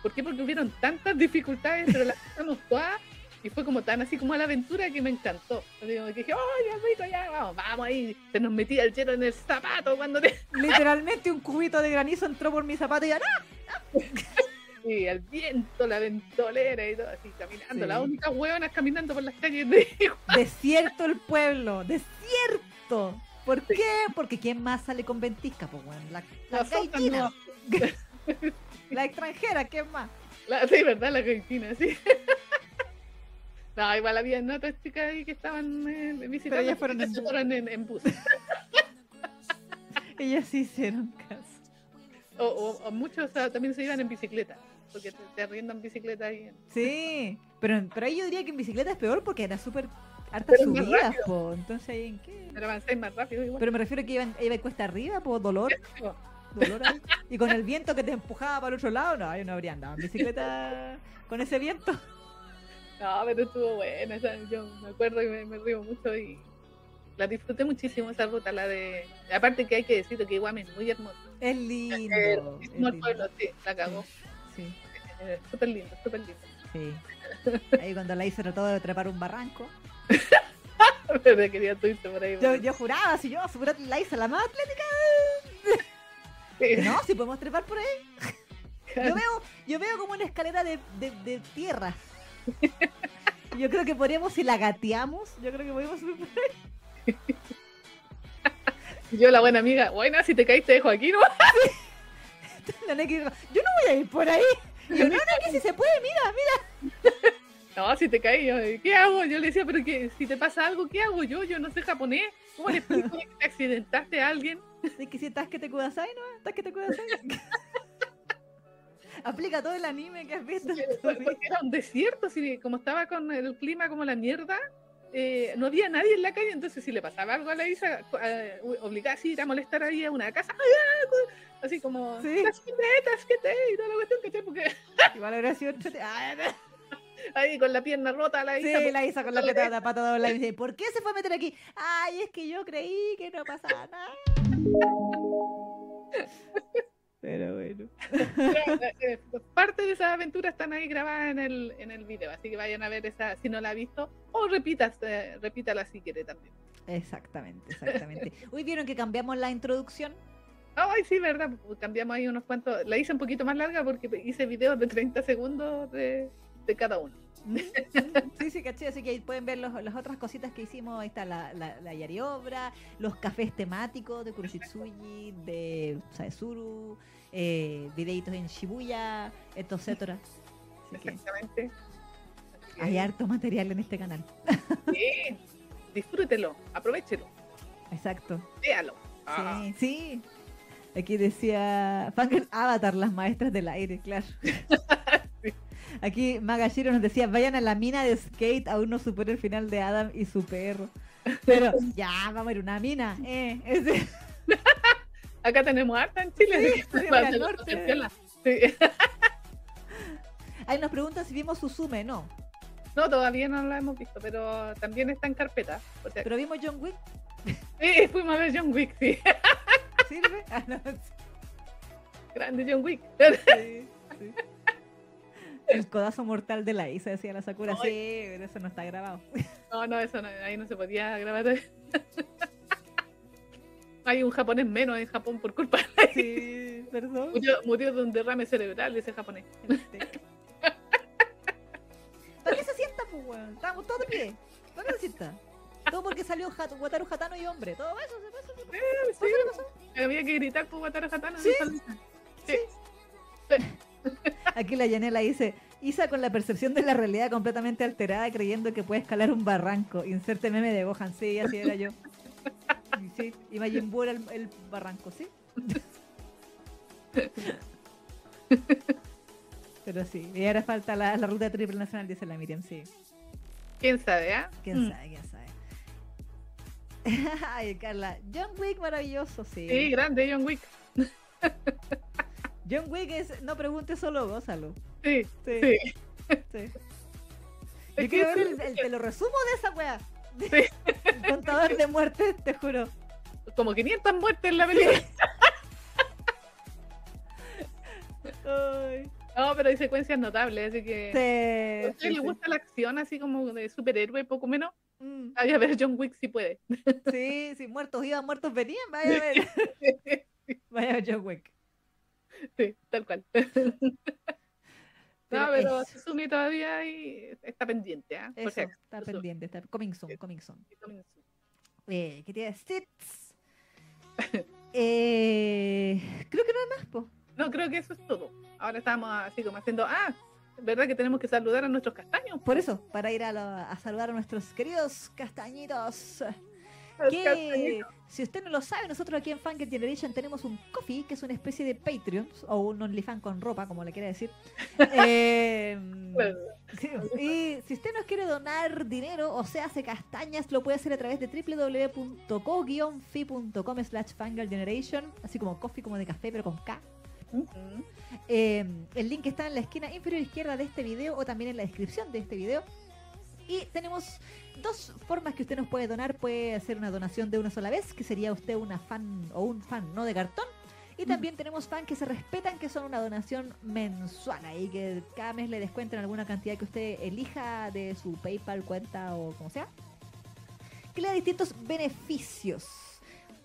¿Por qué? Porque hubieron tantas dificultades, pero las pasamos todas. Y fue como tan así como a la aventura que me encantó. Yo digo, que dije, ¡oh, ya ya! Vamos, vamos ahí. Se nos metía el hielo en el zapato cuando te... Literalmente un cubito de granizo entró por mi zapato y ya ¡no! Y el viento, la ventolera y todo así, caminando. Sí. Las únicas hueonas caminando por las calles de... Desierto el pueblo, desierto. ¿Por qué? Porque ¿quién más sale con ventisca? Pues bueno, la, la. la extranjera, ¿quién más? La, sí, ¿verdad? La Argentina, sí. No, igual había otras chicas ahí que estaban eh, visitando. Pero ellas fueron en fueron en, en bus. Ellas sí hicieron caso. O, o- o muchos también se iban en bicicleta. Porque te, te arriendan bicicleta ahí. en- Sí, pero, pero ahí yo diría que en bicicleta es peor porque era súper harta subida, po. Entonces ahí en qué. Pero avanzáis más rápido igual. Pero me refiero a que iban, iba cuesta arriba, por dolor, dolor ahí. Y con el viento que te empujaba para el otro lado, no, yo no habría andado en bicicleta con ese viento. No, pero estuvo buena. esa- yo me acuerdo y me, me río mucho y la disfruté muchísimo esa ruta, la de... Aparte que hay que decir que Guam es muy hermoso. Es lindo. Es el lindo. pueblo, sí, la cagó. Sí, Eh, Súper lindo, súper lindo. sí. Ahí cuando la hice trató de trepar un barranco. Quería por ahí. Yo, juraba, si yo la hice la más atlética. No, si podemos trepar por ahí. Yo veo, yo veo como una escalera de, de, de tierra. Yo creo que podríamos, si la gateamos, yo creo que podríamos subir por ahí. Yo, la buena amiga, bueno, si te caíste de Joaquín, ¿no? La Neki dijo, yo no voy a ir por ahí. Yo, no, no, que si se puede, mira, mira. No, si te caí, yo, ¿qué hago? Yo le decía, pero que si te pasa algo, ¿qué hago yo? Yo no sé japonés. ¿Cómo le explico que te accidentaste a alguien? De que si estás que te kudasai, ¿no? Estás que te kudasai. Aplica todo el anime que has visto. tu Porque era un desierto, si, como estaba con el clima como la mierda, eh, no había nadie en la calle, entonces si le pasaba algo a la Isa, eh, obligada así a ir a molestar ahí a una casa, ¡ay, ay! así como, Sí. "Tasquete, tasquete", y toda la cuestión, ¿cachai? Porque Igual habría sido Ah, ahí con la pierna rota la Isa, Sí, la hizo con la pata, pata doblada y dice, ¿por qué se fue a meter aquí? Ay, es que yo creí que no pasaba nada. Pero bueno. Eh, eh, parte de esas aventuras están ahí grabadas en el, en el video, así que vayan a ver esa si no la ha visto, o repitas, eh, repítala si quiere también. Exactamente, exactamente. Hoy vieron que cambiamos la introducción. Ay, sí, verdad, pues, cambiamos ahí unos cuantos, la hice un poquito más larga porque hice videos de 30 segundos de, de cada uno. Sí, sí, caché, así que ahí pueden ver los- las otras cositas que hicimos. Ahí está la, la, la Yari Obra, los cafés temáticos de Kuroshitsuji, de Saezuru, eh, videitos en Shibuya, etcétera. Exactamente. Que Hay harto material en este canal. Sí, disfrútelo, aprovechelo, Exacto. véalo. Ah, Sí, sí. Aquí decía Fangirl Avatar, las maestras del aire, claro. Aquí Magashiro nos decía, vayan a la mina de skate, aún no supera el final de Adam y su perro. Pero ya, vamos a ir a una mina. Eh, ese- Acá tenemos harta en Chile. sí, norte. Ahí nos preguntan si vimos Suzume, no. No, todavía no la hemos visto, pero también está en carpeta. Pero vimos John Wick, Sí, fuimos a ver John Wick, sí. ¿sirve? Ah, no, Grande John Wick. sí, sí. El codazo mortal de la Isa, decía la Sakura. Sí, pero eso no está grabado. No, no, eso no, ahí no se podía grabar. Hay un japonés menos en Japón por culpa. Sí, perdón. Murió, murió de un derrame cerebral ese japonés. ¿Para qué se sienta, pues, weón? Estamos todos de pie. ¿Para qué se sienta? Todo porque salió Hat Wataru Hatano y hombre. Todo eso, eso, eso, eso. Sí, había que gritar por Wataru Hatano. Sí. Sí. Aquí la Yanela dice, Isa con la percepción de la realidad completamente alterada creyendo que puede escalar un barranco. Inserte meme de Gohan, sí, así era yo. Y Sí, y Majin Buu era el, el barranco, ¿sí? Pero sí, y ahora falta la, la ruta triple nacional, dice la Miriam, sí. ¿Quién sabe, ah? ¿Quién Mm. sabe, quién sabe? Ay, Carla, John Wick maravilloso, sí. Sí, grande John Wick. John Wick es, no pregunte solo, gózalo. Sí, Sí. sí. sí. Yo quiero ver el, el- te lo resumo de esa weá. Sí. El contador de muertes, te juro. Como 500 muertes en la película. Ay. No, pero hay secuencias notables, así que... Sí, ¿A usted sí, le sí. gusta la acción así como de superhéroe, poco menos? Mm, Vaya a ver John Wick si puede. sí, sí, muertos iban, muertos venían, vaya a ver. Vaya a ver John Wick. Sí, tal cual. Pero no, pero eso. Sumi todavía ahí está pendiente, ¿ah? Por Eso, si está pendiente, está coming soon, coming soon. Sí, coming soon. Eh, ¿Qué te iba a decir? Eh, creo que no hay más, po. No, creo que eso es todo. Ahora estamos así como haciendo, ah, ¿verdad que tenemos que saludar a nuestros castaños? Por eso, para ir a, lo- a saludar a nuestros queridos castañitos. Que si usted no lo sabe, nosotros aquí en Fangirl Generation tenemos un coffee, que es una especie de Patreon, o un OnlyFans con ropa, como le quiera decir. Eh, Bueno, sí, y si usted nos quiere donar dinero o se hace castañas, lo puede hacer a través de www.co-fi.com slash fangirlgeneration, así como coffee como de café, pero con K. Eh, el link está en la esquina inferior izquierda de este video o también en la descripción de este video. Y tenemos dos formas que usted nos puede donar. Puede hacer una donación de una sola vez, que sería usted una fan o un fan no de cartón. Y también tenemos fan que se respetan, que son una donación mensual. Ahí que cada mes le descuentan alguna cantidad que usted elija de su PayPal, cuenta o como sea. Que le da distintos beneficios.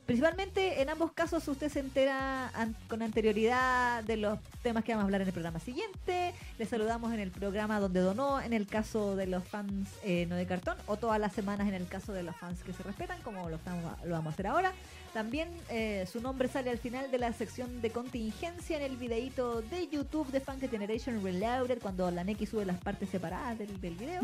Principalmente en ambos casos usted se entera an- con anterioridad de los temas que vamos a hablar en el programa siguiente. Le saludamos en el programa donde donó, en el caso de los fans eh, no de cartón, o todas las semanas en el caso de los fans que se respetan, como lo, estamos- lo vamos a hacer ahora. También eh, su nombre sale al final de la sección de contingencia en el videíto de YouTube de Funk Generation Reloaded, cuando la Neki sube las partes separadas del, del video.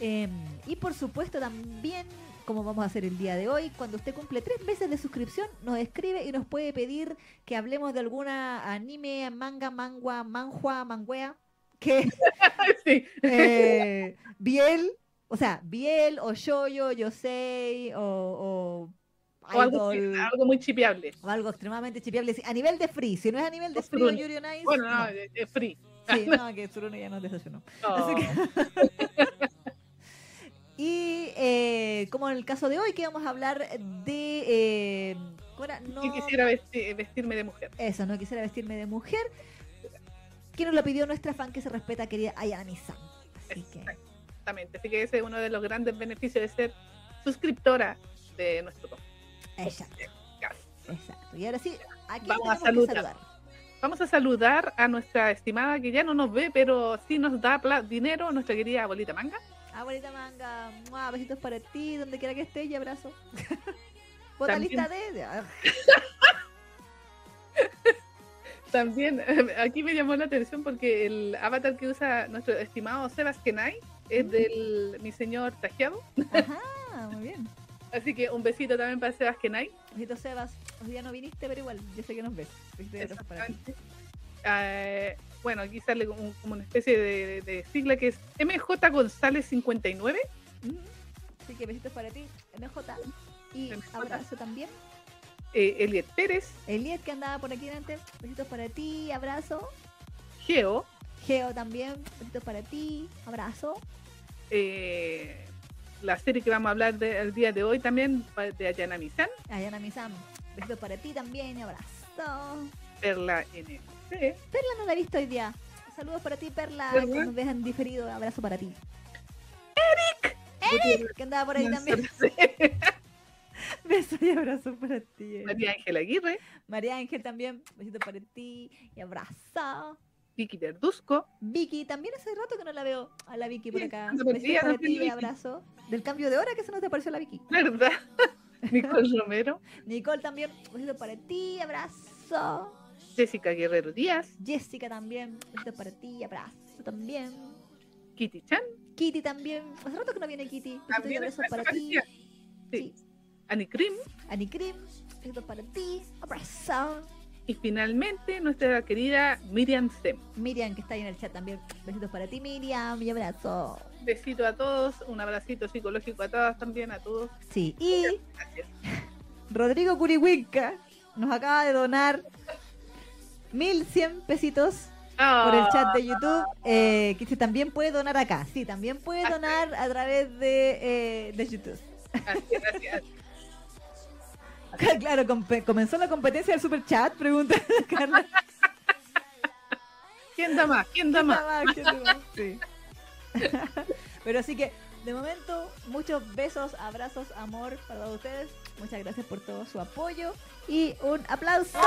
Eh, y por supuesto también, como vamos a hacer el día de hoy, cuando usted cumple tres meses de suscripción, nos escribe y nos puede pedir que hablemos de alguna anime, manga, mangua, manhua, manguea, que Sí, eh, Biel, o sea, Biel o Yoyo, Yosei o, o o algo, Idol, algo muy chipeable. o algo extremadamente chipeable. A nivel de free, si no es a nivel de free. Yuri on Ice, Bueno, no, no. es free. Sí, no, que Tsurune ya nos desayunó. No. Así Y eh, como en el caso de hoy, que vamos a hablar de... Eh, quisiera vesti- vestirme de mujer. Eso, no quisiera vestirme de mujer. Que nos lo pidió nuestra fan que se respeta, querida Ayani-san. Así que... Exactamente. Así que ese es uno de los grandes beneficios de ser suscriptora de nuestro podcast. Exacto, exacto. Y ahora sí, aquí Vamos a saludar. saludar. Vamos a saludar a nuestra estimada que ya no nos ve, pero sí nos da dinero, nuestra querida abuelita Manga. Abuelita manga, ¡mua! besitos para ti, donde quiera que estés y abrazo. Vota lista de... ah, También aquí me llamó la atención porque el avatar que usa nuestro estimado Sebas Kenai es del mi señor Tajeado. Ajá, muy bien. Así que un besito también para Sebastián Kenay. Besito Sebas, hoy día no viniste, pero igual, yo sé que nos ves. Besito para ti. Eh, bueno, aquí sale como, como una especie de, de sigla que es MJ González 59. Ujú. Así que besitos para ti, MJ. Y MJ. abrazo también. eh, Eliet Pérez, Eliet que andaba por aquí antes, besitos para ti, abrazo. Geo, Geo también, besitos para ti, abrazo. eh, la serie que vamos a hablar de- el día de hoy también de Ayana Misan, Ayana Misam, besitos para ti también, abrazo. Perla NC, Perla no la he visto hoy día. Saludos para ti, Perla, que nos dejan diferido, abrazo para ti. Gutiérrez Que andaba por ahí también. Besos y abrazos para ti. María Ángela Aguirre, María Ángel también, besitos para ti y abrazo. Vicky Verduzco, Vicky, también hace rato que no la veo a la Vicky por acá. perdida para ti y abrazo. Del cambio de hora que se nos desapareció la Vicky. ¿verdad? Nicole Romero, Nicole también, besitos para ti, abrazo. Jessica Guerrero Díaz, Jessica también, besitos para ti, abrazo también. Kitty Chan, Kitty también, hace rato que no viene Kitty. También abrazos para ti. Sí. Sí. Annie Krim, besitos para ti, abrazo. y finalmente nuestra querida Miriam Sem. Miriam, que está ahí en el chat también, besitos para ti, Miriam, y abrazo. Besito a todos, un abracito psicológico a todas también, a todos. Sí, y Gracias. Rodrigo Curihuinca nos acaba de donar 1100 pesitos por el chat de YouTube. eh, que también puede donar acá. Sí, también puede donar a través de, eh, de YouTube. Gracias, gracias. Claro, comenzó la competencia del super chat, pregunta Carla. ¿Quién da más? ¿Quién da más? ¿quién va? Sí. Pero así que, de momento, muchos besos, abrazos, amor para todos ustedes. Muchas gracias por todo su apoyo y un aplauso.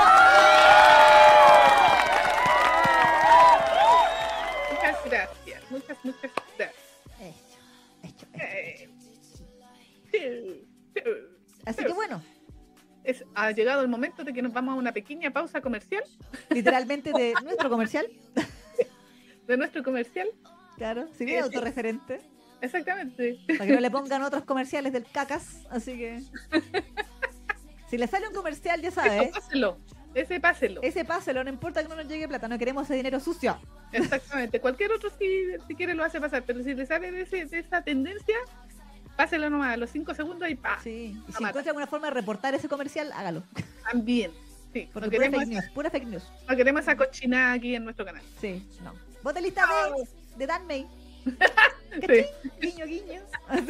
Muchas gracias. Muchas, muchas gracias. Hecho, hecho, hecho. Eh, sí, sí. Así que bueno, Es- ha llegado el momento de que nos vamos a una pequeña pausa comercial literalmente de nuestro comercial, de nuestro comercial. claro, si bien sí. autorreferente, Exactamente. para que no le pongan otros comerciales del cacas, así que si le sale un comercial, ya Eso, sabe, páselo. Ese páselo. ese páselo, no importa que no nos llegue plata, no queremos ese dinero sucio. Exactamente. Cualquier otro si, si quiere lo hace pasar, pero si le sale de, ese- de esa tendencia, páselo nomás a los 5 segundos y pa. Sí, y si mata. encuentra alguna forma de reportar ese comercial, hágalo. También. Sí, Porque no pura queremos, fake news, pura fake news. no queremos esa cochinada aquí en nuestro canal. Sí, no. Vote lista de, de Dan May. Sí. Guiño, guiño.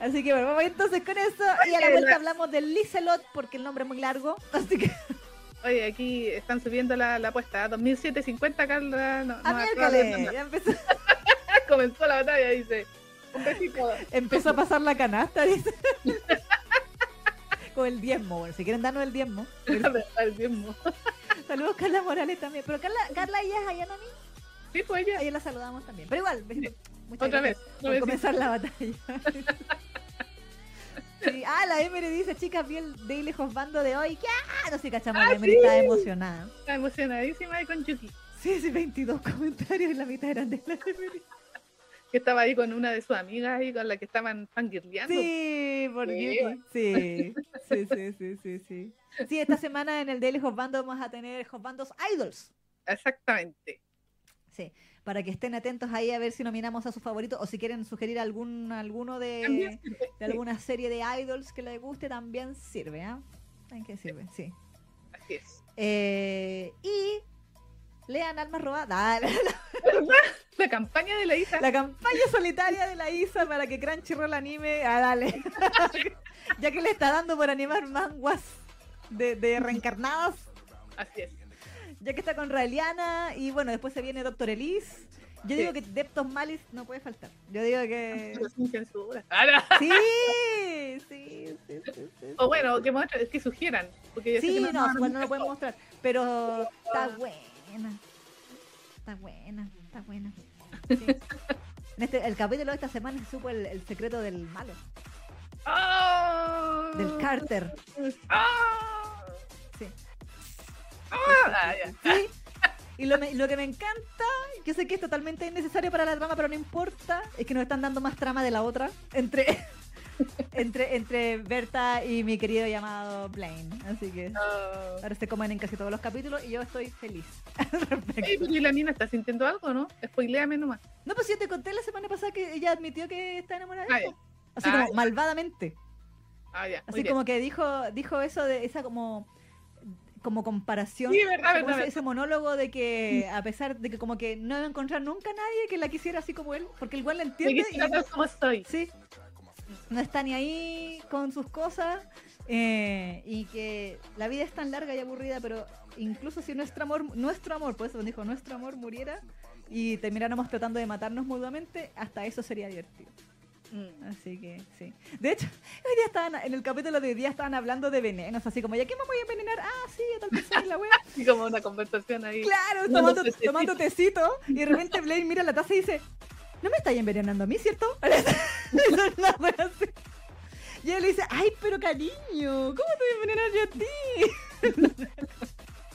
Así, que bueno, vamos entonces con eso. Y a la vuelta la- hablamos del Licelot porque el nombre es muy largo. Así que, Oye, aquí están subiendo la, la apuesta. 2750, Carla. No, a no, miércoles. mandar. Ya empezó, Comenzó la batalla, dice. Un besito. empezó a pasar la canasta, dice. Con el diezmo. Bueno, si quieren darnos el diezmo. Al mismo. Saludos Carla Morales también. Pero Carla, Carla ella es Ayanami. Sí, pues ella. Ahí la saludamos también. Pero igual. Muchas Otra vez. otra por vez. comenzar la batalla. Sí, Ah, la Emery dice, chicas, vi el Daily Bando de hoy. ¿Qué? Ah, no sé, cachamos, la Ah, Emery sí. está emocionada. Está emocionadísima ahí con Yuki. Sí, sí, 22 comentarios y la mitad eran de la Emery. Que estaba ahí con una de sus amigas y con la que estaban fangirleando. Sí, por Sí, Yuki. Sí, sí, sí, sí, sí, sí. Sí, esta semana en el Daily Bando vamos a tener Bandos Idols. Exactamente. Sí, para que estén atentos ahí a ver si nominamos a su favorito o si quieren sugerir algún alguno de, de alguna serie de idols que les guste, también sirve, ¿ah? ¿En qué sirve? Sí. Así es. Eh, y lean Almas Robadas. La campaña de la Isa. La campaña solitaria de la ISA para que Crunchyroll anime. Ah, dale. ya que le está dando por animar manguas de, de reencarnadas. Así es. Ya que está con Raeliana. Y bueno, después se viene Doctor Elise. Yo Sí. digo que Deptos Malis no puede faltar. Yo digo que. Sin censura. Ah. Sí, sí, sí, sí. sí. O bueno, que, muestra- que sugieran. Porque yo sé Sí, que no, igual no lo todo. mostrar. Pero está buena. Está buena, está buena. En este, el capítulo de esta semana se supo el, el secreto del malo, ¡Ah! del Carter. ¡Ah! Sí. ¡Ah! Sí. Y lo, me- lo que me encanta, yo sé que es totalmente innecesario para la trama, pero no importa. Es que nos están dando más trama de la otra entre, entre, entre Berta y mi querido llamado Blaine. Así que Ah. ahora se comen en casi todos los capítulos y yo estoy feliz. ¿y la mina está sintiendo algo, no? Spoileame nomás. No, pues yo te conté la semana pasada que ella admitió que está enamorada de Ah, él. Así Ah, como ya. malvadamente. Ah, ya. Así bien. como que dijo, dijo eso de esa como como comparación, Sí, verdad, como verdad, ese, ese monólogo de que a pesar de que como que no iba a encontrar nunca a nadie que la quisiera así como él, porque igual la entiende y como soy. sí, no está ni ahí con sus cosas eh, y que la vida es tan larga y aburrida, pero incluso si nuestro amor, nuestro amor, por eso dijo, nuestro amor muriera y termináramos tratando de matarnos mutuamente, hasta eso sería divertido. Mm. Así que sí. De hecho, hoy día estaban, en el capítulo de hoy día estaban hablando de venenos, así como, ¿ya qué me voy a envenenar? Ah, sí, a tal persona y la wea. Así como una conversación ahí. Claro, Tomando tecito. tomando tecito. Y de repente Blaine mira la taza y dice, ¿no me estáis envenenando a mí, cierto? Y él le dice, ay, pero cariño, ¿cómo te voy a envenenar yo a ti?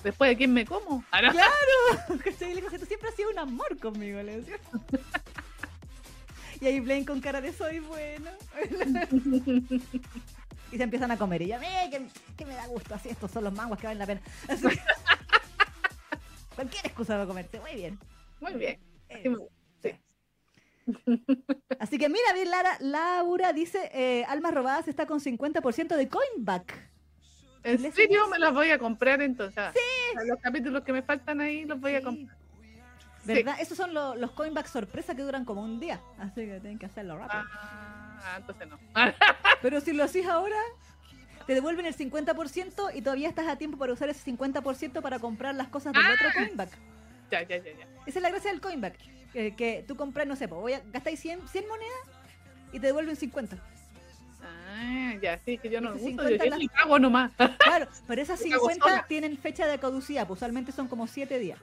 Después de quién me como. Ah. Claro. ¿Cachai? Y le dice, tú siempre has sido un amor conmigo, le decía. Y ahí Blaine con cara de soy bueno. y se empiezan a comer. Y yo, "Eh, que, que me da gusto, así estos son los manguas que valen la pena. Así Cualquier excusa para comerte, muy bien. Muy bien. Eh, Así que mira, bien, Lara, Laura dice, eh, Almas Robadas está con 50% de coinback. ¿En ¿Les serio me las voy a comprar entonces? Sí. Los capítulos que me faltan ahí los voy a comprar. ¿Verdad? Esos son lo- los coinback sorpresa que duran como un día. Así que tienen que hacerlo rápido. Ah, entonces no. Pero si lo haces ahora, te devuelven el 50% y todavía estás a tiempo para usar ese 50% para comprar las cosas del Ah. otro coinback. ya, ya, ya, ya. Esa es la gracia del coinback. Que, que tú compras, no sé, pues voy a gastáis 100, 100 monedas y te devuelven 50. Ah, ya, sí, que yo no uso, 50 yo, yo las- ni pago nomás. Claro, pero esas Me cago 50 sola. tienen fecha de caducidad, pues usualmente son como 7 días.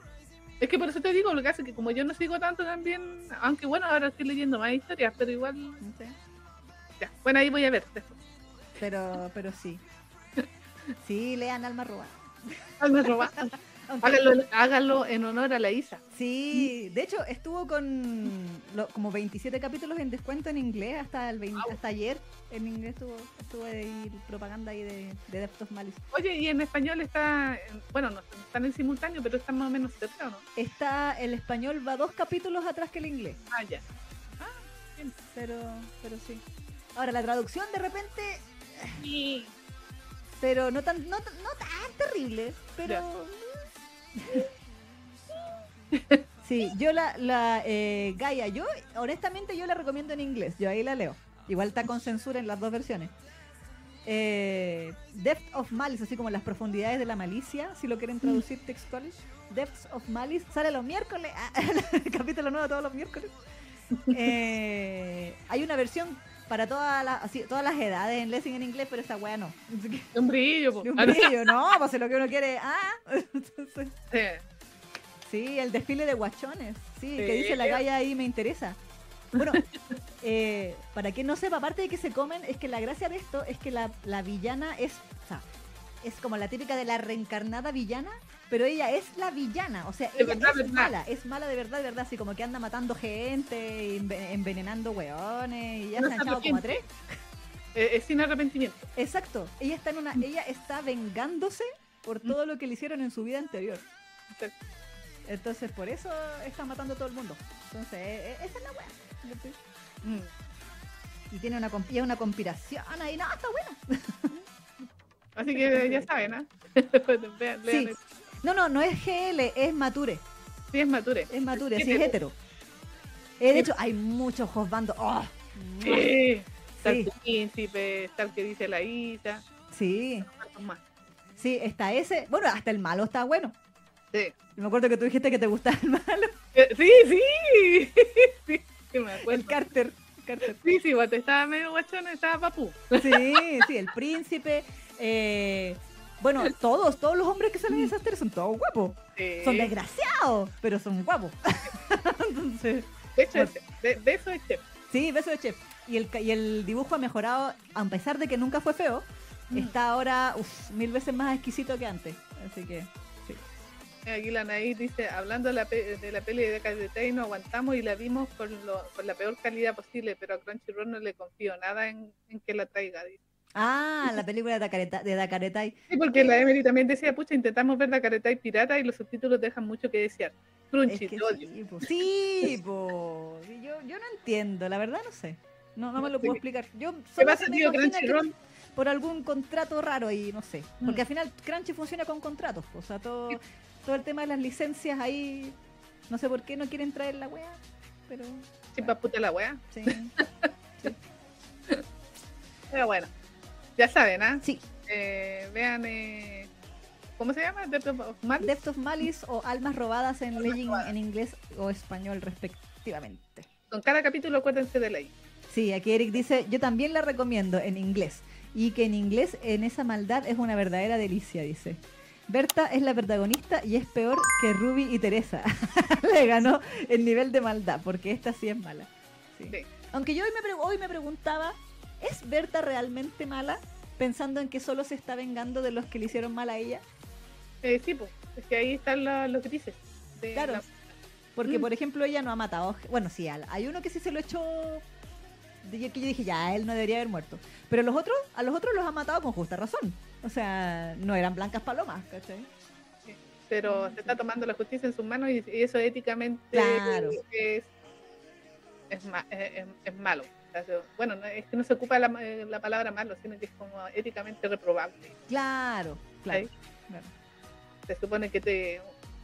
Es que por eso te digo, lo que hace que como yo no sigo tanto también, aunque bueno, ahora estoy leyendo más historias, pero igual, ya. Bueno, ahí voy a ver después. Pero, pero sí. Sí, lean Alma Roba. Alma robada. Háganlo, háganlo en honor a la Isa. Sí, de hecho estuvo con lo- como 27 capítulos en descuento en inglés hasta el 20 hasta ayer. En inglés estuvo, estuvo ahí propaganda ahí de, de Depth of Malice. Oye, y en español está, en- bueno, no están en simultáneo, pero están más o menos cerca, ¿o ¿no? Está el español va dos capítulos atrás que el inglés, Ah, ya. pero pero sí. Ahora la traducción de repente, Y pero no tan no, no tan terrible, pero Sí, yo la, la eh, Gaia, yo honestamente yo la recomiendo en inglés, yo ahí la leo. Igual está con censura en las dos versiones. Eh, Depth of Malice, así como las profundidades de la malicia, si lo quieren traducir textual. Depths of Malice, sale los miércoles, ah, el capítulo nuevo todos los miércoles. Eh, hay una versión para todas las, así, todas las edades en Lessing en inglés, pero esa wea no. De un brillo, po. de un Ah, brillo, no, pues es lo que uno quiere. Ah, entonces, Sí. Sí, el desfile de guachones. Sí, que dice la galla ahí me interesa. Bueno, eh, para quien no sepa, aparte de que se comen, es que la gracia de esto es que la, la villana es, o sea, es como la típica de la reencarnada villana, pero ella es la villana, o sea, De ella verdad, es verdad. mala, es mala de verdad, de verdad, así como que anda matando gente, enve- envenenando weones, y ya No se han echado como a tres. Eh, es sin arrepentimiento. Exacto, ella está en una, ella está vengándose por todo lo que le hicieron en su vida anterior. Exacto. Entonces, por eso está matando a todo el mundo. Entonces, eh, eh, esa es la wea. Mm. Y tiene una, comp- una conspiración ahí. No, está bueno. Así que ya saben, ¿ah? Vean, lean Sí. No, no, no es GL, es Mature. Sí, es mature. Es Mature, sí, es hetero. Eh, de hecho, hay muchos hosbandos. ¡Oh! Sí. Está el príncipe, está el que dice la Isa. Sí, sí, está ese. Bueno, hasta el malo está bueno. Sí. Me acuerdo que tú dijiste que te gustaba el malo. Eh, sí, sí. sí, sí, me acuerdo. El Carter. Carter. Sí, sí, guate, estaba medio guachón, estaba papú. Sí, sí, el príncipe. eh, bueno, todos, todos los hombres que salen de esa serie son todos guapos. Sí. Son desgraciados, pero son guapos. Entonces, De hecho, de, de chef. sí, beso de chef. Y el, y el dibujo ha mejorado, a pesar de que nunca fue feo, Mm. está ahora uf, mil veces más exquisito que antes. Así que. Aquí la Anaí dice, hablando de la, pe- de la peli de Carretay, no aguantamos y la vimos con, lo- con la peor calidad posible, pero a Crunchyroll no le confío nada en, en que la traiga. dice. Ah, la película de Dakareta, de Dakaretai. Sí, porque la Emily también decía, pucha, intentamos ver Carretay pirata y los subtítulos dejan mucho que desear. Es Crunchy, que odio. sí, po. Sí, po. Sí, yo, yo no entiendo, la verdad no sé. No, no me lo puedo explicar. Yo ¿Qué solo pasa, me tío que por algún contrato raro y no sé. Porque Mm. al final Crunchy funciona con contratos. po. O sea, todo, todo el tema de las licencias ahí, no sé por qué no quieren traer la wea, pero Sí, pa' puta la wea. sí. Pero bueno, ya saben, ¿ah? Sí, Eh, vean, eh, ¿cómo se llama? Death of Malice. Depth of Malice o Almas Robadas en Legend en inglés o español respectivamente. Con cada capítulo acuérdense de ley. Sí, aquí Eric dice, yo también la recomiendo en inglés. Y que en inglés en esa maldad es una verdadera delicia, dice. Berta es la protagonista y es peor que Ruby y Teresa. Le ganó el nivel de maldad, porque esta sí es mala. Sí. Sí. Aunque yo hoy me, hoy me preguntaba, ¿es Berta realmente mala? Pensando en que solo se está vengando de los que le hicieron mal a ella. Eh, sí, pues, es que ahí están lo, lo que dices. de Claro. la- Porque, Mm. por ejemplo, ella no ha matado. Bueno, sí, hay uno que sí se lo echó. Que yo dije, ya, él no debería haber muerto. Pero los otros, a los otros los ha matado con justa razón. O sea, no eran blancas palomas, ¿cachai? pero se está tomando la justicia en sus manos y, y eso éticamente Claro. es, es, ma- es- es- es malo. Sea, bueno, no- es que no se ocupa la, eh, la palabra malo, sino que es como éticamente reprobable. Claro, claro. Se supone que te,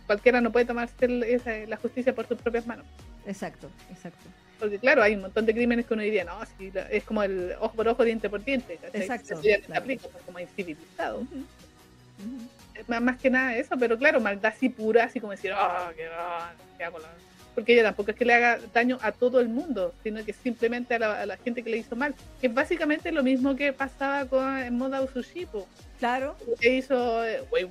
cualquiera no puede tomarse el- esa- la justicia por sus propias manos. Exacto, exacto. Porque claro, hay un montón de crímenes que uno diría, no, la- es como el ojo por ojo, diente por diente. ¿cachai? Exacto, se claro. aplica, pues, como incivilizado. Más, más que nada eso, pero claro, maldad así pura, así como decir, ah, qué, ah, qué hago la-". Porque ella tampoco es que le haga daño a todo el mundo, sino que simplemente a la, a la gente que le hizo mal. Que es básicamente lo mismo que pasaba con en Moda Usushipo, Claro, que hizo eh, Wei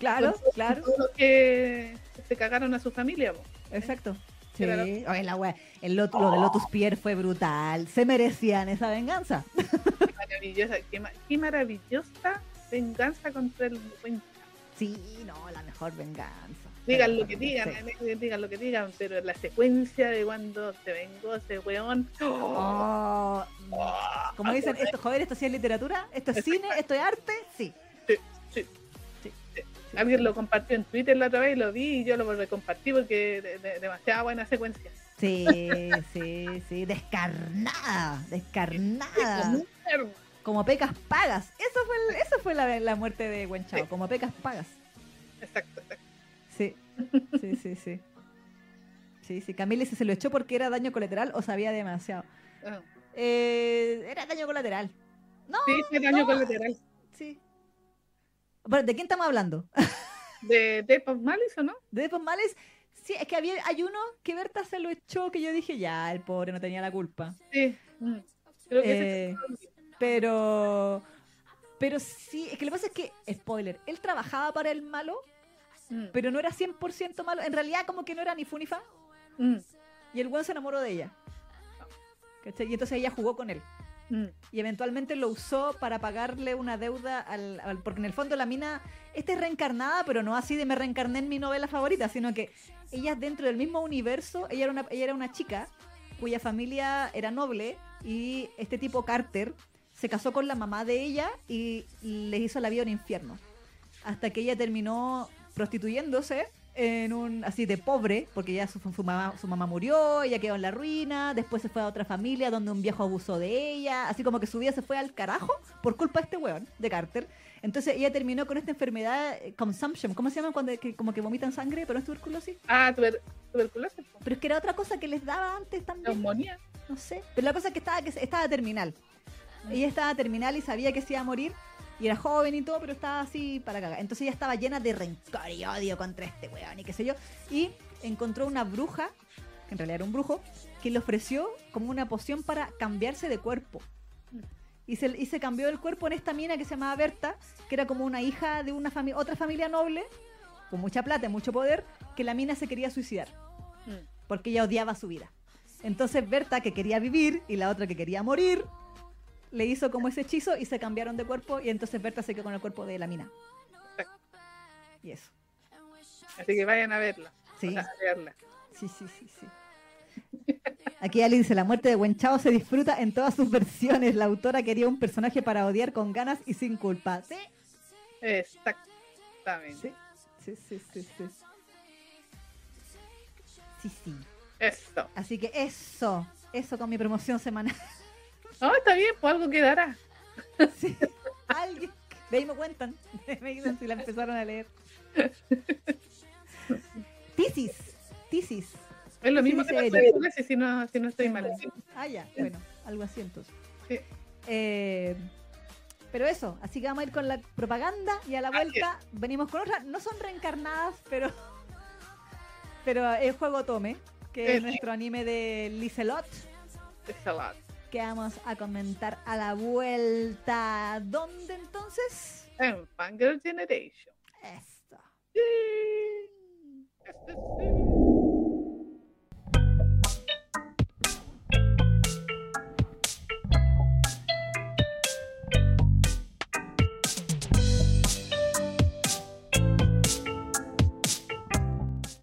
claro, con claro. los que se cagaron a su familia. Exacto. Sí. Claro. Oye, la wea, el lot- lo de Lotus Pierre fue brutal. Se merecían esa venganza. Qué maravillosa, qué, ma- qué maravillosa venganza contra el buen Sí, no, la mejor venganza. Digan lo que digan, sí. digan lo que digan, pero la secuencia de cuando se vengó ese weón. Oh, mm, como dicen, esto, joder, esto sí es literatura, esto es cine, esto es arte, sí. Alguien lo compartió en Twitter la otra vez y lo vi y yo lo recompartí porque de, de- demasiada buena secuencia. Sí, sí, sí, descarnada, descarnada. Como pecas pagas. Eso fue, el- eso fue la, la muerte de Wen Chao, Sí. como pecas pagas. Exacto, exacto. Sí, sí, sí, sí. Sí, sí, Camille se lo echó porque era daño colateral o sabía demasiado. Ah, Eh, era daño colateral. No, Sí, fue daño no. colateral. sí. Bueno, ¿De quién estamos hablando? ¿De Death of Malice o no? ¿De Death of Malice? Sí, es que había, hay uno que Berta se lo echó que yo dije, ya, el pobre no tenía la culpa. Sí. mm. Creo que ese Eh, pero, pero sí, es que lo que pasa es que, spoiler, él trabajaba para el malo, Mm, pero no era 100% malo. En realidad como que no era ni fu ni fa, mm, y el weón se enamoró de ella. ¿Cachai? Y entonces ella jugó con él. mm. Y eventualmente lo usó para pagarle una deuda al, al- Porque en el fondo la mina... Esta es reencarnada, pero no así de me reencarné en mi novela favorita, sino que ella dentro del mismo universo, ella era una, ella era una chica cuya familia era noble y este tipo Carter se casó con la mamá de ella y les hizo la vida un infierno. Hasta que ella terminó prostituyéndose en un así de pobre, porque ya su, su mamá, su mamá murió, ella quedó en la ruina, después se fue a otra familia donde un viejo abusó de ella, así como que su vida se fue al carajo por culpa de este weón, de Carter. Entonces ella terminó con esta enfermedad, eh, consumption, ¿cómo se llama? Cuando que, como que vomitan sangre, pero no es tuberculosis. Ah, tuber- tuberculosis. Pero es que era otra cosa que les daba antes también. Neumonía. No sé. Pero la cosa es que estaba, que estaba terminal. Ella estaba terminal y sabía que se iba a morir. Y era joven y todo, pero estaba así para cagar. Entonces ella estaba llena de rencor y odio contra este weón y qué sé yo. Y encontró una bruja, que en realidad era un brujo, que le ofreció como una poción para cambiarse de cuerpo. Y se, y se cambió el cuerpo en esta mina que se llamaba Berta, que era como una hija de una familia, otra familia noble, con mucha plata y mucho poder, que la mina se quería suicidar Mm. porque ella odiaba su vida. Entonces Berta, que quería vivir, y la otra que quería morir, le hizo como ese hechizo y se cambiaron de cuerpo y entonces Berta se quedó con el cuerpo de la mina. Y eso. Así que vayan a verla. Sí, o sea, a verla. sí, sí, sí, sí. Aquí Ali dice, la muerte de Wenchao se disfruta en todas sus versiones. La autora quería un personaje para odiar con ganas y sin culpa. Sí, Exactamente. sí, sí, sí, sí. Sí, sí. sí. Eso. Así que eso, eso con mi promoción semanal. No, está bien, pues algo quedará. Sí. Alguien, de ahí me cuentan, me dicen si la empezaron a leer. Tisis, Tisis. Es lo mismo que pasó si no, si no estoy mal. Ah, ya, bueno, algo así entonces. Sí. Eh, pero eso, así que vamos a ir con la propaganda y a la vuelta venimos con otra. No son reencarnadas, pero pero es Juego Tome, que Eh, es sí. nuestro anime de Lizelot, Es a lot. Que vamos a comentar a la vuelta. ¿Dónde entonces? En Fangirl Generation. Esto. Sí. Este sí.